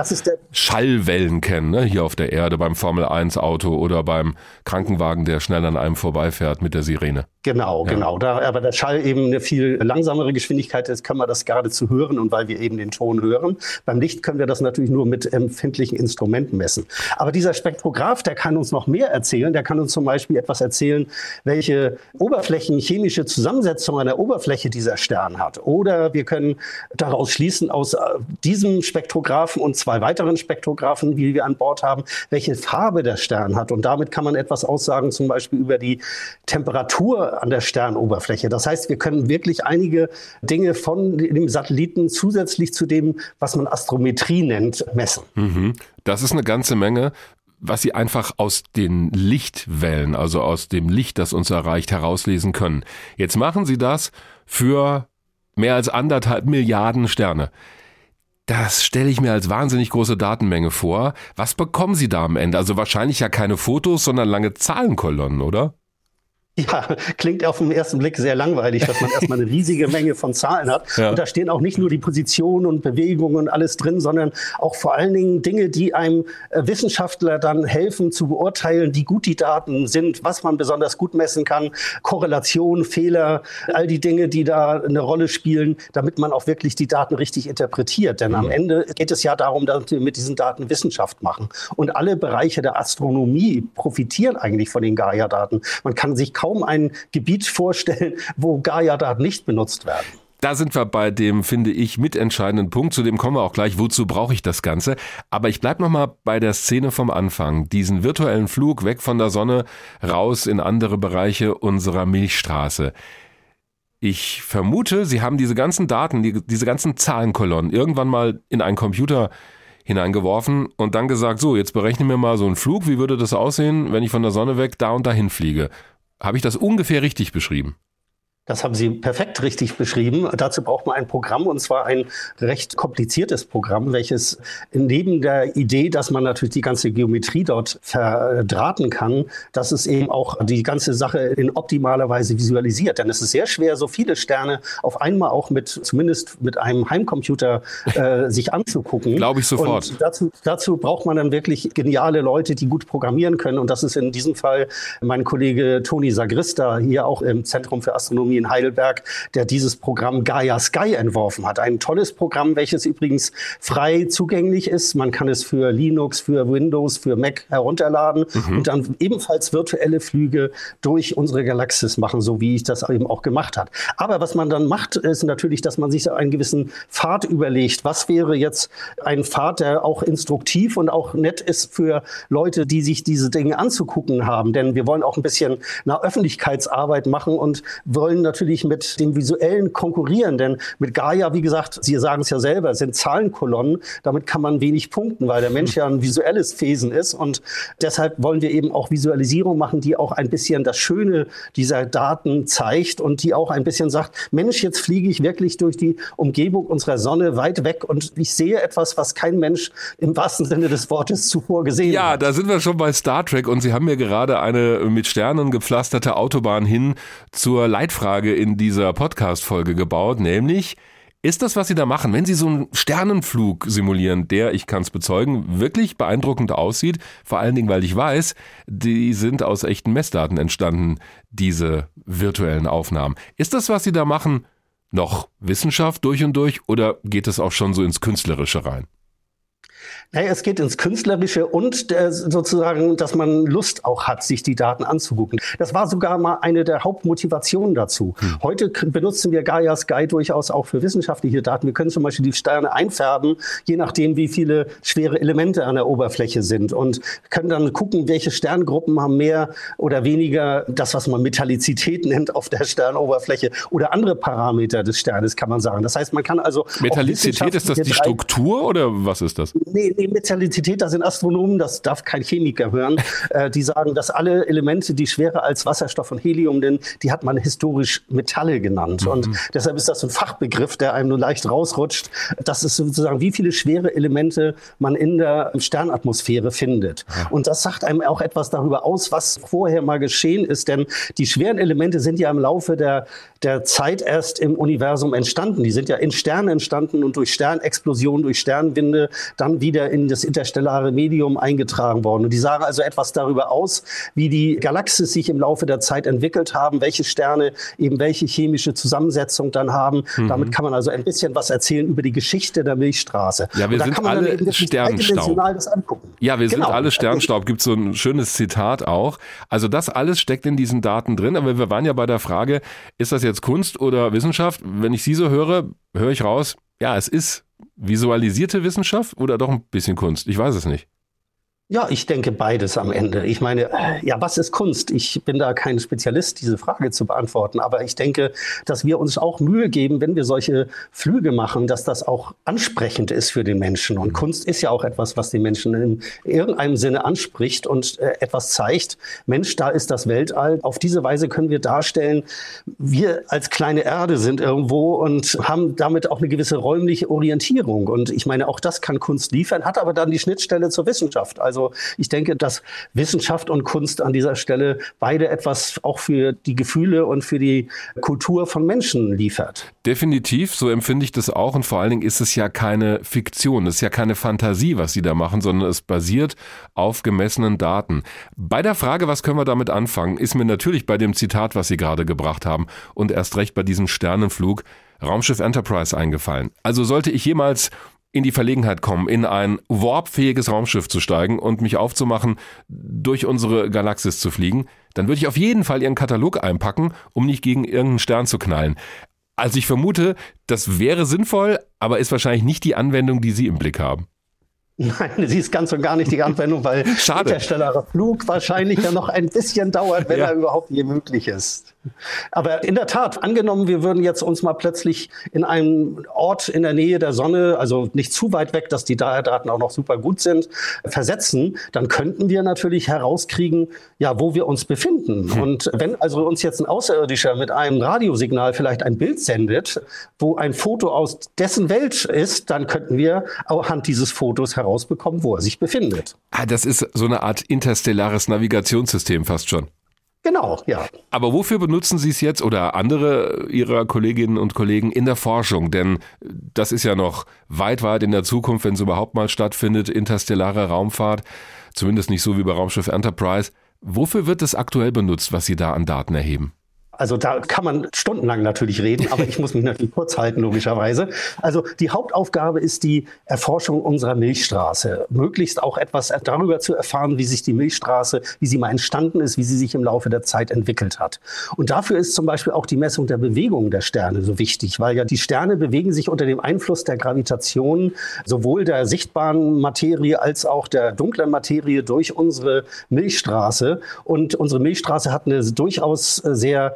Schallwellen kennen, ne? hier auf der Erde beim Formel-1-Auto oder beim Krankenwagen, der schnell an einem vorbeifährt mit der Sirene. Genau, ja. genau. Da, aber der Schall eben eine viel langsamere Geschwindigkeit ist, können wir das geradezu hören und weil wir eben den Ton hören. Beim Licht können wir das natürlich nur mit empfindlichen Instrumenten messen. Aber dieser Spektrograph, der kann uns noch mehr erzählen. Der kann uns zum Beispiel etwas erzählen, welche oberflächenchemische Zusammensetzung an der Oberfläche dieser Stern hat. Oder wir können daraus schließen, aus äh, diesem Spektrographen und zwei weiteren Spektrographen, die wir an Bord haben, welche Farbe der Stern hat. Und damit kann man etwas aussagen, zum Beispiel über die Temperatur an der Sternoberfläche. Das heißt, wir können wirklich einige Dinge von dem Satelliten zusätzlich zu dem, was man Astrometrie nennt, messen. Mhm. Das ist eine ganze Menge was Sie einfach aus den Lichtwellen, also aus dem Licht, das uns erreicht, herauslesen können. Jetzt machen Sie das für mehr als anderthalb Milliarden Sterne. Das stelle ich mir als wahnsinnig große Datenmenge vor. Was bekommen Sie da am Ende? Also wahrscheinlich ja keine Fotos, sondern lange Zahlenkolonnen, oder? Ja, klingt auf den ersten Blick sehr langweilig, dass man erstmal eine riesige Menge von Zahlen hat. Ja. Und da stehen auch nicht nur die Positionen und Bewegungen und alles drin, sondern auch vor allen Dingen Dinge, die einem äh, Wissenschaftler dann helfen zu beurteilen, wie gut die Daten sind, was man besonders gut messen kann, Korrelation, Fehler, all die Dinge, die da eine Rolle spielen, damit man auch wirklich die Daten richtig interpretiert. Denn mhm. am Ende geht es ja darum, dass wir mit diesen Daten Wissenschaft machen. Und alle Bereiche der Astronomie profitieren eigentlich von den Gaia-Daten. Man kann sich kaum ein Gebiet vorstellen, wo Gaia-Daten nicht benutzt werden. Da sind wir bei dem, finde ich, mitentscheidenden Punkt. Zu dem kommen wir auch gleich. Wozu brauche ich das Ganze? Aber ich bleibe nochmal bei der Szene vom Anfang. Diesen virtuellen Flug weg von der Sonne raus in andere Bereiche unserer Milchstraße. Ich vermute, Sie haben diese ganzen Daten, die, diese ganzen Zahlenkolonnen irgendwann mal in einen Computer hineingeworfen und dann gesagt, so, jetzt berechne mir mal so einen Flug. Wie würde das aussehen, wenn ich von der Sonne weg da und dahin fliege? Habe ich das ungefähr richtig beschrieben? Das haben Sie perfekt richtig beschrieben. Dazu braucht man ein Programm und zwar ein recht kompliziertes Programm, welches neben der Idee, dass man natürlich die ganze Geometrie dort verdrahten kann, dass es eben auch die ganze Sache in optimaler Weise visualisiert. Denn es ist sehr schwer, so viele Sterne auf einmal auch mit, zumindest mit einem Heimcomputer äh, *laughs* sich anzugucken. Glaube ich sofort. Und dazu, dazu braucht man dann wirklich geniale Leute, die gut programmieren können. Und das ist in diesem Fall mein Kollege Toni Sagrista hier auch im Zentrum für Astronomie Astronomie in Heidelberg, der dieses Programm Gaia Sky entworfen hat. Ein tolles Programm, welches übrigens frei zugänglich ist. Man kann es für Linux, für Windows, für Mac herunterladen mhm. und dann ebenfalls virtuelle Flüge durch unsere Galaxis machen, so wie ich das eben auch gemacht habe. Aber was man dann macht, ist natürlich, dass man sich einen gewissen Pfad überlegt. Was wäre jetzt ein Pfad, der auch instruktiv und auch nett ist für Leute, die sich diese Dinge anzugucken haben? Denn wir wollen auch ein bisschen eine Öffentlichkeitsarbeit machen und wollen natürlich mit dem Visuellen konkurrieren, denn mit Gaia, wie gesagt, Sie sagen es ja selber, sind Zahlenkolonnen. Damit kann man wenig punkten, weil der Mensch ja ein visuelles Wesen ist und deshalb wollen wir eben auch Visualisierung machen, die auch ein bisschen das Schöne dieser Daten zeigt und die auch ein bisschen sagt, Mensch, jetzt fliege ich wirklich durch die Umgebung unserer Sonne weit weg und ich sehe etwas, was kein Mensch im wahrsten Sinne des Wortes zuvor gesehen ja, hat. Ja, da sind wir schon bei Star Trek und Sie haben mir gerade eine mit Sternen gepflasterte Autobahn hin zur Leitfrage Frage in dieser Podcast-Folge gebaut, nämlich, ist das, was Sie da machen, wenn Sie so einen Sternenflug simulieren, der, ich kann es bezeugen, wirklich beeindruckend aussieht, vor allen Dingen, weil ich weiß, die sind aus echten Messdaten entstanden, diese virtuellen Aufnahmen. Ist das, was Sie da machen, noch Wissenschaft durch und durch oder geht es auch schon so ins Künstlerische rein? Naja, es geht ins Künstlerische und äh, sozusagen, dass man Lust auch hat, sich die Daten anzugucken. Das war sogar mal eine der Hauptmotivationen dazu. Hm. Heute benutzen wir Gaia Sky durchaus auch für wissenschaftliche Daten. Wir können zum Beispiel die Sterne einfärben, je nachdem, wie viele schwere Elemente an der Oberfläche sind und können dann gucken, welche Sterngruppen haben mehr oder weniger das, was man Metallizität nennt auf der Sternoberfläche oder andere Parameter des Sternes, kann man sagen. Das heißt, man kann also Metallizität ist das die Struktur oder was ist das? nee, nee, Metallizität, da sind Astronomen, das darf kein Chemiker hören, *laughs* äh, die sagen, dass alle Elemente, die schwerer als Wasserstoff und Helium sind, die hat man historisch Metalle genannt. Mhm. Und deshalb ist das ein Fachbegriff, der einem nur leicht rausrutscht. Das ist sozusagen, wie viele schwere Elemente man in der Sternatmosphäre findet. Ja. Und das sagt einem auch etwas darüber aus, was vorher mal geschehen ist, denn die schweren Elemente sind ja im Laufe der, der Zeit erst im Universum entstanden. Die sind ja in Sternen entstanden und durch Sternexplosionen, durch Sternwinde dann wieder in das interstellare Medium eingetragen worden. Und die sagen also etwas darüber aus, wie die Galaxis sich im Laufe der Zeit entwickelt haben, welche Sterne eben welche chemische Zusammensetzung dann haben. Mhm. Damit kann man also ein bisschen was erzählen über die Geschichte der Milchstraße. Ja, wir sind alle Sternstaub. Ja, wir genau. sind alle Sternstaub. Gibt so ein schönes Zitat auch. Also das alles steckt in diesen Daten drin. Aber wir waren ja bei der Frage, ist das jetzt Kunst oder Wissenschaft? Wenn ich Sie so höre, höre ich raus, ja, es ist visualisierte Wissenschaft oder doch ein bisschen Kunst? Ich weiß es nicht. Ja, ich denke beides am Ende. Ich meine, ja, was ist Kunst? Ich bin da kein Spezialist, diese Frage zu beantworten. Aber ich denke, dass wir uns auch Mühe geben, wenn wir solche Flüge machen, dass das auch ansprechend ist für den Menschen. Und Kunst ist ja auch etwas, was den Menschen in irgendeinem Sinne anspricht und äh, etwas zeigt. Mensch, da ist das Weltall. Auf diese Weise können wir darstellen, wir als kleine Erde sind irgendwo und haben damit auch eine gewisse räumliche Orientierung. Und ich meine, auch das kann Kunst liefern, hat aber dann die Schnittstelle zur Wissenschaft. Also also ich denke, dass Wissenschaft und Kunst an dieser Stelle beide etwas auch für die Gefühle und für die Kultur von Menschen liefert. Definitiv, so empfinde ich das auch. Und vor allen Dingen ist es ja keine Fiktion, es ist ja keine Fantasie, was Sie da machen, sondern es basiert auf gemessenen Daten. Bei der Frage, was können wir damit anfangen, ist mir natürlich bei dem Zitat, was Sie gerade gebracht haben und erst recht bei diesem Sternenflug Raumschiff Enterprise eingefallen. Also sollte ich jemals in die Verlegenheit kommen, in ein warpfähiges Raumschiff zu steigen und mich aufzumachen, durch unsere Galaxis zu fliegen, dann würde ich auf jeden Fall ihren Katalog einpacken, um nicht gegen irgendeinen Stern zu knallen. Also ich vermute, das wäre sinnvoll, aber ist wahrscheinlich nicht die Anwendung, die Sie im Blick haben. Nein, sie ist ganz und gar nicht die Anwendung, weil *laughs* Schade. interstellarer Flug wahrscheinlich ja noch ein bisschen dauert, wenn ja. er überhaupt je möglich ist. Aber in der Tat, angenommen, wir würden jetzt uns mal plötzlich in einem Ort in der Nähe der Sonne, also nicht zu weit weg, dass die Daten auch noch super gut sind, versetzen, dann könnten wir natürlich herauskriegen, ja, wo wir uns befinden. Hm. Und wenn also uns jetzt ein Außerirdischer mit einem Radiosignal vielleicht ein Bild sendet, wo ein Foto aus dessen Welt ist, dann könnten wir anhand dieses Fotos herausbekommen, wo er sich befindet. Ah, das ist so eine Art interstellares Navigationssystem fast schon. Genau, ja. Aber wofür benutzen Sie es jetzt oder andere Ihrer Kolleginnen und Kollegen in der Forschung? Denn das ist ja noch weit, weit in der Zukunft, wenn es überhaupt mal stattfindet, interstellare Raumfahrt. Zumindest nicht so wie bei Raumschiff Enterprise. Wofür wird es aktuell benutzt, was Sie da an Daten erheben? Also da kann man stundenlang natürlich reden, aber ich muss mich natürlich *laughs* kurz halten, logischerweise. Also die Hauptaufgabe ist die Erforschung unserer Milchstraße. Möglichst auch etwas darüber zu erfahren, wie sich die Milchstraße, wie sie mal entstanden ist, wie sie sich im Laufe der Zeit entwickelt hat. Und dafür ist zum Beispiel auch die Messung der Bewegung der Sterne so wichtig, weil ja die Sterne bewegen sich unter dem Einfluss der Gravitation sowohl der sichtbaren Materie als auch der dunklen Materie durch unsere Milchstraße. Und unsere Milchstraße hat eine durchaus sehr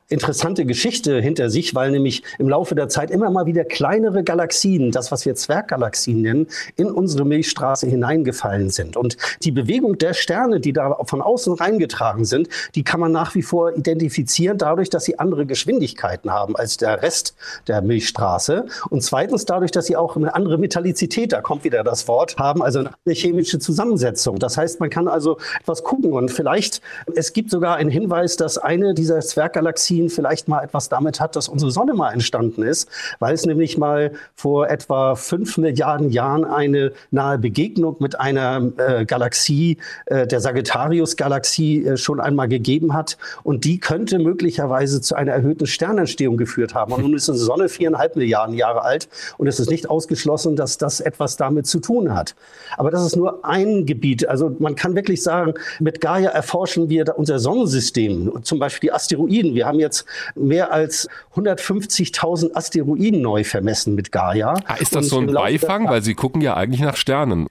interessante Geschichte hinter sich, weil nämlich im Laufe der Zeit immer mal wieder kleinere Galaxien, das was wir Zwerggalaxien nennen, in unsere Milchstraße hineingefallen sind. Und die Bewegung der Sterne, die da von außen reingetragen sind, die kann man nach wie vor identifizieren dadurch, dass sie andere Geschwindigkeiten haben als der Rest der Milchstraße. Und zweitens dadurch, dass sie auch eine andere Metallizität, da kommt wieder das Wort, haben, also eine chemische Zusammensetzung. Das heißt, man kann also etwas gucken und vielleicht, es gibt sogar einen Hinweis, dass eine dieser Zwerggalaxien Galaxien vielleicht mal etwas damit hat, dass unsere Sonne mal entstanden ist, weil es nämlich mal vor etwa fünf Milliarden Jahren eine nahe Begegnung mit einer äh, Galaxie, äh, der Sagittarius-Galaxie, äh, schon einmal gegeben hat. Und die könnte möglicherweise zu einer erhöhten Sternentstehung geführt haben. Und nun ist unsere Sonne viereinhalb Milliarden Jahre alt und es ist nicht ausgeschlossen, dass das etwas damit zu tun hat. Aber das ist nur ein Gebiet. Also man kann wirklich sagen, mit Gaia erforschen wir unser Sonnensystem, zum Beispiel die Asteroiden. Wir haben jetzt jetzt mehr als 150.000 Asteroiden neu vermessen mit Gaia. Ah, ist das Und so ein Beifang? Weil Sie gucken ja eigentlich nach Sternen.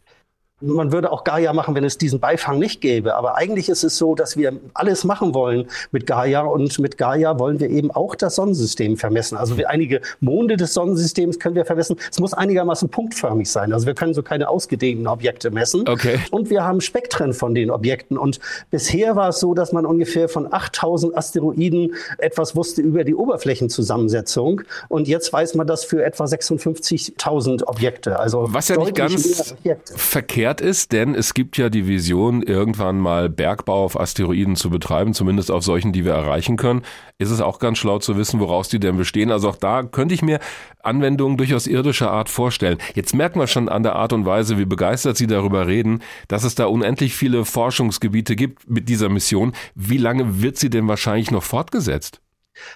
Man würde auch Gaia machen, wenn es diesen Beifang nicht gäbe. Aber eigentlich ist es so, dass wir alles machen wollen mit Gaia und mit Gaia wollen wir eben auch das Sonnensystem vermessen. Also einige Monde des Sonnensystems können wir vermessen. Es muss einigermaßen punktförmig sein. Also wir können so keine ausgedehnten Objekte messen. Okay. Und wir haben Spektren von den Objekten. Und bisher war es so, dass man ungefähr von 8000 Asteroiden etwas wusste über die Oberflächenzusammensetzung. Und jetzt weiß man das für etwa 56.000 Objekte. Also was ja nicht ganz verkehrt ist, denn es gibt ja die Vision, irgendwann mal Bergbau auf Asteroiden zu betreiben, zumindest auf solchen, die wir erreichen können. Ist es auch ganz schlau zu wissen, woraus die denn bestehen. Also auch da könnte ich mir Anwendungen durchaus irdischer Art vorstellen. Jetzt merken wir schon an der Art und Weise, wie begeistert Sie darüber reden, dass es da unendlich viele Forschungsgebiete gibt mit dieser Mission. Wie lange wird sie denn wahrscheinlich noch fortgesetzt?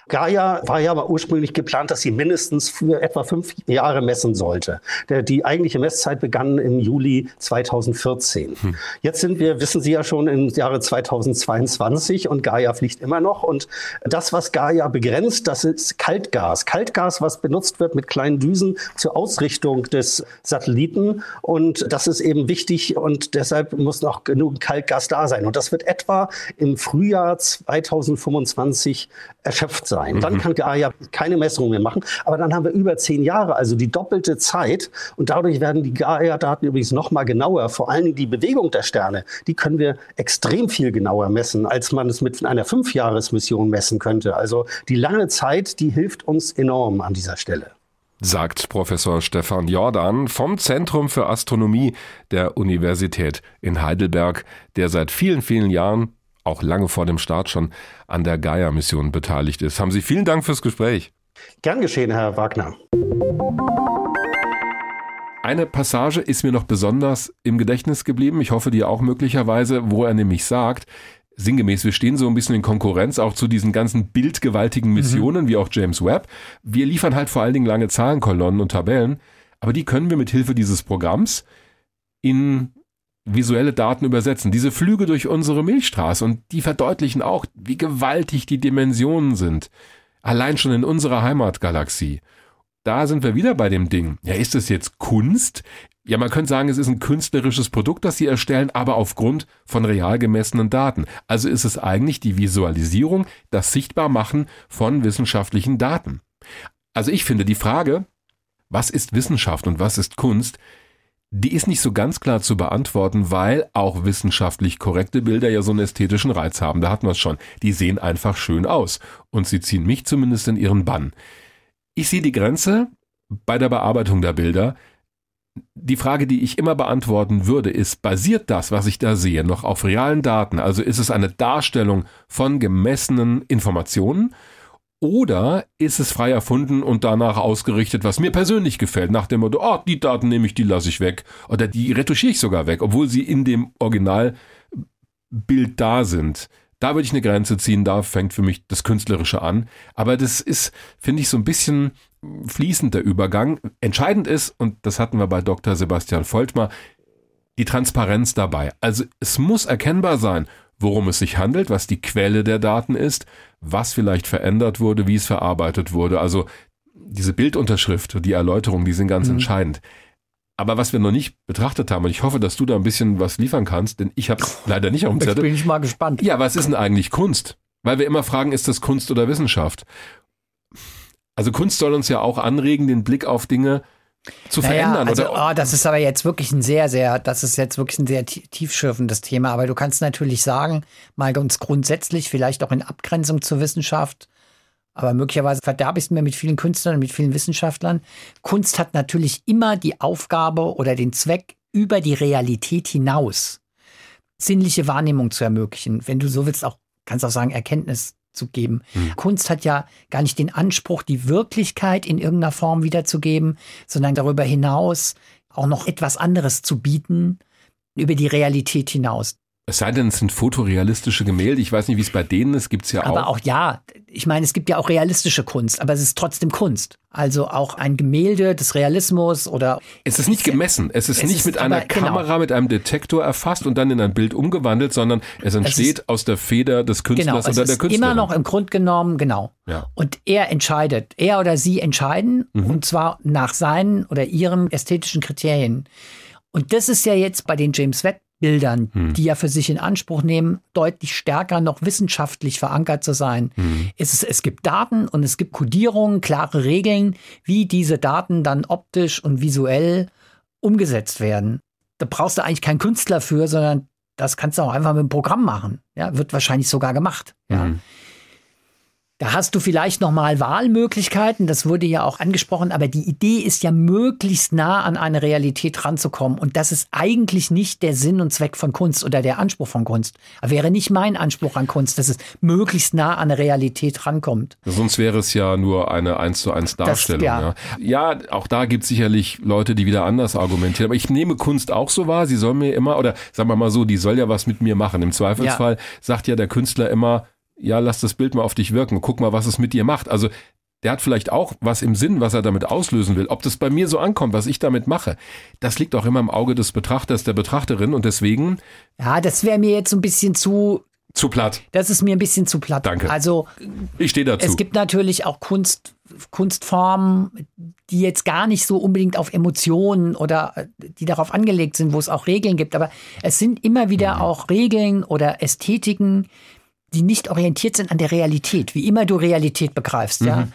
Gaia war ja aber ursprünglich geplant, dass sie mindestens für etwa fünf Jahre messen sollte. Der, die eigentliche Messzeit begann im Juli 2014. Hm. Jetzt sind wir, wissen Sie ja schon, im Jahre 2022 und Gaia fliegt immer noch. Und das, was Gaia begrenzt, das ist Kaltgas. Kaltgas, was benutzt wird mit kleinen Düsen zur Ausrichtung des Satelliten. Und das ist eben wichtig und deshalb muss noch genug Kaltgas da sein. Und das wird etwa im Frühjahr 2025 erschöpft erschöpft sein. Dann mhm. kann Gaia keine Messungen mehr machen. Aber dann haben wir über zehn Jahre, also die doppelte Zeit. Und dadurch werden die Gaia-Daten übrigens noch mal genauer. Vor allen Dingen die Bewegung der Sterne, die können wir extrem viel genauer messen, als man es mit einer Fünfjahresmission messen könnte. Also die lange Zeit, die hilft uns enorm an dieser Stelle sagt Professor Stefan Jordan vom Zentrum für Astronomie der Universität in Heidelberg, der seit vielen, vielen Jahren auch lange vor dem Start schon an der Gaia-Mission beteiligt ist. Haben Sie vielen Dank fürs Gespräch. Gern geschehen, Herr Wagner. Eine Passage ist mir noch besonders im Gedächtnis geblieben. Ich hoffe, die auch möglicherweise, wo er nämlich sagt, sinngemäß, wir stehen so ein bisschen in Konkurrenz auch zu diesen ganzen bildgewaltigen mhm. Missionen, mhm. wie auch James Webb. Wir liefern halt vor allen Dingen lange Zahlenkolonnen und Tabellen, aber die können wir mit Hilfe dieses Programms in visuelle Daten übersetzen. Diese Flüge durch unsere Milchstraße und die verdeutlichen auch, wie gewaltig die Dimensionen sind. Allein schon in unserer Heimatgalaxie. Da sind wir wieder bei dem Ding. Ja, ist es jetzt Kunst? Ja, man könnte sagen, es ist ein künstlerisches Produkt, das sie erstellen, aber aufgrund von real gemessenen Daten. Also ist es eigentlich die Visualisierung, das Sichtbarmachen von wissenschaftlichen Daten. Also ich finde die Frage, was ist Wissenschaft und was ist Kunst, die ist nicht so ganz klar zu beantworten, weil auch wissenschaftlich korrekte Bilder ja so einen ästhetischen Reiz haben. Da hatten wir es schon. Die sehen einfach schön aus. Und sie ziehen mich zumindest in ihren Bann. Ich sehe die Grenze bei der Bearbeitung der Bilder. Die Frage, die ich immer beantworten würde, ist, basiert das, was ich da sehe, noch auf realen Daten? Also ist es eine Darstellung von gemessenen Informationen? Oder ist es frei erfunden und danach ausgerichtet, was mir persönlich gefällt, nach dem Motto, oh, die Daten nehme ich, die lasse ich weg. Oder die retuschiere ich sogar weg, obwohl sie in dem Originalbild da sind. Da würde ich eine Grenze ziehen, da fängt für mich das Künstlerische an. Aber das ist, finde ich, so ein bisschen fließend der Übergang. Entscheidend ist, und das hatten wir bei Dr. Sebastian Voltmar, die Transparenz dabei. Also es muss erkennbar sein, worum es sich handelt, was die Quelle der Daten ist, was vielleicht verändert wurde, wie es verarbeitet wurde. Also diese Bildunterschrift, die Erläuterung, die sind ganz mhm. entscheidend. Aber was wir noch nicht betrachtet haben, und ich hoffe, dass du da ein bisschen was liefern kannst, denn ich habe leider nicht auf dem Zettel. Ich bin ich mal gespannt. Ja, was ist denn eigentlich Kunst? Weil wir immer fragen, ist das Kunst oder Wissenschaft? Also Kunst soll uns ja auch anregen, den Blick auf Dinge zu naja, verändern. Also, oder? Oh, das ist aber jetzt wirklich ein sehr, sehr, das ist jetzt wirklich ein sehr tiefschürfendes Thema. Aber du kannst natürlich sagen, mal ganz grundsätzlich, vielleicht auch in Abgrenzung zur Wissenschaft, aber möglicherweise verderbe ich es mir mit vielen Künstlern und mit vielen Wissenschaftlern. Kunst hat natürlich immer die Aufgabe oder den Zweck, über die Realität hinaus sinnliche Wahrnehmung zu ermöglichen. Wenn du so willst, auch, kannst auch sagen, Erkenntnis zu geben. Hm. Kunst hat ja gar nicht den Anspruch, die Wirklichkeit in irgendeiner Form wiederzugeben, sondern darüber hinaus auch noch etwas anderes zu bieten, über die Realität hinaus. Es sei denn, es sind fotorealistische Gemälde. Ich weiß nicht, wie es bei denen ist. Gibt es ja auch. Aber auch ja. Ich meine, es gibt ja auch realistische Kunst, aber es ist trotzdem Kunst. Also auch ein Gemälde des Realismus oder. Es ist nicht gemessen. Es ist es nicht ist mit einer genau. Kamera, mit einem Detektor erfasst und dann in ein Bild umgewandelt, sondern es entsteht es ist, aus der Feder des Künstlers genau, oder der Künstlerin. Immer noch im Grund genommen, genau. Ja. Und er entscheidet, er oder sie entscheiden, mhm. und zwar nach seinen oder ihren ästhetischen Kriterien. Und das ist ja jetzt bei den James Webb Bildern, hm. die ja für sich in Anspruch nehmen, deutlich stärker noch wissenschaftlich verankert zu sein. Hm. Es, es gibt Daten und es gibt Kodierungen, klare Regeln, wie diese Daten dann optisch und visuell umgesetzt werden. Da brauchst du eigentlich keinen Künstler für, sondern das kannst du auch einfach mit dem Programm machen. Ja, wird wahrscheinlich sogar gemacht. Ja. Mhm. Da hast du vielleicht nochmal Wahlmöglichkeiten, das wurde ja auch angesprochen, aber die Idee ist ja möglichst nah an eine Realität ranzukommen. Und das ist eigentlich nicht der Sinn und Zweck von Kunst oder der Anspruch von Kunst. Wäre nicht mein Anspruch an Kunst, dass es möglichst nah an eine Realität rankommt. Sonst wäre es ja nur eine eins zu eins Darstellung. Das, ja. ja. ja, auch da gibt es sicherlich Leute, die wieder anders argumentieren. Aber ich nehme Kunst auch so wahr, sie soll mir immer, oder sagen wir mal so, die soll ja was mit mir machen. Im Zweifelsfall ja. sagt ja der Künstler immer, ja, lass das Bild mal auf dich wirken, guck mal, was es mit dir macht. Also der hat vielleicht auch was im Sinn, was er damit auslösen will. Ob das bei mir so ankommt, was ich damit mache, das liegt auch immer im Auge des Betrachters, der Betrachterin und deswegen. Ja, das wäre mir jetzt so ein bisschen zu. Zu platt. Das ist mir ein bisschen zu platt. Danke. Also. Ich stehe dazu. Es gibt natürlich auch Kunst, Kunstformen, die jetzt gar nicht so unbedingt auf Emotionen oder die darauf angelegt sind, wo es auch Regeln gibt. Aber es sind immer wieder mhm. auch Regeln oder Ästhetiken, die nicht orientiert sind an der Realität, wie immer du Realität begreifst, mhm. ja.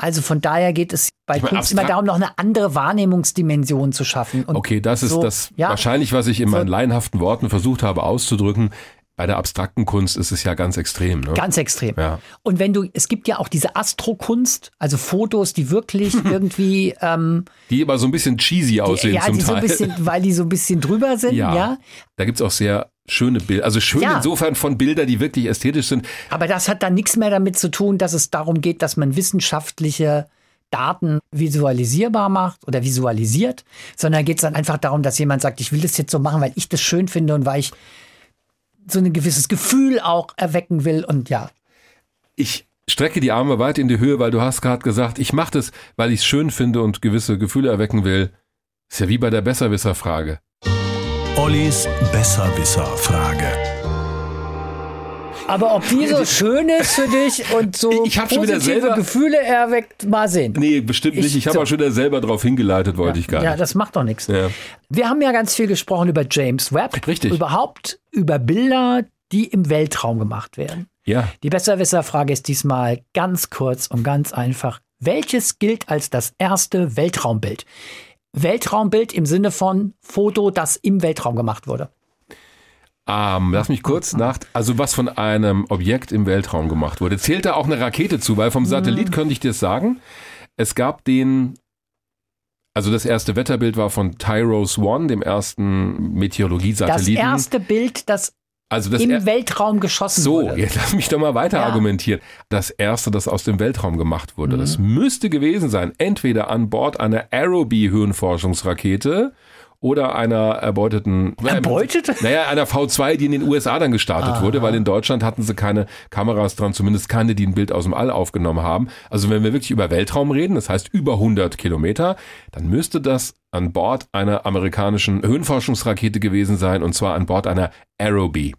Also von daher geht es bei Kunst immer darum, noch eine andere Wahrnehmungsdimension zu schaffen. Und okay, das ist so, das ja, wahrscheinlich, was ich in meinen so, laienhaften Worten versucht habe auszudrücken. Bei der abstrakten Kunst ist es ja ganz extrem. Ne? Ganz extrem. Ja. Und wenn du, es gibt ja auch diese Astrokunst, also Fotos, die wirklich *laughs* irgendwie. Ähm, die aber so ein bisschen cheesy aussehen die, ja, zum Teil. So ein bisschen, weil die so ein bisschen drüber sind, ja. ja. Da gibt's auch sehr schöne Bilder, also schön ja. insofern von Bilder, die wirklich ästhetisch sind. Aber das hat dann nichts mehr damit zu tun, dass es darum geht, dass man wissenschaftliche Daten visualisierbar macht oder visualisiert, sondern geht es dann einfach darum, dass jemand sagt, ich will das jetzt so machen, weil ich das schön finde und weil ich so ein gewisses Gefühl auch erwecken will und ja. Ich strecke die Arme weit in die Höhe, weil du hast gerade gesagt, ich mache das, weil ich es schön finde und gewisse Gefühle erwecken will. Ist ja wie bei der Besserwisser-Frage. Ollis Besserwisser-Frage. Aber ob die so schön ist für dich und so ich hab schon wieder selber, Gefühle erweckt, mal sehen. Nee, bestimmt nicht. Ich, ich habe so. auch schon wieder selber darauf hingeleitet, wollte ja, ich gar nicht. Ja, das macht doch nichts. Ja. Wir haben ja ganz viel gesprochen über James Webb. Richtig. Überhaupt über Bilder, die im Weltraum gemacht werden. Ja. Die Besserwisser-Frage ist diesmal ganz kurz und ganz einfach. Welches gilt als das erste Weltraumbild? Weltraumbild im Sinne von Foto, das im Weltraum gemacht wurde. Ähm, lass mich kurz nach, also was von einem Objekt im Weltraum gemacht wurde. Zählt da auch eine Rakete zu, weil vom Satellit hm. könnte ich dir sagen, es gab den, also das erste Wetterbild war von Tyros One, dem ersten Meteorologie-Satelliten. Das erste Bild, das also das im Weltraum geschossen so, wurde. So, jetzt lass mich doch mal weiter ja. argumentieren. Das erste, das aus dem Weltraum gemacht wurde, mhm. das müsste gewesen sein, entweder an Bord einer Aerobee-Höhenforschungsrakete oder einer erbeuteten. Erbeutete? Naja, einer V2, die in den USA dann gestartet Aha. wurde, weil in Deutschland hatten sie keine Kameras dran, zumindest keine, die ein Bild aus dem All aufgenommen haben. Also wenn wir wirklich über Weltraum reden, das heißt über 100 Kilometer, dann müsste das an Bord einer amerikanischen Höhenforschungsrakete gewesen sein und zwar an Bord einer Aerobee.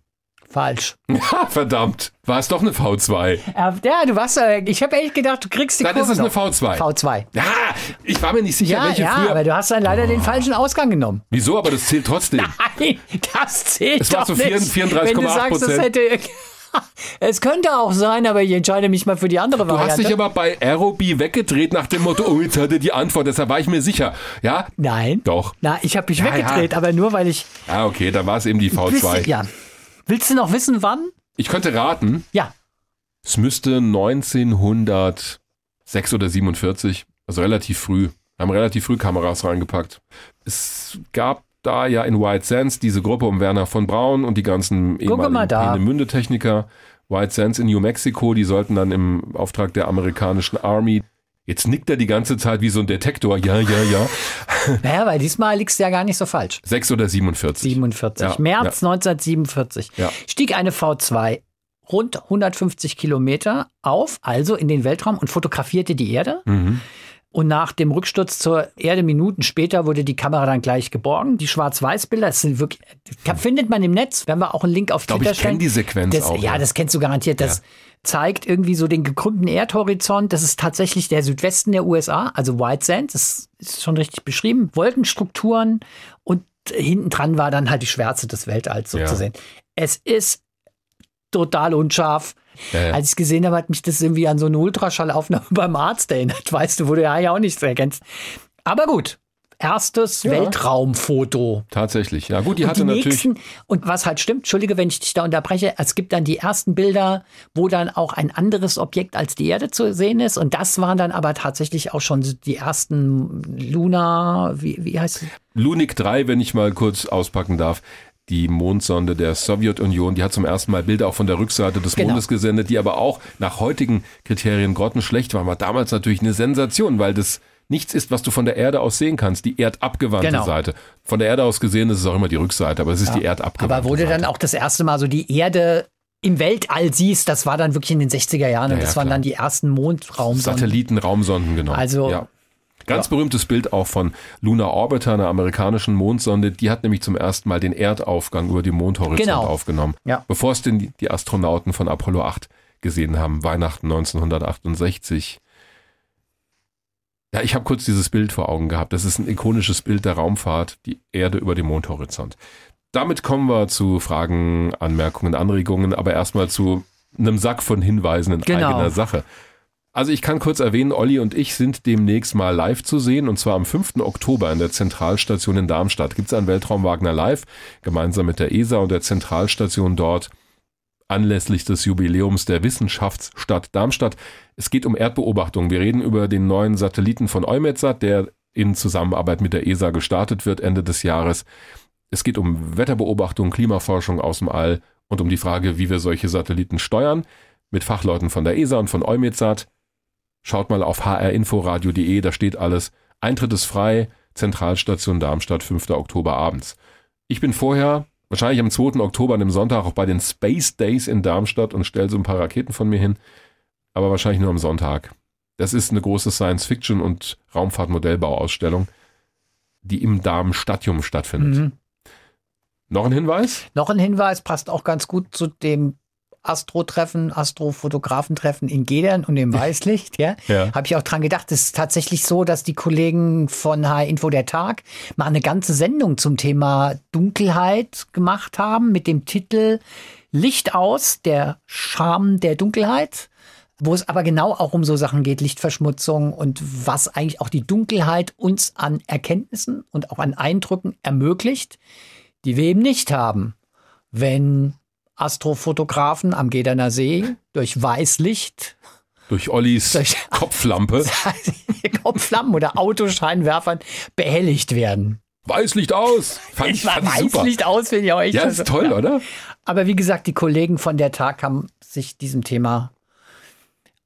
Falsch. *laughs* Ja, verdammt. War es doch eine V2? Ja, du warst, äh, ich habe echt gedacht, du kriegst die Dann Kurve ist es eine V2. V2. Ja, ich war mir nicht sicher, ja, welche ja, früher. aber du hast dann leider oh. den falschen Ausgang genommen. Wieso? Aber das zählt trotzdem. *laughs* Nein, das zählt es doch so nicht. 34,8 Prozent. *laughs* Es könnte auch sein, aber ich entscheide mich mal für die andere Variante. Du hast dich aber bei Aerobie weggedreht nach dem Motto, oh, jetzt hat er die Antwort, deshalb war ich mir sicher. Ja? Nein. Doch. Na, ich habe mich ja, weggedreht, ja. aber nur weil ich. Ah, okay, dann war es eben die V2. ja. Willst du noch wissen, wann? Ich könnte raten. Ja. Es müsste 1906 oder 47, also relativ früh. Haben relativ früh Kameras reingepackt. Es gab da ja in White Sands diese Gruppe um Werner von Braun und die ganzen ehemaligen Mündetechniker. White Sands in New Mexico, die sollten dann im Auftrag der amerikanischen Army Jetzt nickt er die ganze Zeit wie so ein Detektor. Ja, ja, ja. *laughs* Naja, weil diesmal liegst du ja gar nicht so falsch. 6 oder 47. 47. Ja, März ja. 1947 ja. stieg eine V2 rund 150 Kilometer auf, also in den Weltraum und fotografierte die Erde. Mhm. Und nach dem Rücksturz zur Erde Minuten später wurde die Kamera dann gleich geborgen. Die Schwarz-Weiß-Bilder, das sind wirklich, findet man im Netz. Werden wir auch einen Link auf Twitter ich stellen. Ich kenne die Sequenz das, auch. Ja, das kennst du garantiert. Das, zeigt irgendwie so den gekrümmten Erdhorizont. Das ist tatsächlich der Südwesten der USA, also White Sand. Das ist schon richtig beschrieben. Wolkenstrukturen und hinten dran war dann halt die Schwärze des Weltalls so ja. zu sehen. Es ist total unscharf. Ja, ja. Als ich gesehen habe, hat mich das irgendwie an so eine Ultraschallaufnahme *laughs* beim Arzt erinnert, weißt du, wo du ja auch nichts erkennst. Aber gut, erstes ja. Weltraumfoto. Tatsächlich, ja gut, die und hatte die natürlich. Nächsten, und was halt stimmt, entschuldige, wenn ich dich da unterbreche, es gibt dann die ersten Bilder, wo dann auch ein anderes Objekt als die Erde zu sehen ist. Und das waren dann aber tatsächlich auch schon die ersten Luna, wie, wie heißt es? Lunik 3, wenn ich mal kurz auspacken darf die Mondsonde der Sowjetunion, die hat zum ersten Mal Bilder auch von der Rückseite des genau. Mondes gesendet, die aber auch nach heutigen Kriterien grottenschlecht waren. War damals natürlich eine Sensation, weil das nichts ist, was du von der Erde aus sehen kannst. Die erdabgewandte genau. Seite. Von der Erde aus gesehen ist es auch immer die Rückseite, aber es ist ja. die erdabgewandte Aber wo du dann auch das erste Mal so die Erde im Weltall siehst, das war dann wirklich in den 60er Jahren ja, und das ja, waren dann die ersten Mondraumsonden. Satellitenraumsonden, genau. Also ja. Ganz ja. berühmtes Bild auch von Luna Orbiter, einer amerikanischen Mondsonde. Die hat nämlich zum ersten Mal den Erdaufgang über die Mondhorizont genau. aufgenommen. Ja. Bevor es denn die Astronauten von Apollo 8 gesehen haben, Weihnachten 1968. Ja, ich habe kurz dieses Bild vor Augen gehabt. Das ist ein ikonisches Bild der Raumfahrt, die Erde über dem Mondhorizont. Damit kommen wir zu Fragen, Anmerkungen, Anregungen, aber erstmal zu einem Sack von Hinweisen in genau. eigener Sache. Also ich kann kurz erwähnen, Olli und ich sind demnächst mal live zu sehen und zwar am 5. Oktober in der Zentralstation in Darmstadt. Gibt es ein Weltraum Wagner Live gemeinsam mit der ESA und der Zentralstation dort anlässlich des Jubiläums der Wissenschaftsstadt Darmstadt. Es geht um Erdbeobachtung. Wir reden über den neuen Satelliten von EUMETSAT, der in Zusammenarbeit mit der ESA gestartet wird Ende des Jahres. Es geht um Wetterbeobachtung, Klimaforschung aus dem All und um die Frage, wie wir solche Satelliten steuern. Mit Fachleuten von der ESA und von EUMETSAT. Schaut mal auf hrinforadio.de, da steht alles. Eintritt ist frei, Zentralstation Darmstadt, 5. Oktober abends. Ich bin vorher wahrscheinlich am 2. Oktober, an dem Sonntag, auch bei den Space Days in Darmstadt und stelle so ein paar Raketen von mir hin. Aber wahrscheinlich nur am Sonntag. Das ist eine große Science-Fiction- und Raumfahrtmodellbauausstellung, die im Darmstadium stattfindet. Mhm. Noch ein Hinweis? Noch ein Hinweis passt auch ganz gut zu dem Astrotreffen, Astrofotografen-Treffen in Gedern und im *laughs* Weißlicht, ja, ja. habe ich auch dran gedacht. Es ist tatsächlich so, dass die Kollegen von H-Info der Tag mal eine ganze Sendung zum Thema Dunkelheit gemacht haben mit dem Titel Licht aus, der Charme der Dunkelheit wo es aber genau auch um so Sachen geht, Lichtverschmutzung und was eigentlich auch die Dunkelheit uns an Erkenntnissen und auch an Eindrücken ermöglicht, die wir eben nicht haben, wenn Astrofotografen am Gederner See durch Weißlicht. Durch Ollis durch Kopflampe. *laughs* Kopflampen oder Autoscheinwerfern behelligt werden. Weißlicht aus. Fand ich, fand Weißlicht super. aus finde ich auch echt. Ja, ist toll, ja. oder? Aber wie gesagt, die Kollegen von der Tag haben sich diesem Thema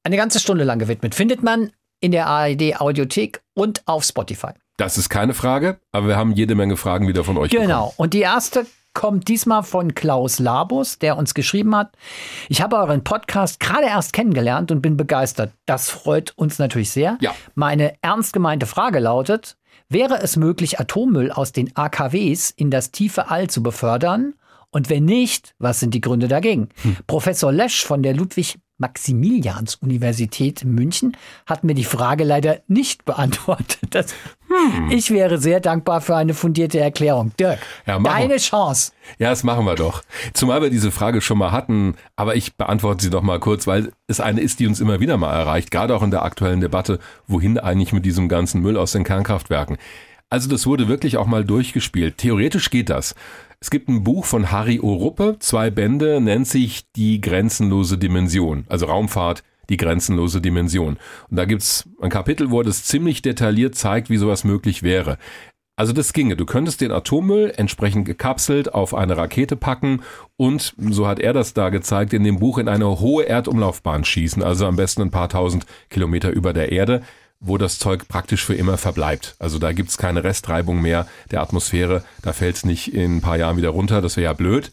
eine ganze Stunde lang gewidmet. Findet man in der ARD Audiothek und auf Spotify. Das ist keine Frage, aber wir haben jede Menge Fragen wieder von euch. Genau. Bekommen. Und die erste kommt diesmal von Klaus Labus, der uns geschrieben hat. Ich habe euren Podcast gerade erst kennengelernt und bin begeistert. Das freut uns natürlich sehr. Ja. Meine ernst gemeinte Frage lautet, wäre es möglich, Atommüll aus den AKWs in das tiefe All zu befördern? Und wenn nicht, was sind die Gründe dagegen? Hm. Professor Lesch von der Ludwig Maximilians-Universität München hat mir die Frage leider nicht *laughs* beantwortet. Das, hm. Ich wäre sehr dankbar für eine fundierte Erklärung. Dirk, ja, deine Chance. Ja, das machen wir doch. Zumal wir diese Frage schon mal hatten, aber ich beantworte sie noch mal kurz, weil es eine ist, die uns immer wieder mal erreicht, gerade auch in der aktuellen Debatte, wohin eigentlich mit diesem ganzen Müll aus den Kernkraftwerken. Also das wurde wirklich auch mal durchgespielt. Theoretisch geht das. Es gibt ein Buch von Harry Oruppe, zwei Bände, nennt sich Die grenzenlose Dimension, also Raumfahrt, die grenzenlose Dimension. Und da gibt's ein Kapitel, wo das ziemlich detailliert zeigt, wie sowas möglich wäre. Also das ginge. Du könntest den Atommüll entsprechend gekapselt auf eine Rakete packen und, so hat er das da gezeigt, in dem Buch in eine hohe Erdumlaufbahn schießen, also am besten ein paar tausend Kilometer über der Erde wo das Zeug praktisch für immer verbleibt. Also da gibt's keine Restreibung mehr der Atmosphäre, da fällt's nicht in ein paar Jahren wieder runter, das wäre ja blöd.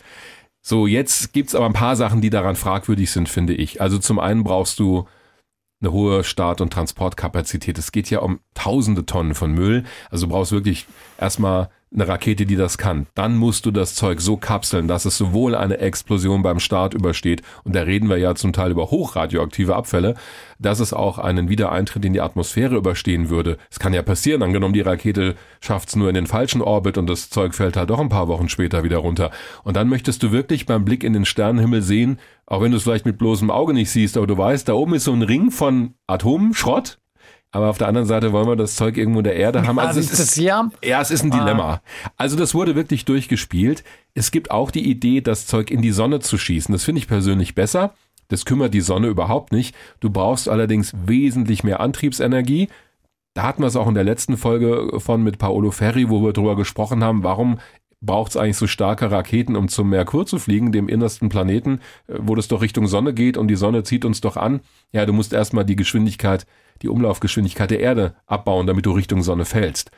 So, jetzt gibt's aber ein paar Sachen, die daran fragwürdig sind, finde ich. Also zum einen brauchst du eine hohe Start- und Transportkapazität. Es geht ja um tausende Tonnen von Müll. Also du brauchst wirklich erstmal eine Rakete, die das kann, dann musst du das Zeug so kapseln, dass es sowohl eine Explosion beim Start übersteht, und da reden wir ja zum Teil über hochradioaktive Abfälle, dass es auch einen Wiedereintritt in die Atmosphäre überstehen würde. Es kann ja passieren, angenommen die Rakete schafft es nur in den falschen Orbit und das Zeug fällt halt doch ein paar Wochen später wieder runter. Und dann möchtest du wirklich beim Blick in den Sternenhimmel sehen, auch wenn du es vielleicht mit bloßem Auge nicht siehst, aber du weißt, da oben ist so ein Ring von Atomschrott, aber auf der anderen Seite wollen wir das Zeug irgendwo in der Erde haben. Also es ist, ja? ja, es ist ein Dilemma. Also das wurde wirklich durchgespielt. Es gibt auch die Idee, das Zeug in die Sonne zu schießen. Das finde ich persönlich besser. Das kümmert die Sonne überhaupt nicht. Du brauchst allerdings wesentlich mehr Antriebsenergie. Da hatten wir es auch in der letzten Folge von mit Paolo Ferri, wo wir drüber gesprochen haben, warum braucht es eigentlich so starke Raketen, um zum Merkur zu fliegen, dem innersten Planeten, äh, wo das doch Richtung Sonne geht und die Sonne zieht uns doch an. Ja, du musst erstmal die Geschwindigkeit die Umlaufgeschwindigkeit der Erde abbauen, damit du Richtung Sonne fällst.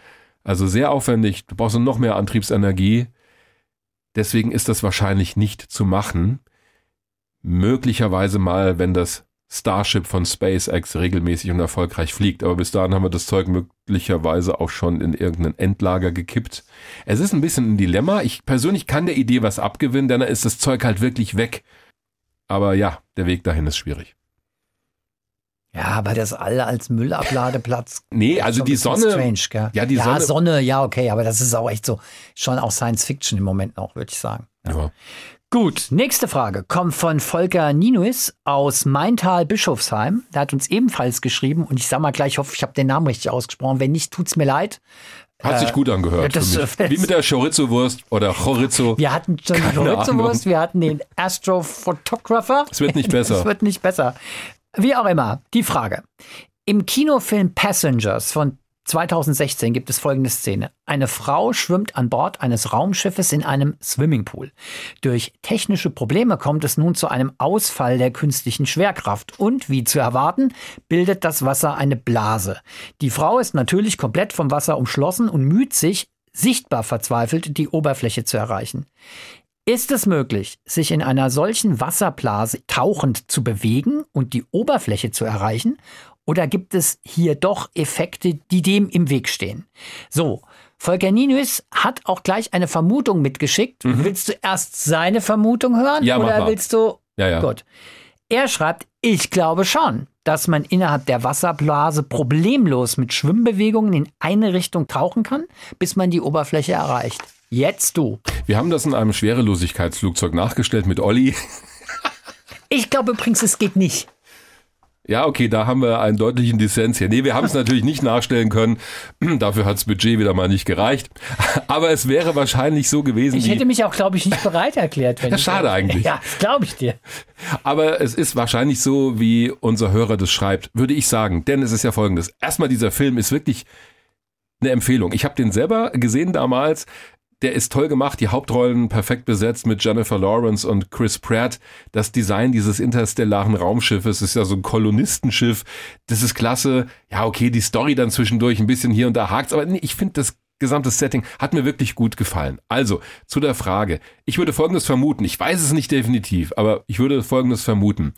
Also sehr aufwendig, du brauchst noch mehr Antriebsenergie. Deswegen ist das wahrscheinlich nicht zu machen. Möglicherweise mal, wenn das Starship von SpaceX regelmäßig und erfolgreich fliegt. Aber bis dahin haben wir das Zeug möglicherweise auch schon in irgendein Endlager gekippt. Es ist ein bisschen ein Dilemma. Ich persönlich kann der Idee was abgewinnen, denn dann ist das Zeug halt wirklich weg. Aber ja, der Weg dahin ist schwierig. Ja, aber das All als Müllabladeplatz. *laughs* nee, also die Sonne. Strange, gell? Ja, die ja, Sonne. Sonne, ja, okay, aber das ist auch echt so, schon auch Science Fiction im Moment noch, würde ich sagen. Ja. Gut, nächste Frage kommt von Volker Ninuis aus Maintal-Bischofsheim. Der hat uns ebenfalls geschrieben und ich sag mal gleich, ich hoffe, ich habe den Namen richtig ausgesprochen. Wenn nicht, tut's mir leid. Hat sich gut angehört. das-. Wie mit der Chorizo-Wurst oder Chorizo. Wir hatten schon die Chorizo-Wurst, wir hatten den Astrophotographer. Es wird nicht besser. *laughs* Es wird nicht besser. Wie auch immer, die Frage. Im Kinofilm Passengers von 2016 gibt es folgende Szene. Eine Frau schwimmt an Bord eines Raumschiffes in einem Swimmingpool. Durch technische Probleme kommt es nun zu einem Ausfall der künstlichen Schwerkraft und, wie zu erwarten, bildet das Wasser eine Blase. Die Frau ist natürlich komplett vom Wasser umschlossen und müht sich, sichtbar verzweifelt, die Oberfläche zu erreichen. Ist es möglich, sich in einer solchen Wasserblase tauchend zu bewegen und die Oberfläche zu erreichen? Oder gibt es hier doch Effekte, die dem im Weg stehen? So, Volker Ninus hat auch gleich eine Vermutung mitgeschickt. Willst du erst seine Vermutung hören? Mhm. Ja, oder willst du. Ja, ja. Gut. Er schreibt, ich glaube schon, dass man innerhalb der Wasserblase problemlos mit Schwimmbewegungen in eine Richtung tauchen kann, bis man die Oberfläche erreicht. Jetzt du. Wir haben das in einem Schwerelosigkeitsflugzeug nachgestellt mit Olli. Ich glaube übrigens, es geht nicht. Ja, okay, da haben wir einen deutlichen Dissens hier. Nee, wir haben es natürlich nicht nachstellen können. Dafür hat's Budget wieder mal nicht gereicht. Aber es wäre wahrscheinlich so gewesen. Ich hätte mich auch, glaube ich, nicht bereit erklärt. Wenn Ja, ich schade eigentlich. Ja, das glaube ich dir. Aber es ist wahrscheinlich so, wie unser Hörer das schreibt, würde ich sagen. Denn es ist ja folgendes. Erstmal, dieser Film ist wirklich eine Empfehlung. Ich habe den selber gesehen damals. Der ist toll gemacht, die Hauptrollen perfekt besetzt mit Jennifer Lawrence und Chris Pratt. Das Design dieses interstellaren Raumschiffes ist ja so ein Kolonistenschiff. Das ist klasse. Ja, okay, die Story dann zwischendurch ein bisschen hier und da hakt's, aber nee, ich finde das gesamte Setting hat mir wirklich gut gefallen. Also, zu der Frage. Ich würde Folgendes vermuten. Ich weiß es nicht definitiv, aber ich würde Folgendes vermuten.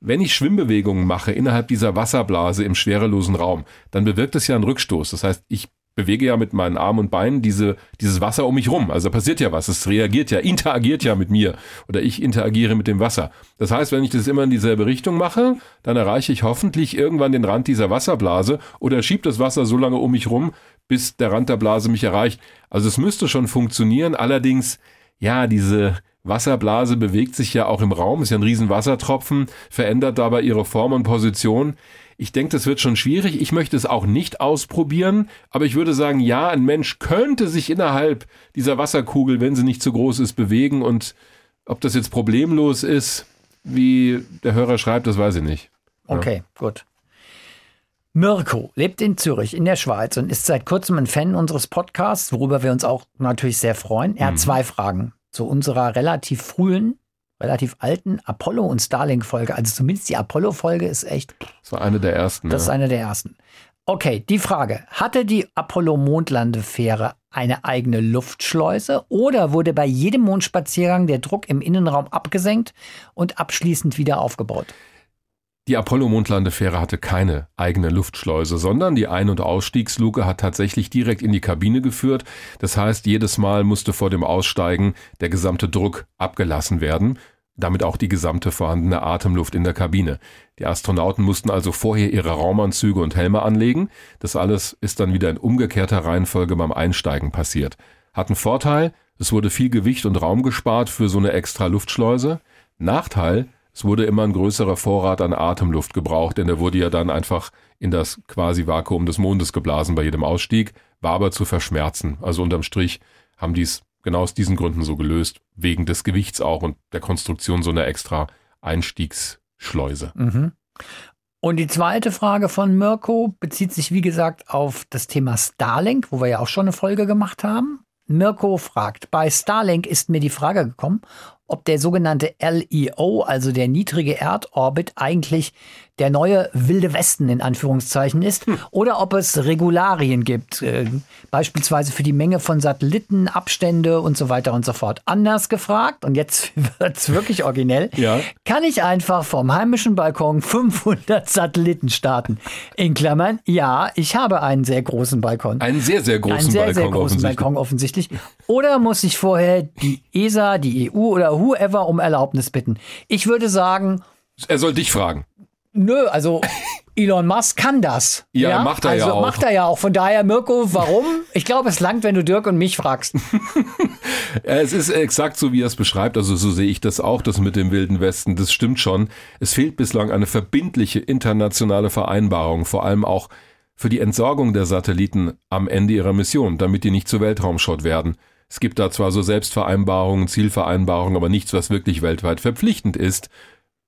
Wenn ich Schwimmbewegungen mache innerhalb dieser Wasserblase im schwerelosen Raum, dann bewirkt es ja einen Rückstoß. Das heißt, ich bewege ja mit meinen Armen und Beinen diese, dieses Wasser um mich rum. Also da passiert ja was. Es reagiert ja, interagiert ja mit mir. Oder ich interagiere mit dem Wasser. Das heißt, wenn ich das immer in dieselbe Richtung mache, dann erreiche ich hoffentlich irgendwann den Rand dieser Wasserblase oder schiebe das Wasser so lange um mich rum, bis der Rand der Blase mich erreicht. Also es müsste schon funktionieren. Allerdings, ja, diese Wasserblase bewegt sich ja auch im Raum, ist ja ein riesen Wassertropfen, verändert dabei ihre Form und Position. Ich denke, das wird schon schwierig. Ich möchte es auch nicht ausprobieren, aber ich würde sagen, ja, ein Mensch könnte sich innerhalb dieser Wasserkugel, wenn sie nicht zu groß ist, bewegen und ob das jetzt problemlos ist, wie der Hörer schreibt, das weiß ich nicht. Okay, gut. Mirko lebt in Zürich in der Schweiz und ist seit kurzem ein Fan unseres Podcasts, worüber wir uns auch natürlich sehr freuen. Er hat zwei Fragen zu unserer relativ frühen, relativ alten Apollo- und Starlink-Folge. Also zumindest die Apollo-Folge ist echt Das war eine der ersten. Das ist ja. eine der ersten. Okay, die Frage. Hatte die Apollo-Mondlandefähre eine eigene Luftschleuse oder wurde bei jedem Mondspaziergang der Druck im Innenraum abgesenkt und abschließend wieder aufgebaut? Die Apollo-Mondlandefähre hatte keine eigene Luftschleuse, sondern die Ein- und Ausstiegsluke hat tatsächlich direkt in die Kabine geführt. Das heißt, jedes Mal musste vor dem Aussteigen der gesamte Druck abgelassen werden, damit auch die gesamte vorhandene Atemluft in der Kabine. Die Astronauten mussten also vorher ihre Raumanzüge und Helme anlegen. Das alles ist dann wieder in umgekehrter Reihenfolge beim Einsteigen passiert. Hat einen Vorteil, es wurde viel Gewicht und Raum gespart für so eine extra Luftschleuse. Nachteil, es wurde immer ein größerer Vorrat an Atemluft gebraucht, denn der wurde ja dann einfach in das quasi Vakuum des Mondes geblasen bei jedem Ausstieg, war aber zu verschmerzen. Also unterm Strich haben die es genau aus diesen Gründen so gelöst, wegen des Gewichts auch und der Konstruktion so einer extra Einstiegsschleuse. Mhm. Und die zweite Frage von Mirko bezieht sich, wie gesagt, auf das Thema Starlink, wo wir ja auch schon eine Folge gemacht haben. Mirko fragt, bei Starlink ist mir die Frage gekommen, ob der sogenannte LEO, also der niedrige Erdorbit, eigentlich der neue wilde Westen in Anführungszeichen ist hm. oder ob es Regularien gibt, äh, beispielsweise für die Menge von Satelliten, Abstände und so weiter und so fort. Anders gefragt, und jetzt *laughs* wird es wirklich originell, ja. kann ich einfach vom heimischen Balkon 500 Satelliten starten? In Klammern, ja, ich habe einen sehr großen Balkon. Einen sehr, sehr großen einen sehr, Balkon. Sehr großen offensichtlich. Balkon offensichtlich. Oder muss ich vorher die ESA, die EU oder whoever um Erlaubnis bitten. Ich würde sagen. Er soll dich fragen. Nö, also *laughs* Elon Musk kann das. Ja, ja? macht er also ja auch. macht er ja auch. Von daher, Mirko, warum? Ich glaube, es langt, wenn du Dirk und mich fragst. *laughs* es ist exakt so, wie er es beschreibt. Also so sehe ich das auch, das mit dem Wilden Westen. Das stimmt schon. Es fehlt bislang eine verbindliche internationale Vereinbarung, vor allem auch für die Entsorgung der Satelliten am Ende ihrer Mission, damit die nicht zu Weltraumschrott werden. Es gibt da zwar so Selbstvereinbarungen, Zielvereinbarungen, aber nichts, was wirklich weltweit verpflichtend ist,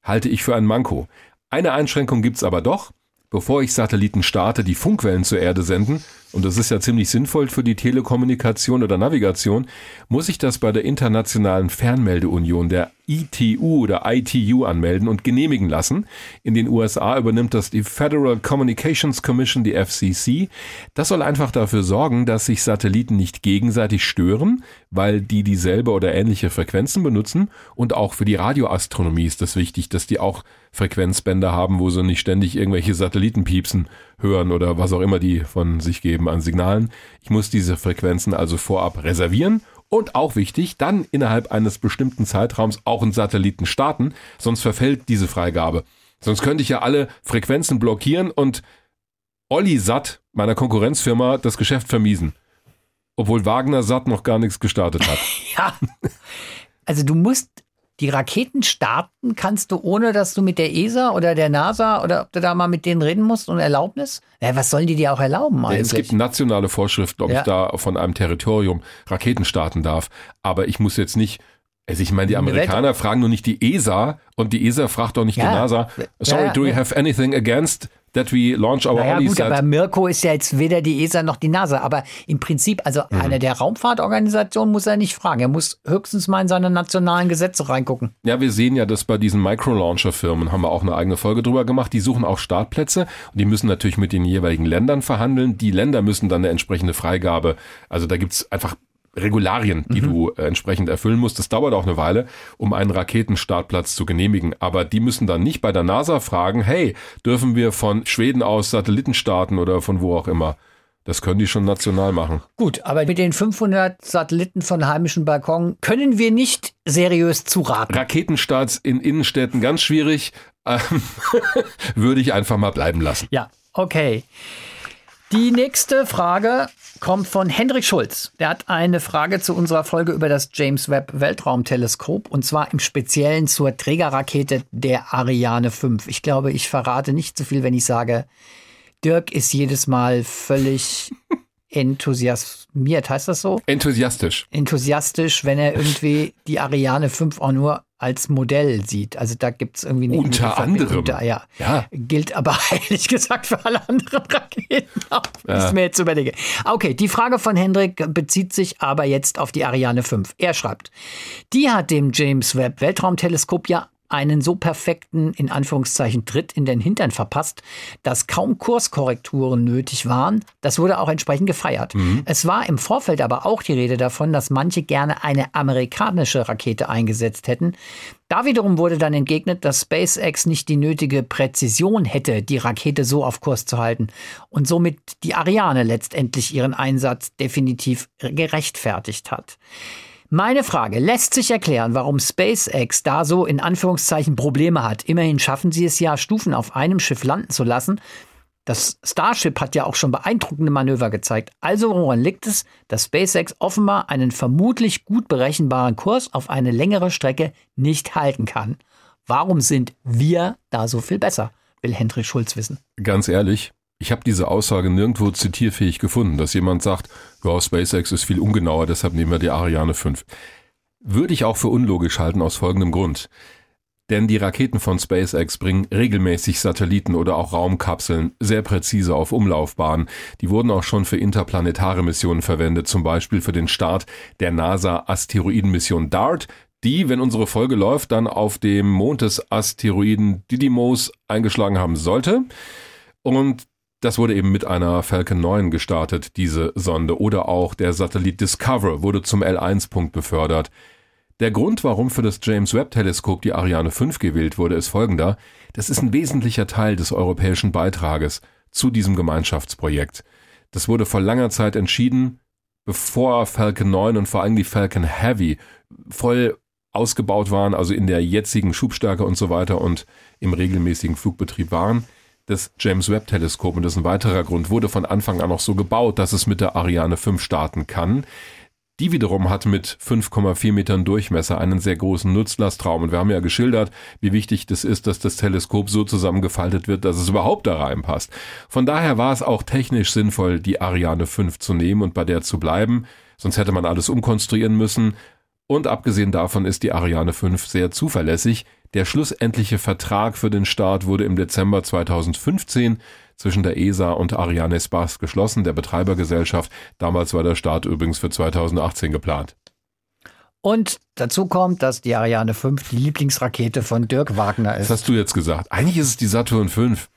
halte ich für ein Manko. Eine Einschränkung gibt's aber doch. Bevor ich Satelliten starte, die Funkwellen zur Erde senden, und das ist ja ziemlich sinnvoll für die Telekommunikation oder Navigation, muss ich das bei der Internationalen Fernmeldeunion, der ITU oder ITU anmelden und genehmigen lassen. In den USA übernimmt das die Federal Communications Commission, die FCC. Das soll einfach dafür sorgen, dass sich Satelliten nicht gegenseitig stören, weil die dieselbe oder ähnliche Frequenzen benutzen. Und auch für die Radioastronomie ist das wichtig, dass die auch Frequenzbänder haben, wo sie nicht ständig irgendwelche Satelliten piepsen hören oder was auch immer die von sich geben an Signalen. Ich muss diese Frequenzen also vorab reservieren und auch wichtig, dann innerhalb eines bestimmten Zeitraums auch einen Satelliten starten, sonst verfällt diese Freigabe. Sonst könnte ich ja alle Frequenzen blockieren und Olli Satt, meiner Konkurrenzfirma, das Geschäft vermiesen. Obwohl Wagner Satt noch gar nichts gestartet hat. *laughs* ja. Also du musst die Raketen starten kannst du, ohne dass du mit der ESA oder der NASA oder ob du da mal mit denen reden musst und Erlaubnis? Ja, was sollen die dir auch erlauben eigentlich? Es gibt nationale Vorschriften, ob ja. ich da von einem Territorium Raketen starten darf. Aber ich muss jetzt nicht also ich meine, die Amerikaner fragen nur nicht die ESA und die ESA fragt auch nicht ja. die NASA. Sorry, do you have anything against that we launch our naja, gut, aber Mirko ist ja jetzt weder die ESA noch die NASA. Aber im Prinzip, also mhm. eine der Raumfahrtorganisationen muss er nicht fragen. Er muss höchstens mal in seine nationalen Gesetze reingucken. Ja, wir sehen ja, dass bei diesen Microlauncher-Firmen haben wir auch eine eigene Folge drüber gemacht. Die suchen auch Startplätze und die müssen natürlich mit den jeweiligen Ländern verhandeln. Die Länder müssen dann eine entsprechende Freigabe. Also da gibt's einfach Regularien, die mhm. du äh, entsprechend erfüllen musst. Das dauert auch eine Weile, um einen Raketenstartplatz zu genehmigen. Aber die müssen dann nicht bei der NASA fragen, hey, dürfen wir von Schweden aus Satelliten starten oder von wo auch immer. Das können die schon national machen. Gut, aber mit den 500 Satelliten von heimischen Balkon können wir nicht seriös zuraten. Raketenstarts in Innenstädten ganz schwierig. Ähm, *laughs* würde ich einfach mal bleiben lassen. Ja, okay. Die nächste Frage kommt von Hendrik Schulz. Der hat eine Frage zu unserer Folge über das James Webb Weltraumteleskop und zwar im Speziellen zur Trägerrakete der Ariane 5. Ich glaube, ich verrate nicht zu so viel, wenn ich sage, Dirk ist jedes Mal völlig *laughs* enthusiasmiert, heißt das so? Enthusiastisch. Enthusiastisch, wenn er irgendwie die Ariane 5 auch nur als Modell sieht. Also da gibt es irgendwie eine Unter anderem. Unter, ja. ja. Gilt aber *laughs* ehrlich gesagt für alle anderen Raketen auch, ja. ich mir jetzt überlege. Okay, die Frage von Hendrik bezieht sich aber jetzt auf die Ariane 5. Er schreibt, die hat dem James Webb Weltraumteleskop ja einen so perfekten, in Anführungszeichen, Tritt in den Hintern verpasst, dass kaum Kurskorrekturen nötig waren. Das wurde auch entsprechend gefeiert. Mhm. Es war im Vorfeld aber auch die Rede davon, dass manche gerne eine amerikanische Rakete eingesetzt hätten. Da wiederum wurde dann entgegnet, dass SpaceX nicht die nötige Präzision hätte, die Rakete so auf Kurs zu halten und somit die Ariane letztendlich ihren Einsatz definitiv gerechtfertigt hat. Meine Frage, lässt sich erklären, warum SpaceX da so in Anführungszeichen Probleme hat? Immerhin schaffen sie es ja, Stufen auf einem Schiff landen zu lassen das Starship hat ja auch schon beeindruckende Manöver gezeigt. Also woran liegt es, dass SpaceX offenbar einen vermutlich gut berechenbaren Kurs auf eine längere Strecke nicht halten kann? Warum sind wir da so viel besser? Will Hendrik Schulz wissen. Ganz ehrlich, ich habe diese Aussage nirgendwo zitierfähig gefunden, dass jemand sagt, ja, SpaceX ist viel ungenauer, deshalb nehmen wir die Ariane 5. Würde ich auch für unlogisch halten aus folgendem Grund. Denn die Raketen von SpaceX bringen regelmäßig Satelliten oder auch Raumkapseln sehr präzise auf Umlaufbahn. Die wurden auch schon für interplanetare Missionen verwendet, zum Beispiel für den Start der NASA Asteroidenmission DART, die, wenn unsere Folge läuft, dann auf dem Mond des Asteroiden Didymos eingeschlagen haben sollte. Und das wurde eben mit einer Falcon 9 gestartet, diese Sonde. Oder auch der Satellit Discover wurde zum L1-Punkt befördert. Der Grund, warum für das James Webb Teleskop die Ariane 5 gewählt wurde, ist folgender. Das ist ein wesentlicher Teil des europäischen Beitrages zu diesem Gemeinschaftsprojekt. Das wurde vor langer Zeit entschieden, bevor Falcon 9 und vor allem die Falcon Heavy voll ausgebaut waren, also in der jetzigen Schubstärke und so weiter und im regelmäßigen Flugbetrieb waren. Das James Webb Teleskop, und das ist ein weiterer Grund, wurde von Anfang an auch so gebaut, dass es mit der Ariane 5 starten kann. Die wiederum hat mit 5,4 Metern Durchmesser einen sehr großen Nutzlastraum. Und wir haben ja geschildert, wie wichtig das ist, dass das Teleskop so zusammengefaltet wird, dass es überhaupt da reinpasst. Von daher war es auch technisch sinnvoll, die Ariane 5 zu nehmen und bei der zu bleiben. Sonst hätte man alles umkonstruieren müssen. Und abgesehen davon ist die Ariane 5 sehr zuverlässig. Der schlussendliche Vertrag für den Start wurde im Dezember 2015 zwischen der ESA und Ariane Space geschlossen, der Betreibergesellschaft. Damals war der Start übrigens für 2018 geplant. Und dazu kommt, dass die Ariane 5 die Lieblingsrakete von Dirk Wagner ist. Das hast du jetzt gesagt. Eigentlich ist es die Saturn 5.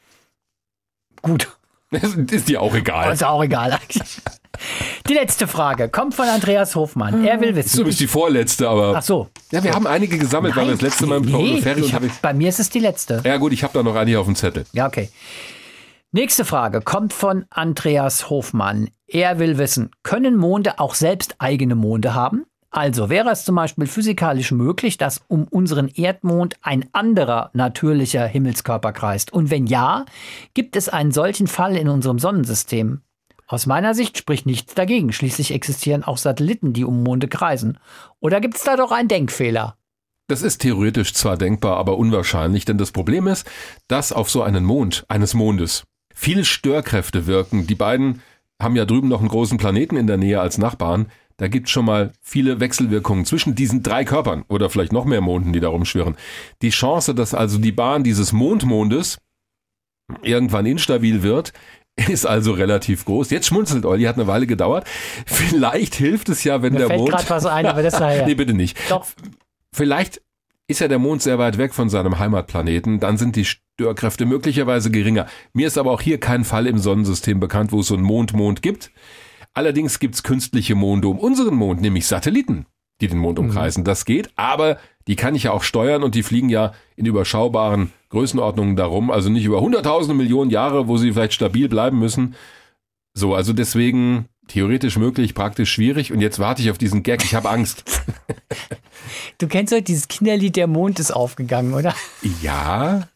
Gut. *laughs* ist dir auch egal. Ist auch egal eigentlich. *laughs* Die letzte Frage kommt von Andreas Hofmann. Er will wissen. Du bist die vorletzte, aber. Ach so. Ja, wir haben einige gesammelt, weil wir das letzte Mal im nee, Ferien hab, Bei mir ist es die letzte. Ja, gut, ich habe da noch eine hier auf dem Zettel. Ja, okay. Nächste Frage kommt von Andreas Hofmann. Er will wissen, können Monde auch selbst eigene Monde haben? Also wäre es zum Beispiel physikalisch möglich, dass um unseren Erdmond ein anderer natürlicher Himmelskörper kreist? Und wenn ja, gibt es einen solchen Fall in unserem Sonnensystem? Aus meiner Sicht spricht nichts dagegen. Schließlich existieren auch Satelliten, die um Monde kreisen. Oder gibt es da doch einen Denkfehler? Das ist theoretisch zwar denkbar, aber unwahrscheinlich, denn das Problem ist, dass auf so einen Mond eines Mondes viele Störkräfte wirken. Die beiden haben ja drüben noch einen großen Planeten in der Nähe als Nachbarn. Da gibt schon mal viele Wechselwirkungen zwischen diesen drei Körpern oder vielleicht noch mehr Monden, die da rumschwirren. Die Chance, dass also die Bahn dieses Mondmondes irgendwann instabil wird, *laughs* ist also relativ groß. Jetzt schmunzelt Olli, hat eine Weile gedauert. Vielleicht hilft es ja, wenn Mir der fällt Mond. gerade was ein, aber das *laughs* nachher. nee, bitte nicht. Doch. Vielleicht ist ja der Mond sehr weit weg von seinem Heimatplaneten, dann sind die Störkräfte möglicherweise geringer. Mir ist aber auch hier kein Fall im Sonnensystem bekannt, wo es so einen Mond-Mond gibt. Allerdings gibt's künstliche Monde um unseren Mond, nämlich Satelliten, die den Mond umkreisen. Mhm. Das geht, aber die kann ich ja auch steuern und die fliegen ja in überschaubaren Größenordnungen darum, also nicht über hunderttausende Millionen Jahre, wo sie vielleicht stabil bleiben müssen. So, also deswegen theoretisch möglich, praktisch schwierig und jetzt warte ich auf diesen Gag, ich habe Angst. *laughs* Du kennst doch dieses Kinderlied Der Mond ist aufgegangen, oder? Ja.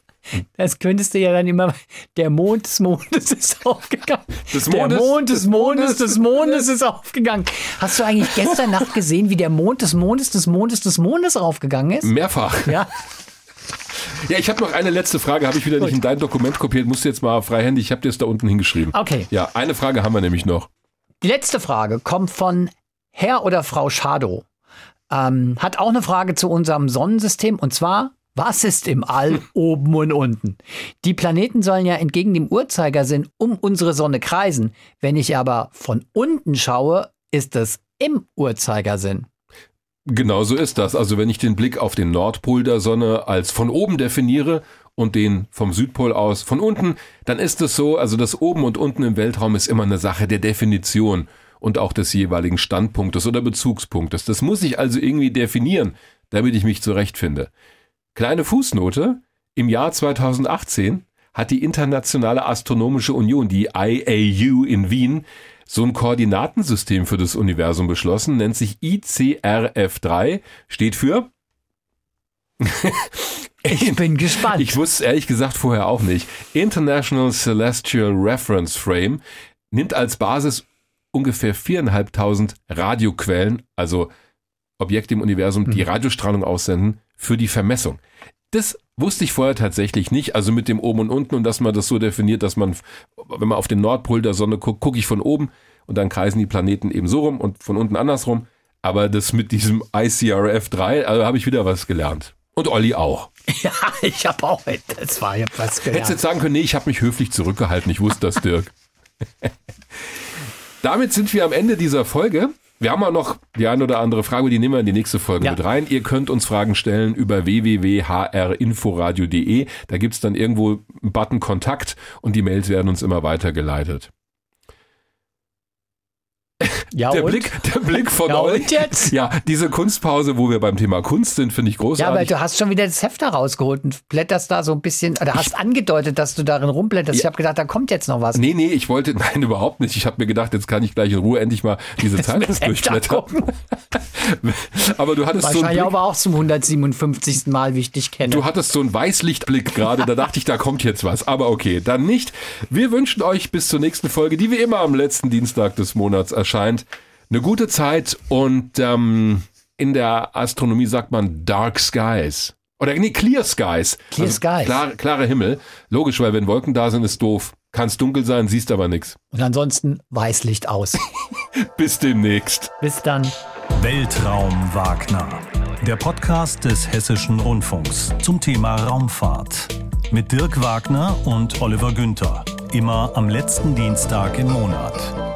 Das könntest du ja dann immer. Der Mond des Mondes ist aufgegangen. Des Mondes, der Mond des, des Mondes, des Mondes ist aufgegangen. Hast du eigentlich gestern Nacht gesehen, wie der Mond des Mondes des Mondes des Mondes aufgegangen ist? Mehrfach. Ja. Ja, ich habe noch eine letzte Frage, habe ich wieder Gut. nicht in dein Dokument kopiert, musst du jetzt mal freihändig, ich habe dir es da unten hingeschrieben. Okay. Ja, eine Frage haben wir nämlich noch. Die letzte Frage kommt von Herr oder Frau Schadow. Ähm, hat auch eine Frage zu unserem Sonnensystem und zwar, was ist im All oben und unten? Die Planeten sollen ja entgegen dem Uhrzeigersinn um unsere Sonne kreisen. Wenn ich aber von unten schaue, ist es im Uhrzeigersinn. Genau so ist das. Also wenn ich den Blick auf den Nordpol der Sonne als von oben definiere und den vom Südpol aus von unten, dann ist es so, also das oben und unten im Weltraum ist immer eine Sache der Definition und auch des jeweiligen Standpunktes oder Bezugspunktes. Das muss ich also irgendwie definieren, damit ich mich zurechtfinde. Kleine Fußnote. Im Jahr 2018 hat die Internationale Astronomische Union, die IAU in Wien, so ein Koordinatensystem für das Universum beschlossen, nennt sich ICRF3, steht für Ich bin gespannt. Ich wusste ehrlich gesagt vorher auch nicht. International Celestial Reference Frame nimmt als Basis ungefähr viereinhalbtausend Radioquellen, also Objekte im Universum, die mhm. Radiostrahlung aussenden, für die Vermessung. Das wusste ich vorher tatsächlich nicht, also mit dem oben und unten und dass man das so definiert, dass man, wenn man auf den Nordpol der Sonne guckt, gucke ich von oben und dann kreisen die Planeten eben so rum und von unten andersrum. Aber das mit diesem ICRF 3, also habe ich wieder was gelernt. Und Olli auch. *laughs* Ja, ich habe auch etwas was gelernt. Hättest jetzt sagen können, nee, ich habe mich höflich zurückgehalten. Ich wusste das, Dirk. *laughs* Damit sind wir am Ende dieser Folge. Wir haben auch noch die eine oder andere Frage, die nehmen wir in die nächste Folge ja. mit rein. Ihr könnt uns Fragen stellen über www.hrinforadio.de. Da gibt's dann irgendwo einen Button Kontakt und die Mails werden uns immer weitergeleitet. Ja, der, und? Blick, der Blick von ja, euch. Und jetzt? Ja, diese Kunstpause, wo wir beim Thema Kunst sind, finde ich großartig. Ja, aber du hast schon wieder das Heft da rausgeholt und blätterst da so ein bisschen, oder hast ich, angedeutet, dass du darin rumblätterst. Ja. Ich habe gedacht, da kommt jetzt noch was. Nee, nee, ich wollte, *laughs* nein, überhaupt nicht. Ich habe mir gedacht, jetzt kann ich gleich in Ruhe endlich mal diese Zeitschrift durchblättern. *laughs* aber du hattest Wahrscheinlich so aber auch zum 157. Mal, wie ich dich kenne. Du hattest so einen Weißlichtblick gerade, da dachte ich, da kommt jetzt was. Aber okay, dann nicht. Wir wünschen euch bis zur nächsten Folge, die wie immer am letzten Dienstag des Monats erscheint eine gute Zeit und ähm, in der Astronomie sagt man Dark Skies. Oder nee, Clear Skies. Clear also Skies. Klar, klarer Himmel. Logisch, weil wenn Wolken da sind, ist doof. Kann es dunkel sein, siehst aber nichts. Und ansonsten Weißlicht aus. *laughs* Bis demnächst. Bis dann. Weltraum Wagner. Der Podcast des Hessischen Rundfunks zum Thema Raumfahrt. Mit Dirk Wagner und Oliver Günther. Immer am letzten Dienstag im Monat.